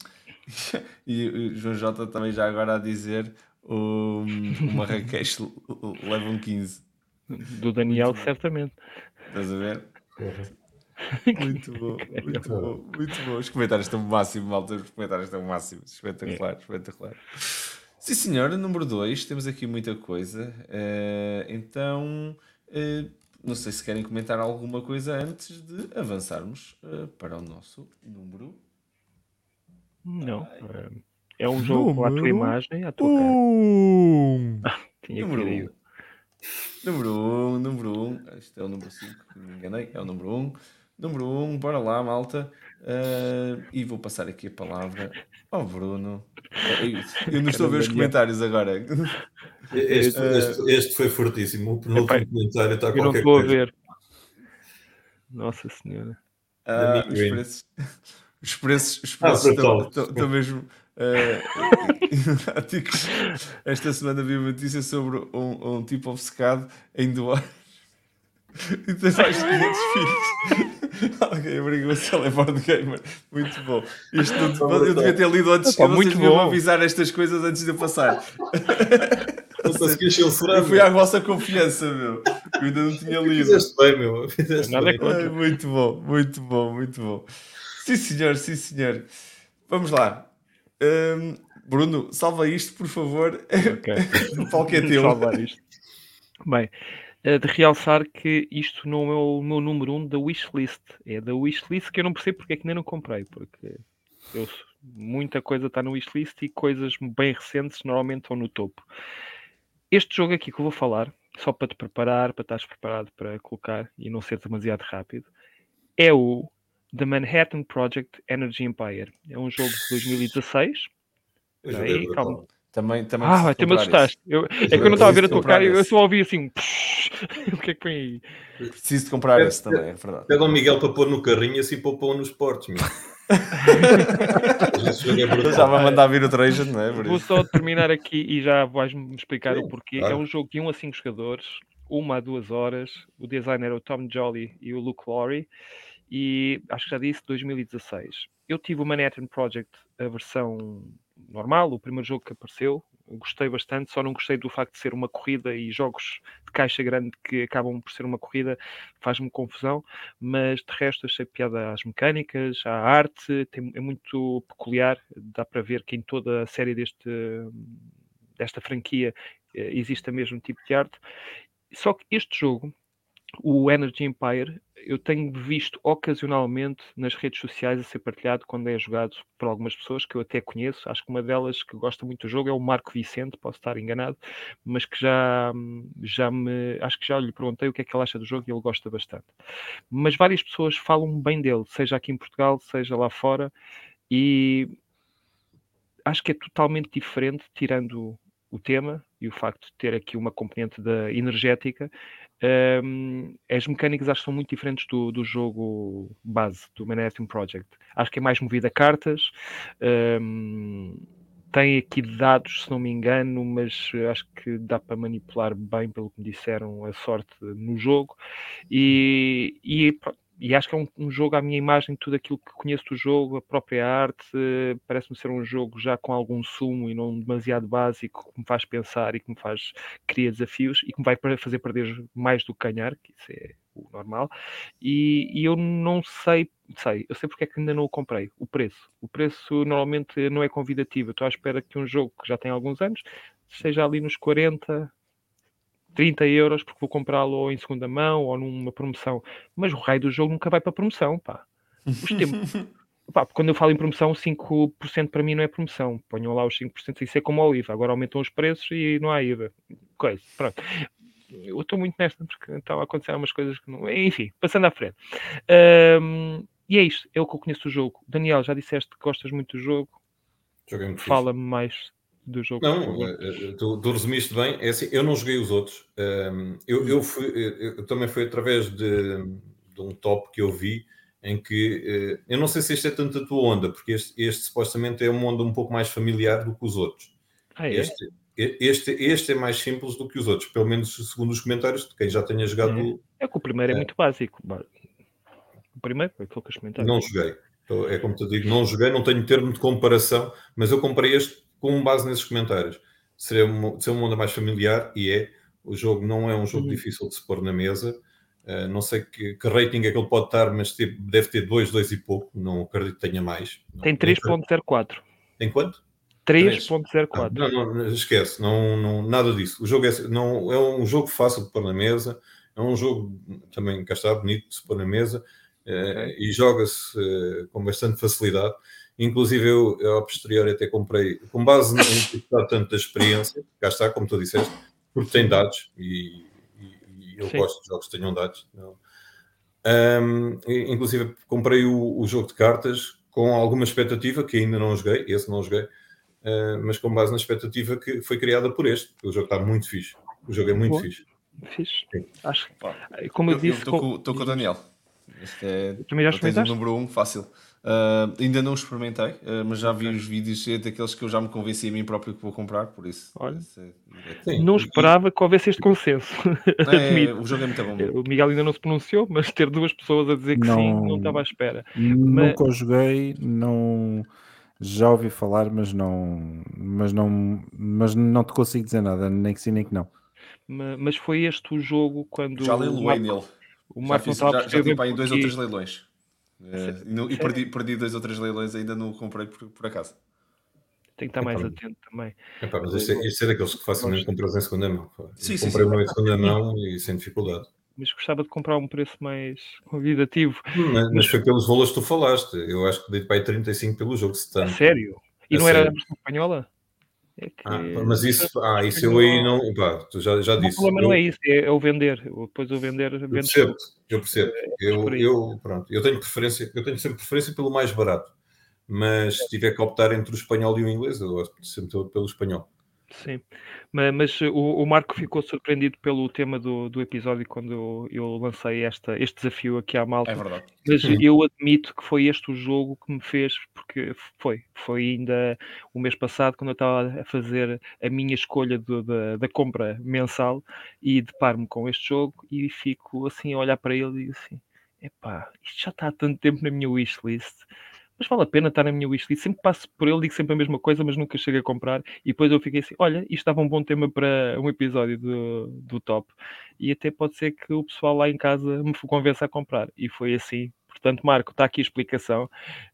*laughs* e o João Jota também já agora a dizer o, o Marrakech *laughs* leva um 15. Do Daniel, certamente. Estás a ver? *laughs* Muito bom, muito bom, muito bom. Os comentários estão máximo, malta. Os comentários estão máximos. Espetacular, é. espetacular. Sim, senhor. Número 2. Temos aqui muita coisa. Uh, então, uh, não sei se querem comentar alguma coisa antes de avançarmos uh, para o nosso número. Não. É um jogo com a tua imagem, a tua um. cara. *laughs* Tinha número 1. Um. Número 1, um, número 1. Um. Este é o número 5, me enganei. É o número 1. Um. Número 1, um, bora lá, malta. Uh, e vou passar aqui a palavra ao Bruno. Eu não estou a ver os comentários agora. Este, este, este foi fortíssimo. O penúltimo Epá, comentário está qualquer Eu não estou a ver. Nossa Senhora. Ah, os, preços, os preços, os ah, preços ah, estão, estão, estão, mesmo uh, Esta semana vi uma notícia sobre um, um tipo obcecado em doar e tem mais de 500 filhos. Alguém abrigou-se ela é board gamer. Muito bom. Isto eu devia ter lido antes. Opa, muito bom. avisar estas coisas antes de eu passar. Não consegui censurar. *laughs* Eu fui à vossa confiança, meu. Eu ainda não tinha *laughs* lido. Fizeste bem, meu. *laughs* Fizeste Nada bem. Contra. Muito bom, muito bom, muito bom. Sim, senhor, sim, senhor. Vamos lá. Um, Bruno, salva isto, por favor. Ok. o palco é teu. Salvar isto. Bem, de realçar que isto não é o meu número um da wishlist. É da wishlist que eu não percebo porque é que ainda não comprei, porque eu, muita coisa está no wishlist e coisas bem recentes normalmente estão no topo. Este jogo aqui que eu vou falar, só para te preparar, para estares preparado para colocar e não ser demasiado rápido, é o The Manhattan Project Energy Empire. É um jogo de 2016. Aí, calma. Também, também ah, até me assustaste. Eu, é que eu não estava a ver a tua cara e eu só ouvi assim. *laughs* o que é que vem aí? Preciso de comprar esse também, é verdade. Pega o Miguel para pôr no carrinho e assim para pôr nos portos, meu. *laughs* já vai mandar vir o Trajan, não é? Vou só terminar aqui e já vais-me explicar Sim, o porquê. Claro. É um jogo de 1 a 5 jogadores, uma a duas horas. O designer é o Tom Jolly e o Luke Laurie. E acho que já disse 2016. Eu tive o Manhattan Project, a versão normal, o primeiro jogo que apareceu. Gostei bastante, só não gostei do facto de ser uma corrida e jogos de caixa grande que acabam por ser uma corrida faz-me confusão, mas de resto achei piada às mecânicas, à arte, tem, é muito peculiar, dá para ver que em toda a série deste, desta franquia eh, existe o mesmo tipo de arte. Só que este jogo o Energy Empire eu tenho visto ocasionalmente nas redes sociais a ser partilhado quando é jogado por algumas pessoas que eu até conheço. Acho que uma delas que gosta muito do jogo é o Marco Vicente, posso estar enganado, mas que já, já me. Acho que já lhe perguntei o que é que ele acha do jogo e ele gosta bastante. Mas várias pessoas falam bem dele, seja aqui em Portugal, seja lá fora, e acho que é totalmente diferente, tirando o tema e o facto de ter aqui uma componente da energética um, as mecânicas acho que são muito diferentes do, do jogo base, do Manhattan Project. Acho que é mais movido a cartas. Um, tem aqui dados, se não me engano, mas acho que dá para manipular bem, pelo que me disseram, a sorte no jogo. E, e e acho que é um, um, jogo à minha imagem, tudo aquilo que conheço do jogo, a própria arte, parece-me ser um jogo já com algum sumo e não demasiado básico, que me faz pensar e que me faz criar desafios e que me vai fazer perder mais do que ganhar, que isso é o normal. E, e, eu não sei, sei, eu sei porque é que ainda não o comprei. O preço. O preço normalmente não é convidativo. estou à espera que um jogo que já tem alguns anos seja ali nos 40, 30 euros porque vou comprá-lo em segunda mão ou numa promoção. Mas o raio do jogo nunca vai para promoção, pá. Os tempos. *laughs* pá, quando eu falo em promoção, 5% para mim não é promoção. Ponham lá os 5%, isso é como a IVA. Agora aumentam os preços e não há IVA. Coisa, pronto. eu estou muito nesta porque estão a acontecer umas coisas que não. Enfim, passando à frente. Um, e é isto, é o que eu conheço do jogo. Daniel, já disseste que gostas muito do jogo. Fala-me mais do jogo. Não, eh, eh, tu, tu, resumiste bem. É assim, eu não joguei os outros. Um, eu, eu, fui, eu, também foi através de, de, um top que eu vi em que eu não sei se este é tanto a tua onda, porque este, este supostamente é uma onda um pouco mais familiar do que os outros. Ah, é? Este, este, este é mais simples do que os outros, pelo menos segundo os comentários de quem já tenha jogado. É, é que o primeiro é, é muito básico. O primeiro foi aquilo que os comentários. Não joguei. Então, é como te digo, não joguei, não tenho termo de comparação, mas eu comprei este com base nesses comentários. Seria uma, ser uma onda mais familiar e é. O jogo não é um jogo uhum. difícil de se pôr na mesa. Uh, não sei que, que, rating é que ele pode estar, mas tipo, deve ter 2, 2 e pouco. Não acredito que tenha mais. Tem 3.04. Tem quanto? 3.04. Não, não, esquece, não, não, nada disso. O jogo é, não, é um jogo fácil de pôr na mesa, é um jogo também, cá está, bonito de se pôr na mesa eh, e joga-se eh, com bastante facilidade. Inclusive, eu, eu ao posterior até comprei, com base em tanto da experiência, cá está, como tu disseste, porque tem dados e, e, e eu Sim. gosto de jogos que tenham dados. Um, inclusive, comprei o, o jogo de cartas com alguma expectativa que ainda não joguei, esse não joguei uh, mas com base na expectativa que foi criada por este, porque o jogo está muito fixe. O jogo é muito Boa. fixe. Fixe. Acho que, como eu, eu disse. Estou com, com, o Daniel. Este é, também já experimentaste? o número 1, um, fácil. Uh, ainda não experimentei, uh, mas já vi os vídeos é daqueles que eu já me convenci a mim próprio que vou comprar, por isso. Olha, é não esperava que houvesse este consenso. *laughs* É, o jogo é muito bom. O Miguel ainda não se pronunciou, mas ter duas pessoas a dizer que não, sim, não estava à espera. Nunca mas... joguei, não já ouvi falar, mas não, mas não, mas não te consigo dizer nada, nem que sim nem que não. Mas foi este o jogo quando. Já leiloei nele. O Marco já, fiz, já, já tive aí dois ou três leilões. Uh, e, no, e perdi, perdi dois ou três leilões, ainda não comprei por, por acaso. Tem que estar mais atento também. Epá, mas este, é, este é daqueles que facilmente compras em segunda mão. Sim, sim, comprei sim. uma em segunda mão e sem dificuldade mas gostava de comprar um preço mais convidativo. Mas, mas foi pelos valores que tu falaste. Eu acho que dei para aí 35 pelo jogo. Se tanto. sério? E não sério. era a versão espanhola? É que... ah, mas isso, ah, isso eu aí não. Pá, tu já, já disse. O problema eu... não é isso, é, é, o vender. Depois o vender. Eu percebo, eu percebo. É, eu, eu, pronto, eu tenho preferência, eu tenho sempre preferência pelo mais barato. Mas se tiver que optar entre o espanhol e o inglês, eu gosto sempre pelo espanhol. Sim, mas, mas o, o, Marco ficou surpreendido pelo tema do, do episódio quando eu, eu, lancei esta, este desafio aqui à malta. É verdade. Mas eu admito que foi este o jogo que me fez, porque foi, foi ainda o mês passado quando eu estava a fazer a minha escolha do, da, da compra mensal e deparo-me com este jogo e fico assim a olhar para ele e digo assim, epá, isto já está há tanto tempo na minha wishlist mas vale a pena estar na minha wishlist. Sempre passo por ele, digo sempre a mesma coisa, mas nunca chego a comprar. E depois eu fiquei assim: olha, isto estava um bom tema para um episódio do, do top. E até pode ser que o pessoal lá em casa me convença a comprar. E foi assim. Portanto, Marco, está aqui a explicação.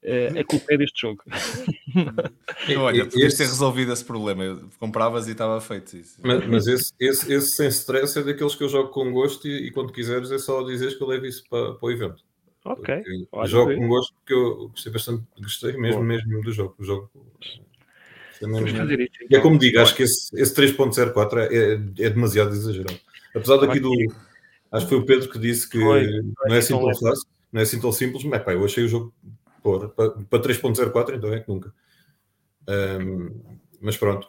Uh, a culpa é deste jogo. *laughs* olha, podias ter resolvido esse problema. Eu compravas e estava feito isso. Mas, mas esse, esse, esse, sem stress é daqueles que eu jogo com gosto e, e quando quiseres é só dizeres que eu levo isso para, para o evento. Ok. Jogo com gosto porque eu gostei bastante, gostei mesmo, mesmo do jogo. O jogo é, mesmo, é então. como digo, acho que esse, esse 3.04 é, é, é, demasiado exagerado. Apesar daqui do. Acho que foi o Pedro que disse que foi, não é assim tão fácil, não é assim tão simples, mas pá, eu achei o jogo para, para 3.04, então é que nunca. Um, mas pronto.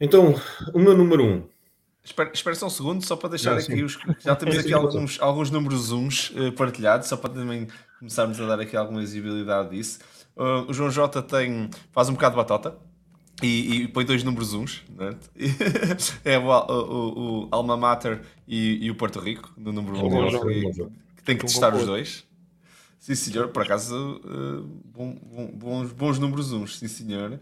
Então, o meu número 1. Um, Espera, espera só um segundo, só para deixar aqui os. Já temos *laughs* aqui alguns, alguns números uns uh, partilhados, só para também começarmos a dar aqui alguma visibilidade disso. Uh, o João J tem, faz um bocado de batota e, e põe dois números uns, né? *laughs* é o, o, o, Alma Mater e, e, o Porto Rico, no número 1 um, que tem que testar os dois. Sim, senhor, por acaso, uh, bom, bom, bons, bons números uns, sim, senhor.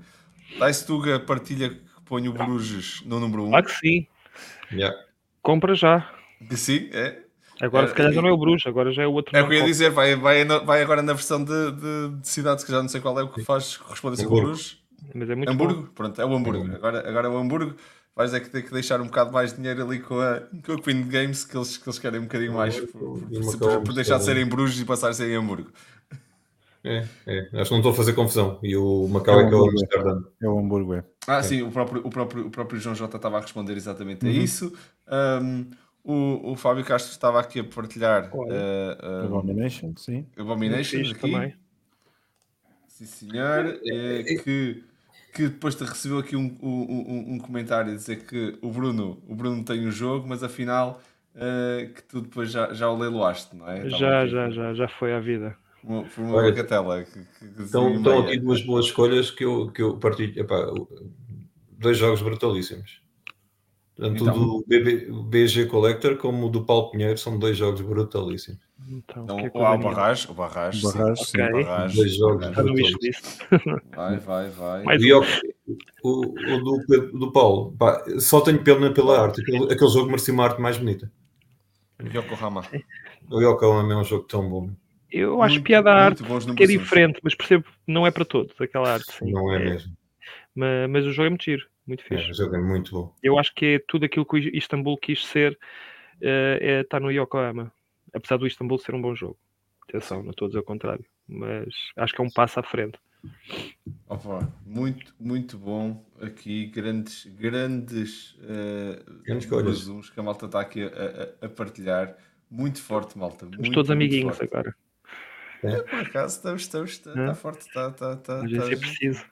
Dice Tuga partilha que põe o Bruges no número 1. Um. Claro que sim. Yeah. Compra já. Sim, é. Agora, é, se calhar, já não é o Bruxo, agora já é o outro. É o que eu ia dizer, vai, vai, vai agora na versão de, de, de, cidades que já não sei qual é o que faz, corresponde assim com o Bruxo. Mas é muito Hamburgo, bom. pronto, é o Hamburgo. Agora, agora é o Hamburgo. Vais é que ter que deixar um bocado mais de dinheiro ali com a, com a Queen Games, que eles, que eles querem um bocadinho mais por, por, por, por deixar de ser em Bruges e passar a ser em Hamburgo. É, é. Acho que não estou a fazer confusão. E o Macau é, é que é o Amsterdã. É o Hamburgo, é. Ah, é. sim, o próprio, o, próprio, o próprio João Jota estava a responder exatamente uhum. a isso. Um, o, o Fábio Castro estava aqui a partilhar uh, uh, Abomination, sim. Abomination aqui. Também. Sim, senhor. É, que, que depois te recebeu aqui um, um, um, comentário a dizer que o Bruno, o Bruno tem o um jogo, mas afinal uh, que tu depois já, já o leiloaste, não é? Já, já, já, já foi à vida. Foi uma Olha, bagatela. Que, que, estão, estão aqui duas boas escolhas que eu, que eu partilho. Epá, dois jogos brutalíssimos. Tanto então, do BB, BG Collector como do Paulo Pinheiro são dois jogos brutalíssimos. Então, então é o, o Barrage, o Barrage, o Barrage, sim, okay. Barrage, dois jogos brutalíssimos. Vai, vai, vai. Mais o, o, o do, do Paulo, pá, só tenho pena pela arte. Aquele, aquele jogo merecia uma arte mais bonita. Yokohama. O Yokohama é um jogo tão bom. Eu acho muito, piada a arte que é diferente, mas percebo que não é para todos aquela arte. Sim. Não é, é mesmo. Mas, mas, o jogo é muito giro, muito é, fixe. É, o jogo é muito bom. Eu acho que é tudo aquilo que o Istambul quis ser, uh, é, está no Yokohama. Apesar do Istambul ser um bom jogo. Atenção, não estou a dizer o contrário. Mas acho que é um passo à frente. Opa, muito, muito bom aqui. Grandes, grandes, uh, grandes coisas que a malta está aqui a, a, a partilhar. Muito forte, malta. Estamos muito, todos amiguinhos forte. agora. É, *laughs* por acaso, estamos, estamos, está, está forte, está, está, está. Vezes é preciso.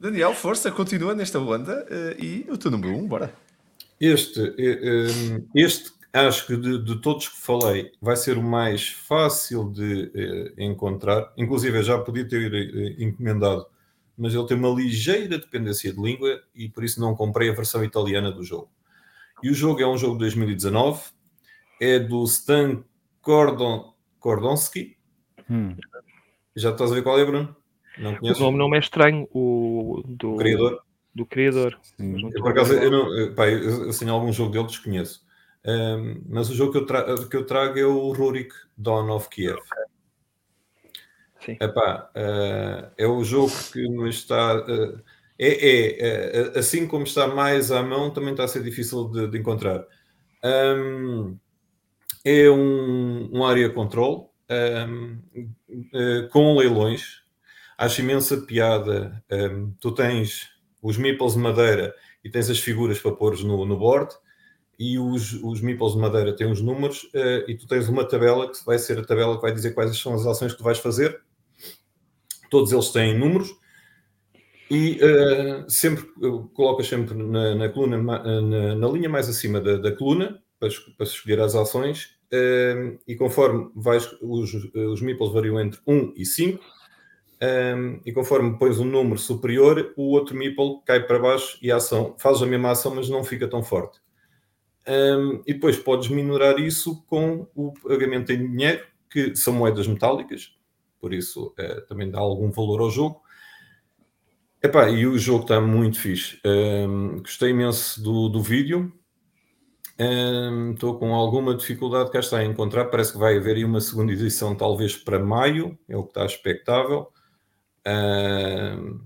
Daniel, força, continua nesta onda uh, e o teu número 1, um, bora. Este, eh, eh, este acho que de, de, todos que falei vai ser o mais fácil de encontrar. Inclusive, eu já podia ter encomendado, mas ele tem uma ligeira dependência de língua e por isso não comprei a versão italiana do jogo. E o jogo é um jogo de 2019, é do Stan Cordon, Kordonski, Hum. Já estás a ver qual é, Bruno? Não conheço. O nome não é estranho, o do o criador. Do criador. Eu, por acaso, eu, não, pá, eu, eu, assim, algum jogo dele desconheço. Um, mas o jogo que eu, tra que eu trago é o Rurik Dawn of Kiev. Sim. Epá, uh, é o jogo que me está. Uh, é, é, é, assim como está mais à mão, também está a ser difícil de, de encontrar. Um, é um, um area control um, uh, eh, com leilões. Acho imensa piada. Um, tu tens os meeples de madeira e tens as figuras para pôr no, no board, e os, os meeples de madeira têm os números, uh, e tu tens uma tabela que vai ser a tabela que vai dizer quais são as ações que tu vais fazer. Todos eles têm números. E uh, sempre colocas sempre na, na coluna, na, na, linha mais acima da, da coluna, para, para escolher as ações, um, e conforme vais, os, os meeples variam entre 1 e 5, um, e conforme pões um número superior, o outro meeple cai para baixo e a ação faz a mesma ação, mas não fica tão forte. Um, e depois podes minorar isso com o pagamento em dinheiro, que são moedas metálicas, por isso uh, também dá algum valor ao jogo. Epá, e o jogo está muito fixe. Um, gostei imenso do, do vídeo. Estou um, com alguma dificuldade cá está a encontrar. Parece que vai haver aí uma segunda edição, talvez para maio, é o que está expectável. Um,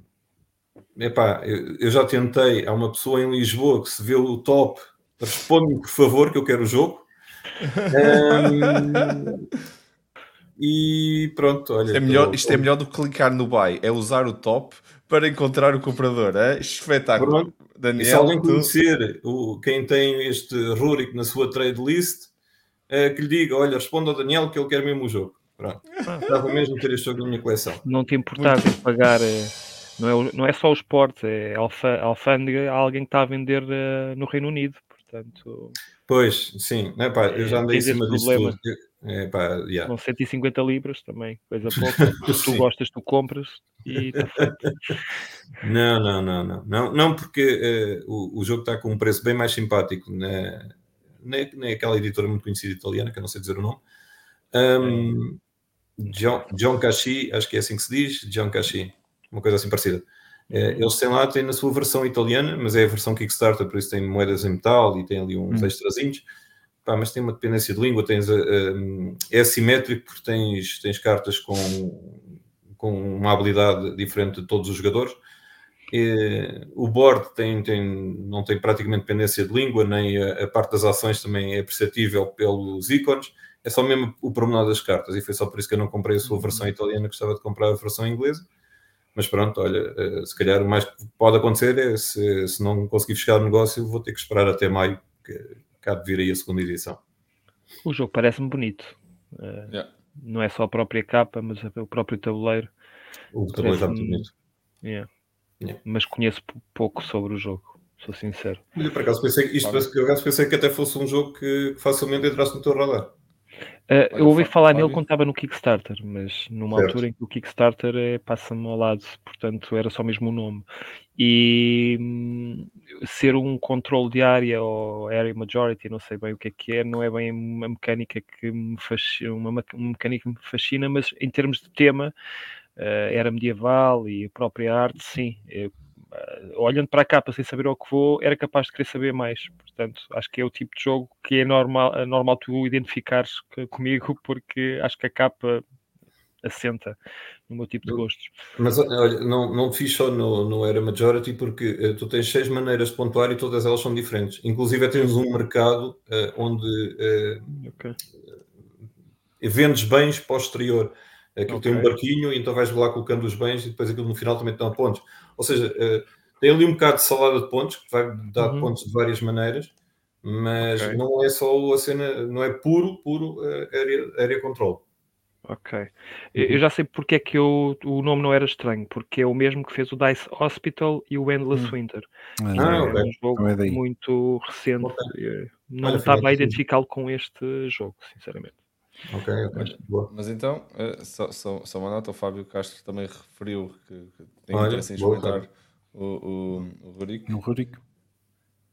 epá, eu, eu, já tentei. Há uma pessoa em Lisboa que se vê o top. Responde-me, por favor, que eu quero o jogo. *laughs* Um, e pronto, olha. Isto é, melhor, tô, isto tô... é melhor do que clicar no buy, é usar o top para encontrar o comprador. É espetáculo. Pronto. Daniel, e se alguém conhecer o, quem tem este Rurik na sua trade list, é, que lhe diga: olha, responda ao Daniel que ele quer mesmo o jogo. Pronto. Estava mesmo ter este jogo na minha coleção. Não te importava Muito... pagar. Eh, não é, não é só o esporte, é alfa, alfândega, alguém que está a vender uh, no Reino Unido. Portanto, pois, sim, não é, pá, eu já andei em cima disso. É, pá, yeah. Com 150 libras também, coisa *laughs* pouca. tu gostas, tu compras e está feito. *laughs* Não, não, não, não, não, não porque uh, o, o jogo está com um preço bem mais simpático na, na, naquela editora muito conhecida italiana, que eu não sei dizer o nome. Um, John, John Cashi, acho que é assim que se diz, John Cashi, uma coisa assim parecida. Uh, eles têm lá, têm na sua versão italiana, mas é a versão Kickstarter, por isso tem moedas em metal e tem ali uns hum. extrazinhos pá, mas tem uma dependência de língua, tens, uh, é assimétrico porque tens, tens cartas com, com uma habilidade diferente de todos os jogadores. E, o board tem, tem, não tem praticamente dependência de língua, nem a, a, parte das ações também é perceptível pelos ícones. é só mesmo o pormenor das cartas, e foi só por isso que eu não comprei a sua versão italiana, gostava de comprar a versão inglesa. Mas pronto, olha, eh, se calhar o mais que pode acontecer é se, se não conseguir fechar o negócio, vou ter que esperar até maio, que cá de vir aí a segunda edição. O jogo parece-me bonito. Uh, yeah. Não é só a própria capa, mas o próprio tabuleiro. O tabuleiro está muito bonito. Yeah. Yeah. Mas conheço pouco sobre o jogo, sou sincero. Olha, por acaso pensei, isto, por acaso pensei que até fosse um jogo que facilmente entrasse no teu radar. Uh, eu ouvi falar nele quando estava no Kickstarter, mas numa certo. altura em que o Kickstarter é, passa-me ao lado, portanto era só mesmo o nome. E hum, ser um controle de área ou area majority, não sei bem o que é que é, não é bem uma mecânica que me fascina, uma, uma mecânica que me fascina, mas em termos de tema, uh, era medieval e a própria arte, sim. Eu, olhando para a capa sem saber ao que vou, era capaz de querer saber mais. Portanto, acho que é o tipo de jogo que é normal, é normal tu identificares comigo, *laughs* porque acho que a capa assenta no meu tipo de gostos. Mas olha, não, não te fiz só no, no Era Majority porque uh, tu tens seis maneiras de pontuar e todas elas são diferentes. Inclusive tens um mercado uh, onde uh, okay. vendes bens posterior. Aquilo okay. tem um barquinho e então vais lá colocando os bens e depois aquilo no final também te dá pontos. Ou seja, tem ali um bocado de salada de pontos que vai dar uhum. pontos de várias maneiras, mas okay. não é só a cena, não é puro, puro area, area control. Ok. Eu já sei porque é que eu, o nome não era estranho, porque é o mesmo que fez o Dice Hospital e o Endless hum. Winter. Ah, é okay. um jogo é muito recente. Okay. Não Olha, estava a identificá-lo com este jogo, sinceramente. Ok, ok. Mas, mas então, uh, só, só, só, uma nota, o Fábio Castro também referiu que, que tem Olha, interesse em experimentar o, o, o Rurico. O Rurico.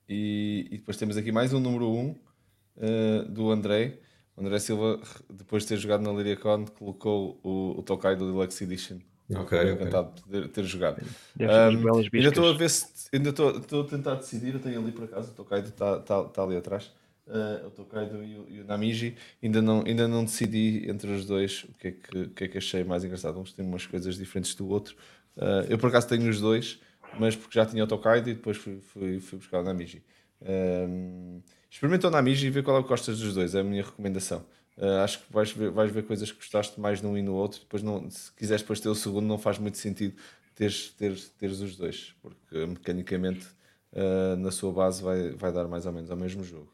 E, e, depois temos aqui mais um número 1 um, uh, do André André Silva, depois de ter jogado na Liriacon, colocou o, o Tokaido Deluxe Edition. Ok, encantado okay. de ter jogado. Um, ainda estou a ver se. Ainda estou, a tentar decidir. Eu tenho ali por acaso, o Tokaido está, está, está ali atrás. Uh, o Tokaido e o, e o, Namiji. Ainda não, ainda não decidi entre os dois o que é que, que, é que achei mais engraçado. Uns têm umas coisas diferentes do outro. Uh, eu por acaso tenho os dois, mas porque já tinha o Tokaido e depois fui, fui, fui buscar o Namiji. Um, Experimenta o Namiji e vê qual é o que gostas dos dois, é a minha recomendação. Uh, acho que vais ver, vais ver coisas que gostaste mais num e no outro. Depois, não, se quiseres depois ter o segundo, não faz muito sentido teres, teres, teres os dois, porque mecanicamente uh, na sua base vai, vai dar mais ou menos ao mesmo jogo.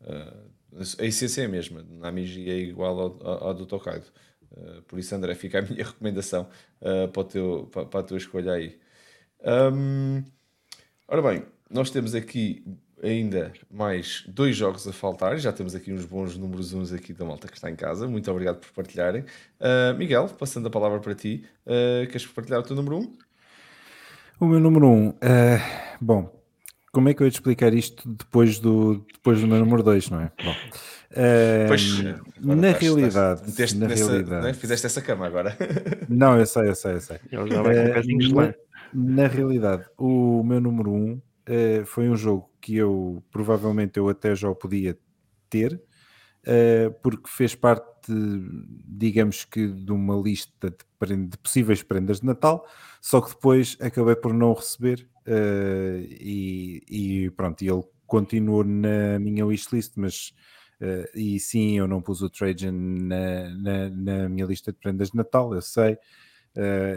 Uh, a essência é a mesma, Namiji é igual ao, ao, ao do Tokaido. por isso, André, fica a minha *laughs* recomendação para, o teu, para, para, a tua escolha aí. Um, ora bem, nós temos aqui ainda mais dois jogos a faltar. Já temos aqui uns bons números uns aqui da malta que está em casa. Muito obrigado por partilharem. Uh, Miguel, passando a palavra para ti, uh, queres partilhar o teu número 1? Um? O meu número 1, um, uh, bom, como é que eu ia te explicar isto depois do, depois do meu número 2, não é? Bom, pois, na estás, realidade, estás, na nessa, realidade né? fizeste essa cama agora. *laughs* Não, eu sei, eu sei, eu sei. Vai com pezinhos na, na realidade, o meu número 1 um, foi um jogo que eu provavelmente eu até já o podia ter, uh, porque fez parte, digamos que, de uma lista de, de, possíveis prendas de Natal, só que depois acabei por não receber uh, e, e, pronto, ele continuou na minha wishlist, mas uh, e sim, eu não pus o Trajan na, na, na, minha lista de prendas de Natal, eu sei,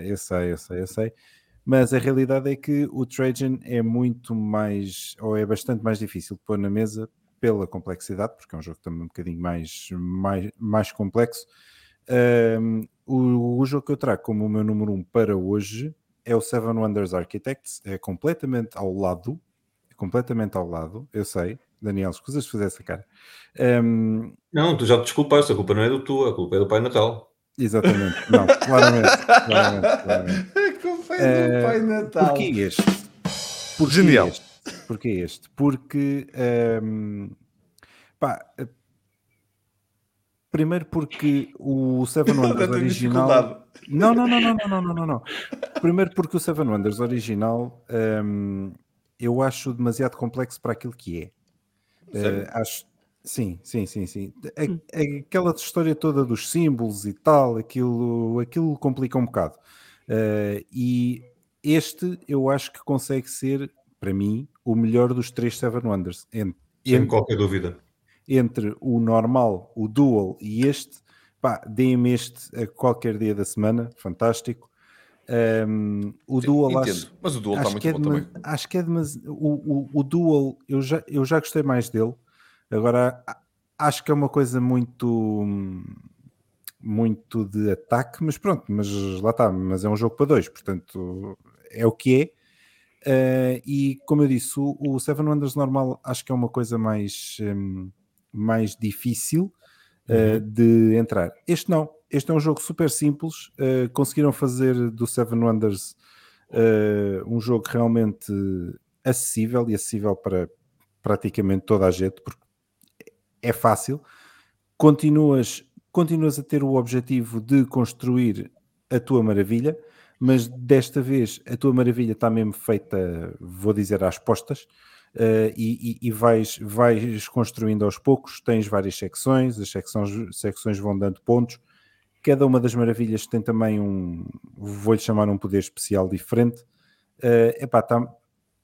eu sei, eu sei, eu sei mas a realidade é que o Trajan é muito mais, ou é bastante mais difícil de pôr na mesa pela complexidade, porque é um jogo também um bocadinho mais, mais, mais complexo. Um, o, o, jogo que eu trago como o meu número um para hoje é o Seven Wonders Architects, é completamente ao lado, é completamente ao lado, eu sei, Daniel, escusas de fazer essa cara. Um, não, tu já te desculpaste, a culpa não é do tu, a culpa é do Pai Natal. Exatamente, não, claramente, claramente, claramente. *laughs* É do Pai Natal. Porquê este? Porquê Genial. Este? Porquê este? Porque um, pá, primeiro porque o Seven *laughs* Wonders original. Não, não, não, não, não, não, não, não. Primeiro porque o Seven Wonders original um, eu acho demasiado complexo para aquilo que é. Uh, acho, sim, sim, sim, sim. aquela história toda dos símbolos e tal, aquilo, aquilo complica um bocado. Uh, e este eu acho que consegue ser, para mim, o melhor dos três Seven Wonders. Sem qualquer dúvida. entre o normal, o dual e este, pá, deem-me este a qualquer dia da semana, fantástico. Um, o Sim, Dual entendo, acho, mas o Dual está muito é bom também. acho que é demasiado. O, o, o Dual, eu já, eu já gostei mais dele. Agora, acho que é uma coisa muito. Muito de ataque, mas pronto, mas lá está. Mas é um jogo para dois, portanto, é o que é. Uh, e como eu disse, o, o Seven Wonders normal acho que é uma coisa mais, hum, mais difícil uh, de entrar. Este não, este é um jogo super simples. uh, conseguiram fazer do Seven Wonders um jogo realmente acessível e acessível para praticamente toda a gente, porque é fácil. Continuas, continuas a ter o objetivo de construir a tua maravilha, mas desta vez a tua maravilha está mesmo feita, vou dizer, às postas, uh, e, e- vais, vais construindo aos poucos, tens várias secções, as secções, secções vão dando pontos, cada uma das maravilhas tem também um, vou-lhe chamar um poder especial diferente, uh, epá, está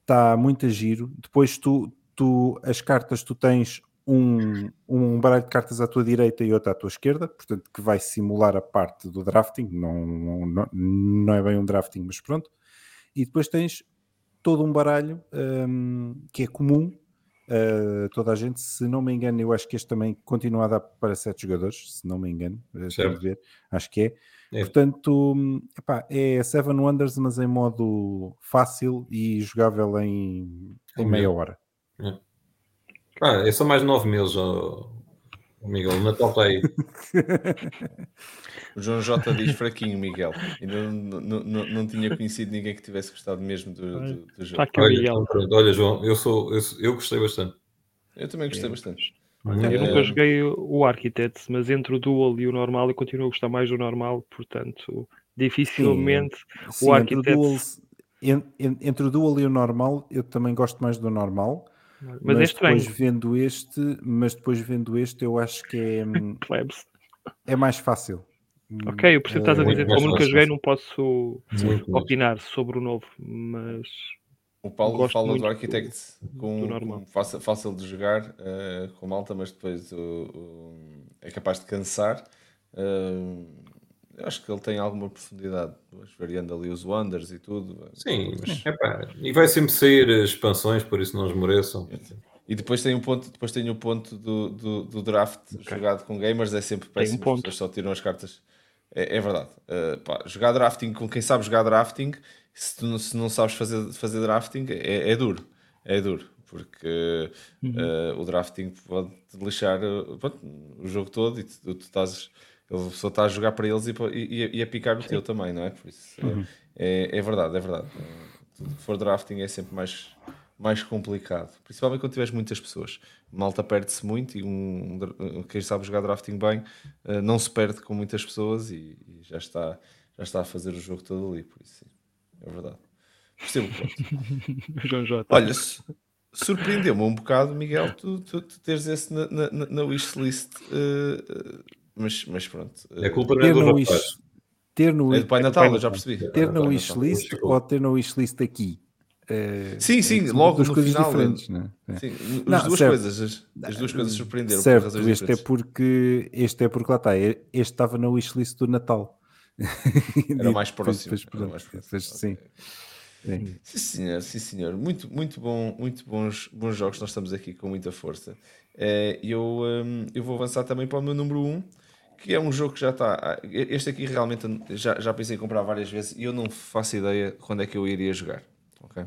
tá muito a giro, depois tu, tu, as cartas, tu tens um, um baralho de cartas à tua direita e outro à tua esquerda, portanto que vai simular a parte do drafting, não, não, não é bem um drafting, mas pronto. E depois tens todo um baralho hum, que é comum a toda a gente, se não me engano, eu acho que este também continua a dar para sete jogadores, se não me engano, eh, ver, acho que é. É. Portanto, hum, epá, é Seven Wonders, mas em modo fácil e jogável em, em meia meia. hora. Ah, é só mais nove meses, ó, ó Miguel. O Natal está aí. O João J diz fraquinho, Miguel. Ainda não, não, não, não tinha conhecido ninguém que tivesse gostado mesmo do, do, do jogo. Está aqui o Olha, Miguel. então pronto. Olha, João, eu, sou, eu, eu gostei bastante. Eu também gostei bastante. Eu nunca Eh, joguei o Architect, mas entre o Dual e o normal eu continuo a gostar mais do normal, portanto, dificilmente Sim, entre, o Architect- duals, en- en- entre o dual e o normal, eu também gosto mais do normal. Mas, é estranho. depois vendo este, mas depois vendo este, eu acho que é, *laughs* hum, é mais fácil. Ok, eu percebo o que estás a dizer. Como nunca joguei, não posso mais. opinar sobre o novo, mas O Paulo fala muito do Architect do com, normal. com fácil, fácil de jogar eh, com malta, mas depois o- o- é capaz de cansar. Eh, eu acho que ele tem alguma profundidade, mas variando ali os Wonders e tudo. Sim, Mas- epá, e vai sempre sair eh, expansões, por isso não esmoreçam. E depois tem um ponto, depois tem o ponto do, do, do draft jogado com gamers, é sempre Tem um péssimo, as ponto. pessoas só tiram as cartas. É, é verdade. Uh, pá, jogar drafting com quem sabe jogar drafting, se tu não, se não sabes fazer, fazer drafting, é, é duro. É duro. Porque uh, o drafting pode lixar pronto, o jogo todo e tu, tu estás. Ele só está a jogar para eles e, e, e a picar o teu também, não é? Por isso, é, é, é verdade, é verdade. Tudo que for drafting é sempre mais, mais complicado. Principalmente quando tiveres muitas pessoas. Malta perde-se muito e um, um quem sabe jogar drafting bem eh, não se perde com muitas pessoas e, e já, está, já está a fazer o jogo todo ali. Por isso, é verdade. Percebo o ponto. *laughs* João J. Olha, su- surpreendeu-me um bocado, Miguel, tu, tu, tu teres esse na, na, na- wishlist, eh, eh, mas, mas pronto. É culpa não é ter, do no rapaz. wish, ter no é do Pai é Natal, eu já percebi. Ter Pai no wishlist ou ter no wishlist aqui. Eh, Sim, sim, logo duas no coisas final, diferentes, não é? Sim, Não, as duas certo. coisas, as, as duas coisas surpreenderam por Certo, razões este é diferentes. porque este é porque lá está, este estava na wishlist do Natal. Era *laughs* mais próximo. depois, era mais próximo. sim. Ok. Sim. Sim, senhor, sim, senhor. Muito, muito bom, muito bons, bons jogos. Nós estamos aqui com muita força. Eh, Eu, hum, eu vou avançar também para o meu número 1, que é um jogo que já está. ah, Este aqui realmente já, já pensei em comprar várias vezes e eu não faço ideia quando é que eu iria jogar. ok?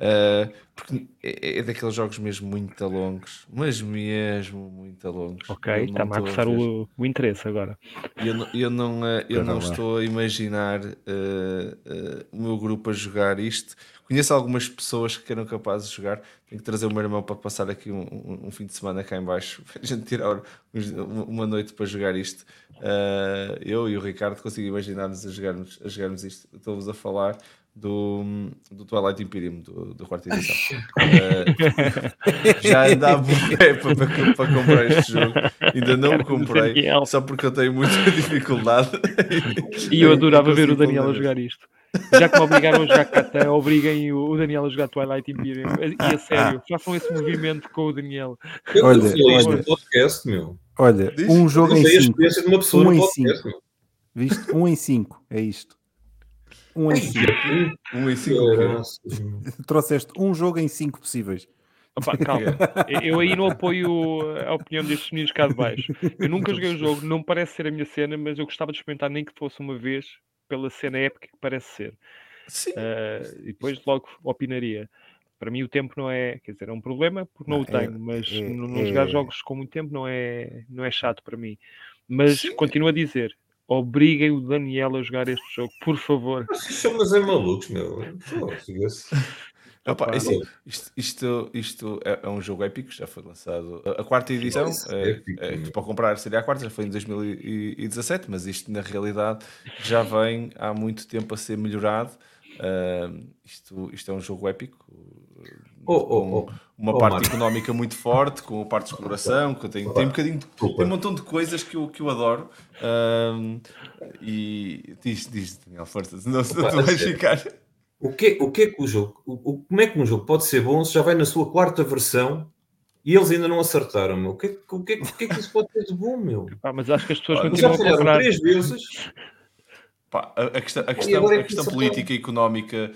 Eh, porque é, é daqueles jogos mesmo muito longos, mas mesmo muito longos. Ok, está-me a ver. o, o interesse agora. Eu não, eu não, eh, eu não estou a imaginar eh, eh, o meu grupo a jogar isto. Conheço algumas pessoas que eram capazes de jogar. Tenho que trazer o meu irmão para passar aqui um, um- um fim de semana cá em baixo *laughs* para a gente tirar uma noite para jogar isto. Eu e o Ricardo consigo imaginar-nos a jogarmos, a jogarmos isto. Estou-vos a falar do, do Twilight Imperium, do, do quarta edição. Eh, *laughs* já andava bué para, para, para comprar este jogo, ainda não o comprei, Daniel. só porque eu tenho muita *laughs* dificuldade. E eu em adorava ver o Daniel a jogar isto. Já que me obrigaram a jogar Catan, obriguem o, Daniel a jogar Twilight Imperium. E a sério, façam esse movimento com o Daniel. Eu Olha, falei isto olha. no podcast, meu. Olha, Diz? um jogo em sei a 5. experiência de uma pessoa Um em podcast, meu. Viste? Um em 5. É isto. Um em 5. *laughs* Um e cinco. *laughs* Trouxeste um jogo em 5 possíveis. Opa, calma, *laughs* eu aí não apoio a opinião destes meninos cá de baixo. Eu nunca joguei o jogo, não parece ser a minha cena, mas eu gostava de experimentar nem que fosse uma vez pela cena épica que parece ser. Sim. Eh, e depois logo opinaria. Para mim o tempo não é, quer dizer, é um problema porque não, Não, o é- tenho, mas é- não, não jogar é- jogos com muito tempo não é, não é chato para mim. Mas Sim. continuo a dizer, obriguem o Daniel a jogar este jogo, por favor. Vocês são mas é malucos, meu. Opa, assim, isto, isto, isto é, é um jogo épico, já foi lançado. A, a quarta edição, Nossa, é, é, que para comprar seria a quarta, já foi em 2017, mas isto na realidade já vem há muito tempo a ser melhorado. Ah, isto, isto é um jogo épico. Oh, oh, com oh. uma Oh, parte Marco. económica muito forte, com a parte de exploração, que tem, tem um bocadinho de, tem um montão de coisas que eu, que eu adoro. Ah, e diz, diz Daniel, força, senão tu vais ficar. O que, o que é que o jogo. O, o- como é que um jogo pode ser bom se já vai na sua quarta versão e eles ainda não acertaram, meu? O que, é que- o que, é que- o que é que isso pode ter de bom, meu? Pá, mas acho que as pessoas Olha, Eles já continuam a comprar. três vezes. Pá, a, a questão, a questão, é a que questão política e económica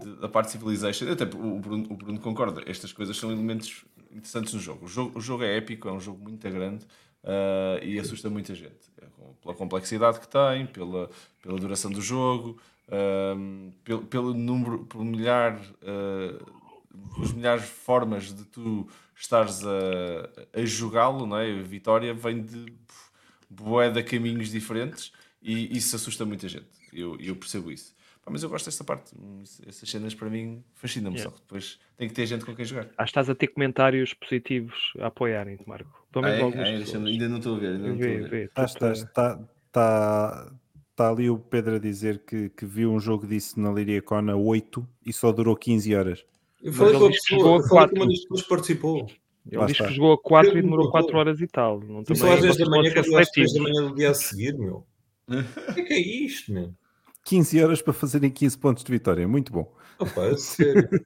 de- da parte de Civilization, até o Bruno, o Bruno concorda, estas coisas são elementos interessantes no jogo. O jogo, o jogo é épico, é um jogo muito grande ah, e assusta muita gente. É pela complexidade que tem, pela, pela duração do jogo, ah, pelo, pelo número, pelo milhar, os milhares de formas de tu estares a, a jogá-lo, não é? A vitória vem de bué de caminhos diferentes e isso assusta muita gente. Eu, eu percebo isso. Pá, mas eu gosto desta parte. Hum, Essas cenas para mim fascinam-me. Yeah. Só que depois tem que ter gente com quem jogar. Acho que estás a ter comentários positivos a apoiarem-te, Marco. Pelo Ah, é? Ah, é, ainda não estou a ver. Ainda não estou a ver. tenta- estás, está, está, está ali o Pedro a dizer que, que viu um jogo disso na Liriacon a 8 e só durou 15 horas. Eu falei ele com a disse que pessoa, eu falei uma das pessoas que participou. Ele diz que jogou a 4 e demorou não 4 estou. horas e tal. Não também, às 10 vocês da manhã, acabou às 3 da manhã do dia a seguir, meu. O que é que é isto, meu? 15 horas para fazerem 15 pontos de vitória. Muito bom. Opa, é sério. *laughs*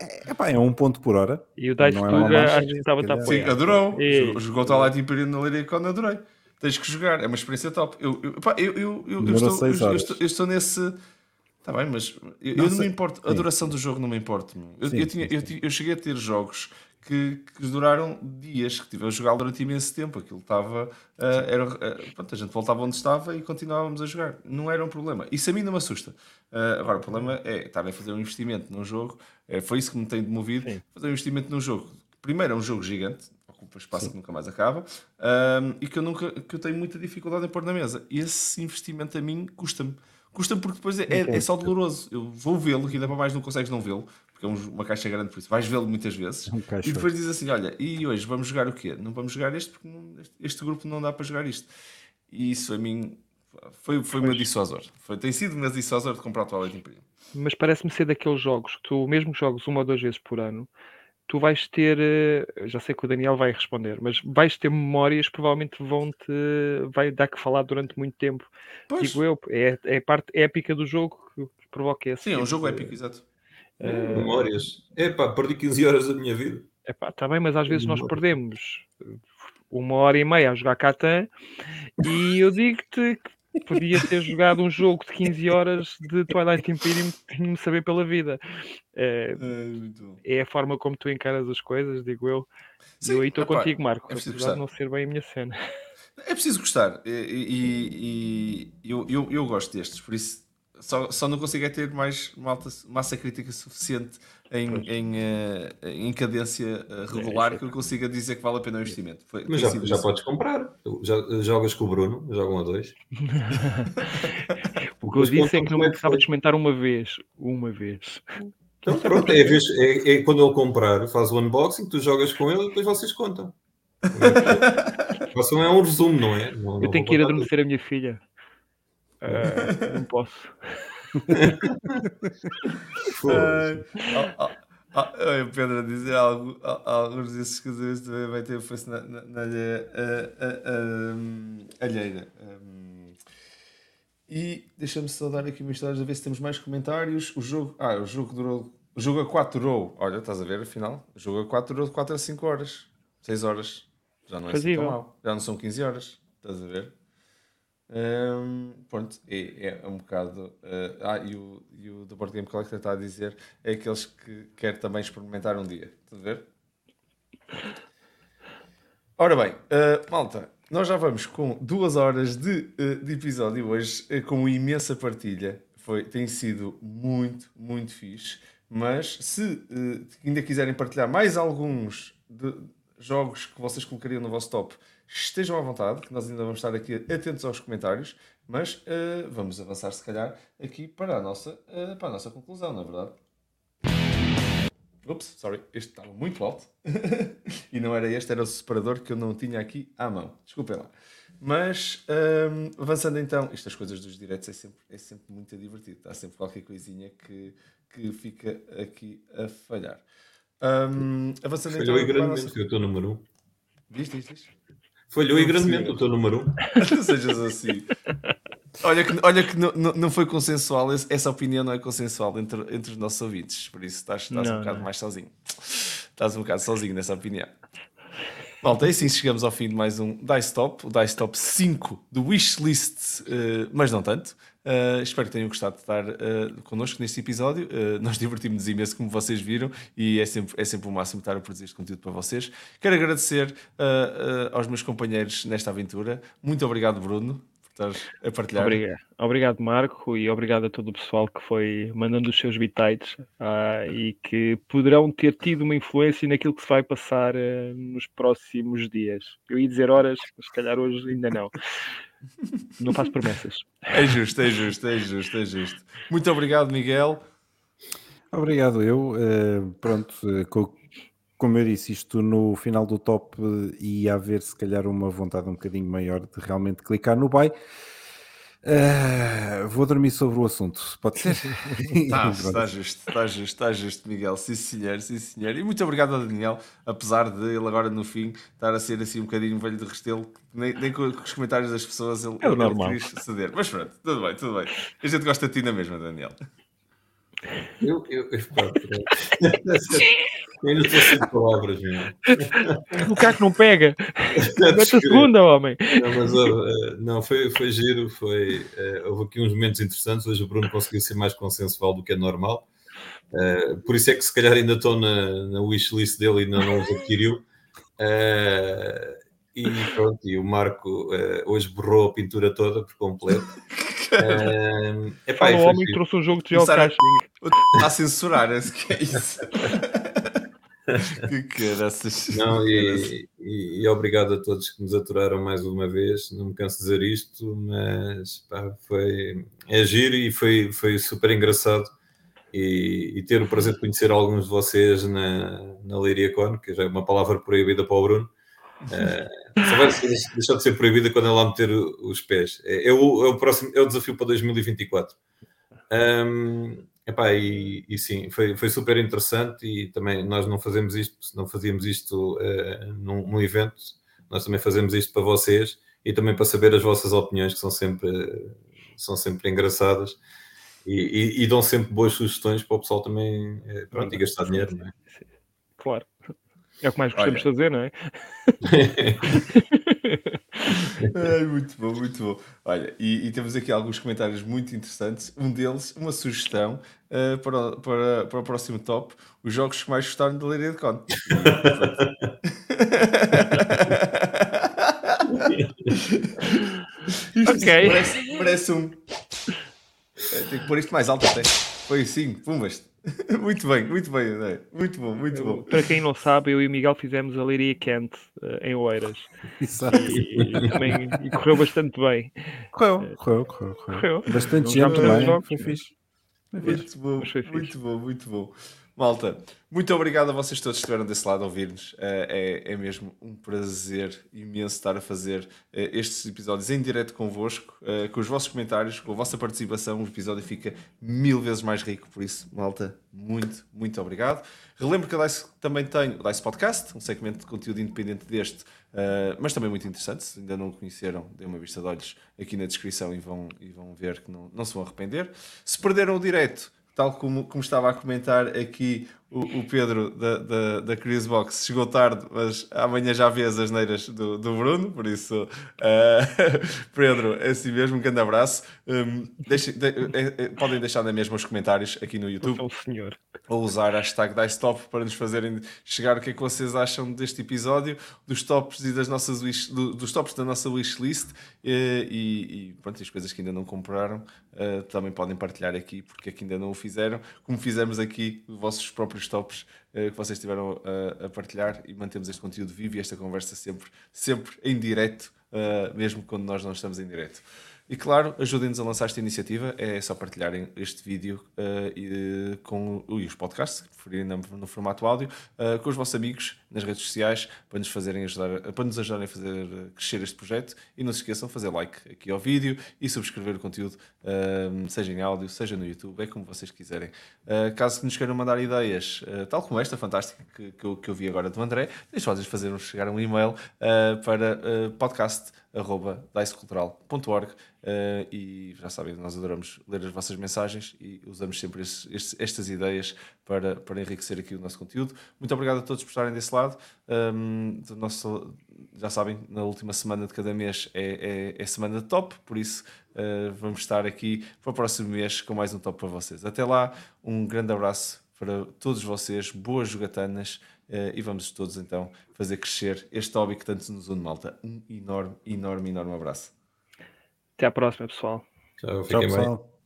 É, epá, é um ponto por hora. E o Dice Não é Tuga acho que estava a calhar. Sim, adorou. Ei. Jogou- Jogou o Twilight Imperium na Lyricon, adorei. Tens que jogar, é uma experiência top. Eu, eu, pá, eu, eu, eu- eu estou, eu, eu estou, eu estou nesse. Está bem, mas eu, eu Não não, sei. me importo. A Sim. duração do jogo não me importa. Eu, Sim, eu, tinha, sim, eu, sim. ti- eu cheguei a ter jogos que, que duraram dias, que tive a jogar durante imenso tempo. Aquilo estava. ah, era, ah, pronto, a gente voltava onde estava e continuávamos a jogar. Não era um problema. Isso a mim não me assusta. Ah, agora, o problema é estar a fazer um investimento num jogo. É, foi isso que me tem movido. Sim. Fazer um investimento num jogo. Primeiro, é um jogo gigante, ocupa espaço que nunca mais acaba, ahm, e que eu, nunca, que eu tenho muita dificuldade em pôr na mesa. Esse investimento a mim custa-me. Custa-me porque depois é, é, é só doloroso. Eu vou vê-lo, que ainda para mais não consegues não vê-lo, porque é um- uma caixa grande, por isso vais vê-lo muitas vezes. Um E depois diz assim: olha, e hoje vamos jogar o quê? Não vamos jogar este porque não- este, este grupo não dá para jogar isto. E isso a mim foi, foi o meu dissuasor. Foi, tem sido o meu dissuasor de comprar o Twilight Imperium. Mas parece-me ser daqueles jogos que tu, mesmo jogues uma ou duas vezes por ano, tu vais ter, eh, já sei que o Daniel vai responder, mas vais ter memórias que provavelmente vão-te, vai dar que falar durante muito tempo. Pois, Digo eu, é, é a parte épica do jogo que, que provoca esse sim, é um tipo jogo de- épico, exato. Eh, Memórias. Epá, perdi 15 horas da minha vida. Epá, está bem, mas às vezes nós perdemos uma hora e meia a jogar Catan e eu digo-te que podia ter jogado um jogo de 15 horas de Twilight Imperium que tinha-me saber pela vida. Eh, bom. é a forma como tu encaras as coisas, digo eu. Sim, eu aí estou contigo, Marco, é apesar de não ser bem a minha cena. É preciso gostar. E, e- e eu, eu, eu gosto destes, por isso só, só não consigo é ter mais malta, massa crítica suficiente em, em, eh, em cadência eh, regular que eu consiga dizer que vale a pena o investimento. Foi, Mas já, já podes comprar. Já, jogas com o Bruno, jogam a dois. *laughs* O que eu Mas disse é que não é foi. de experimentar uma vez. Uma vez. Então pronto, é, vez- é- é quando ele comprar, faz o unboxing, tu jogas com ele e depois vocês contam. *laughs* Façam é um resumo, não é? Não- Eu não tenho que ir adormecer a minha filha. Ah, não posso. tudo. *laughs* Foda-se. Ah, ah, ah, ah, o Pedro a dizer algo, alguns desses casamentos também vai ter força na, na, na alheia, ah, alheira. Ah, E deixa-me só dar aqui uma história a ver se temos mais comentários. O jogo. Ah, o jogo durou. O jogo a 4 durou. Olha, estás a ver, afinal. O jogo a 4 durou de 4 a 5 horas. 6 horas. Já não é assim tão mal. Já não são 15 horas. Estás a ver? Um, pronto, é, é, um bocado. Uh, ah, e o, e o do Board Game Collector está a dizer é aqueles que quer também experimentar um dia. Estás a ver? Ora bem, uh, malta, nós já vamos com duas horas de, uh, de episódio hoje, com imensa partilha. Foi, tem sido muito, muito fixe. Mas se ainda quiserem partilhar mais alguns de, jogos que vocês colocariam no vosso top, estejam à vontade, que nós ainda vamos estar aqui atentos aos comentários, mas uh, vamos avançar se calhar aqui para a nossa, uh, para a nossa conclusão, não é verdade? Ups, sorry, este estava muito alto *laughs* e não era este, era o separador que eu não tinha aqui à mão. Desculpem lá. Mas um, ehm, avançando então, estas coisas dos diretos é sempre, é sempre muito divertido. Há sempre qualquer coisinha que, que fica aqui a falhar. Um, avançando Falhou então. grandemente nossa... que eu estou número 1. Um. Diz, diz, diz. Falhou e grandemente o teu número 1. Um. *laughs* não sejas assim. Olha que, olha que não, não foi consensual, essa opinião não é consensual entre, entre os nossos ouvintes, por isso estás, estás não, um bocado não. mais sozinho. Estás um bocado sozinho nessa opinião. Malta, e assim chegamos ao fim de mais um Dice Top, o Dice Top 5 do Wishlist, uh, mas não tanto. Uh, espero que tenham gostado de estar uh, connosco neste episódio. Uh, nós divertimos-nos imenso, como vocês viram, e é sempre, é sempre o máximo estar a produzir este conteúdo para vocês. Quero agradecer aos meus companheiros nesta aventura. Muito obrigado, Bruno, por estar a partilhar. Obrigado, obrigado Marco, e obrigado a todo o pessoal que foi mandando os seus bitites e que poderão ter tido uma influência naquilo que se vai passar nos próximos dias. Eu ia dizer horas, mas se calhar hoje ainda não. Não faço promessas. É justo, é justo, é justo, é justo. Muito obrigado, Miguel. Obrigado, eu. Uh, pronto, uh, como eu disse, isto no final do top uh, ia haver se calhar uma vontade um bocadinho maior de realmente clicar no buy. Uh, vou dormir sobre o assunto, pode ser? *laughs* *laughs* Tá, está justo, está justo, está justo, Miguel. Sim, senhor, sim, senhor. E muito obrigado ao Daniel, apesar de ele agora no fim estar a ser assim um bocadinho velho de restelo, nem, nem com os comentários das pessoas ele, é ele normal. quis ceder. Mas pronto, tudo bem, tudo bem. A gente gosta de ti na mesma, Daniel. Eu, eu, eu, *laughs* eu não estou sem palavras, meu. O carro não pega. *laughs* Mete a segunda, homem. Não, mas uh, não, foi, foi giro, foi, uh, houve aqui uns momentos interessantes. Hoje o Bruno conseguiu ser mais consensual do que é normal. Uh, por isso é que se calhar ainda estou na, na wishlist dele e ainda não os adquiriu. E pronto, e o Marco hoje borrou a pintura toda por completo. Uh, *laughs* epá, o homem que trouxe um jogo de geocaching. Está a censurar, é que é isso. *laughs* que caraças. Não, e, e, e, obrigado a todos que nos aturaram mais uma vez. Não me canso de dizer isto, mas pá, foi é giro e foi, foi super engraçado. E, e, ter o prazer de conhecer alguns de vocês na, na Liriacon, que já é uma palavra proibida para o Bruno. Uh, só vai deixar de ser proibida quando ela meter os pés. É, é, o, é, o, próximo, é o desafio para 2024. Um, epá, e, e sim, foi, foi super interessante e também nós não fazemos isto, não fazíamos isto uh, num, num, evento, nós também fazemos isto para vocês e também para saber as vossas opiniões, que são sempre, são sempre engraçadas e, e, e dão sempre boas sugestões para o pessoal também eh, pronto, e gastar dinheiro. Não é? Claro. É o que mais gostamos de fazer, não é? *laughs* Ai, muito bom, muito bom. Olha, e, e, temos aqui alguns comentários muito interessantes. Um deles, uma sugestão uh, para, para, para o próximo top: os jogos que mais gostaram da Leiria de Con. *laughs* ok. Parece, parece um. É, tenho que pôr isto mais alto até. Foi assim, pumas. *laughs* muito bem, muito bem, André. Muito bom, muito bom. Para quem não sabe, eu e o Miguel fizemos a Liria Kent uh, em Oeiras. *laughs* Exato. E, e, também, e correu bastante bem. Correu, uh, correu, correu, correu. Bastante gente também. Foi fixe. Muito bom, muito bom, muito bom. Malta, muito obrigado a vocês todos que estiveram desse lado a ouvir-nos. É, é, é, mesmo um prazer imenso estar a fazer estes episódios em direto convosco, com os vossos comentários, com a vossa participação. O episódio fica mil vezes mais rico, por isso, malta, muito, muito obrigado. Relembro que a DICE também tem o DICE Podcast, um segmento de conteúdo independente deste, mas também muito interessante. Se ainda não o conheceram, dêem uma vista de olhos aqui na descrição e vão, e vão ver que não, não se vão arrepender. Se perderam o direto, tal como, como estava a comentar aqui o, o Pedro da, da, da Box chegou tarde, mas amanhã já vê as asneiras do, do Bruno, por isso, uh, *laughs* Pedro, é assim mesmo, um grande abraço. Um, deixe, de, é, é, podem deixar na mesma os comentários aqui no YouTube. O senhor. Ou usar a hashtag DiceTop para nos fazerem chegar o que é que vocês acham deste episódio, dos tops e das nossas wish, do, dos tops da nossa wishlist e, e, pronto, as coisas que ainda não compraram uh, também podem partilhar aqui, porque aqui ainda não o fizeram, como fizemos aqui, os vossos próprios próprios tops uh, que vocês estiveram a, a, partilhar e mantemos este conteúdo vivo e esta conversa sempre, sempre em direto, uh, mesmo quando nós não estamos em direto. E claro, ajudem-nos a lançar esta iniciativa. É só partilharem este vídeo uh, e, com e os podcasts, que preferirem no, no formato áudio, uh, com os vossos amigos nas redes sociais para nos, fazerem ajudar, para nos ajudarem a fazer crescer este projeto. E não se esqueçam de fazer like aqui ao vídeo e subscrever o conteúdo, uh, seja em áudio, seja no YouTube, é como vocês quiserem. caso nos queiram mandar ideias, tal como esta fantástica que, que, eu, que eu vi agora do André, deixem-nos fazer chegar um e-mail para podcast dicecultural.org uh, e já sabem, nós adoramos ler as vossas mensagens e usamos sempre estes, estes, estas ideias para, para enriquecer aqui o nosso conteúdo. Muito obrigado a todos por estarem desse lado. Um, nosso, já sabem, na última semana de cada mês é, é, é semana top, por isso uh, vamos estar aqui para o próximo mês com mais um top para vocês. Até lá, um grande abraço para todos vocês, boas jogatanas. Uh, e vamos todos então fazer crescer este hobby que tanto nos une, malta. Um enorme, enorme, enorme abraço. Até à próxima, pessoal. Tchau, Tchau pessoal.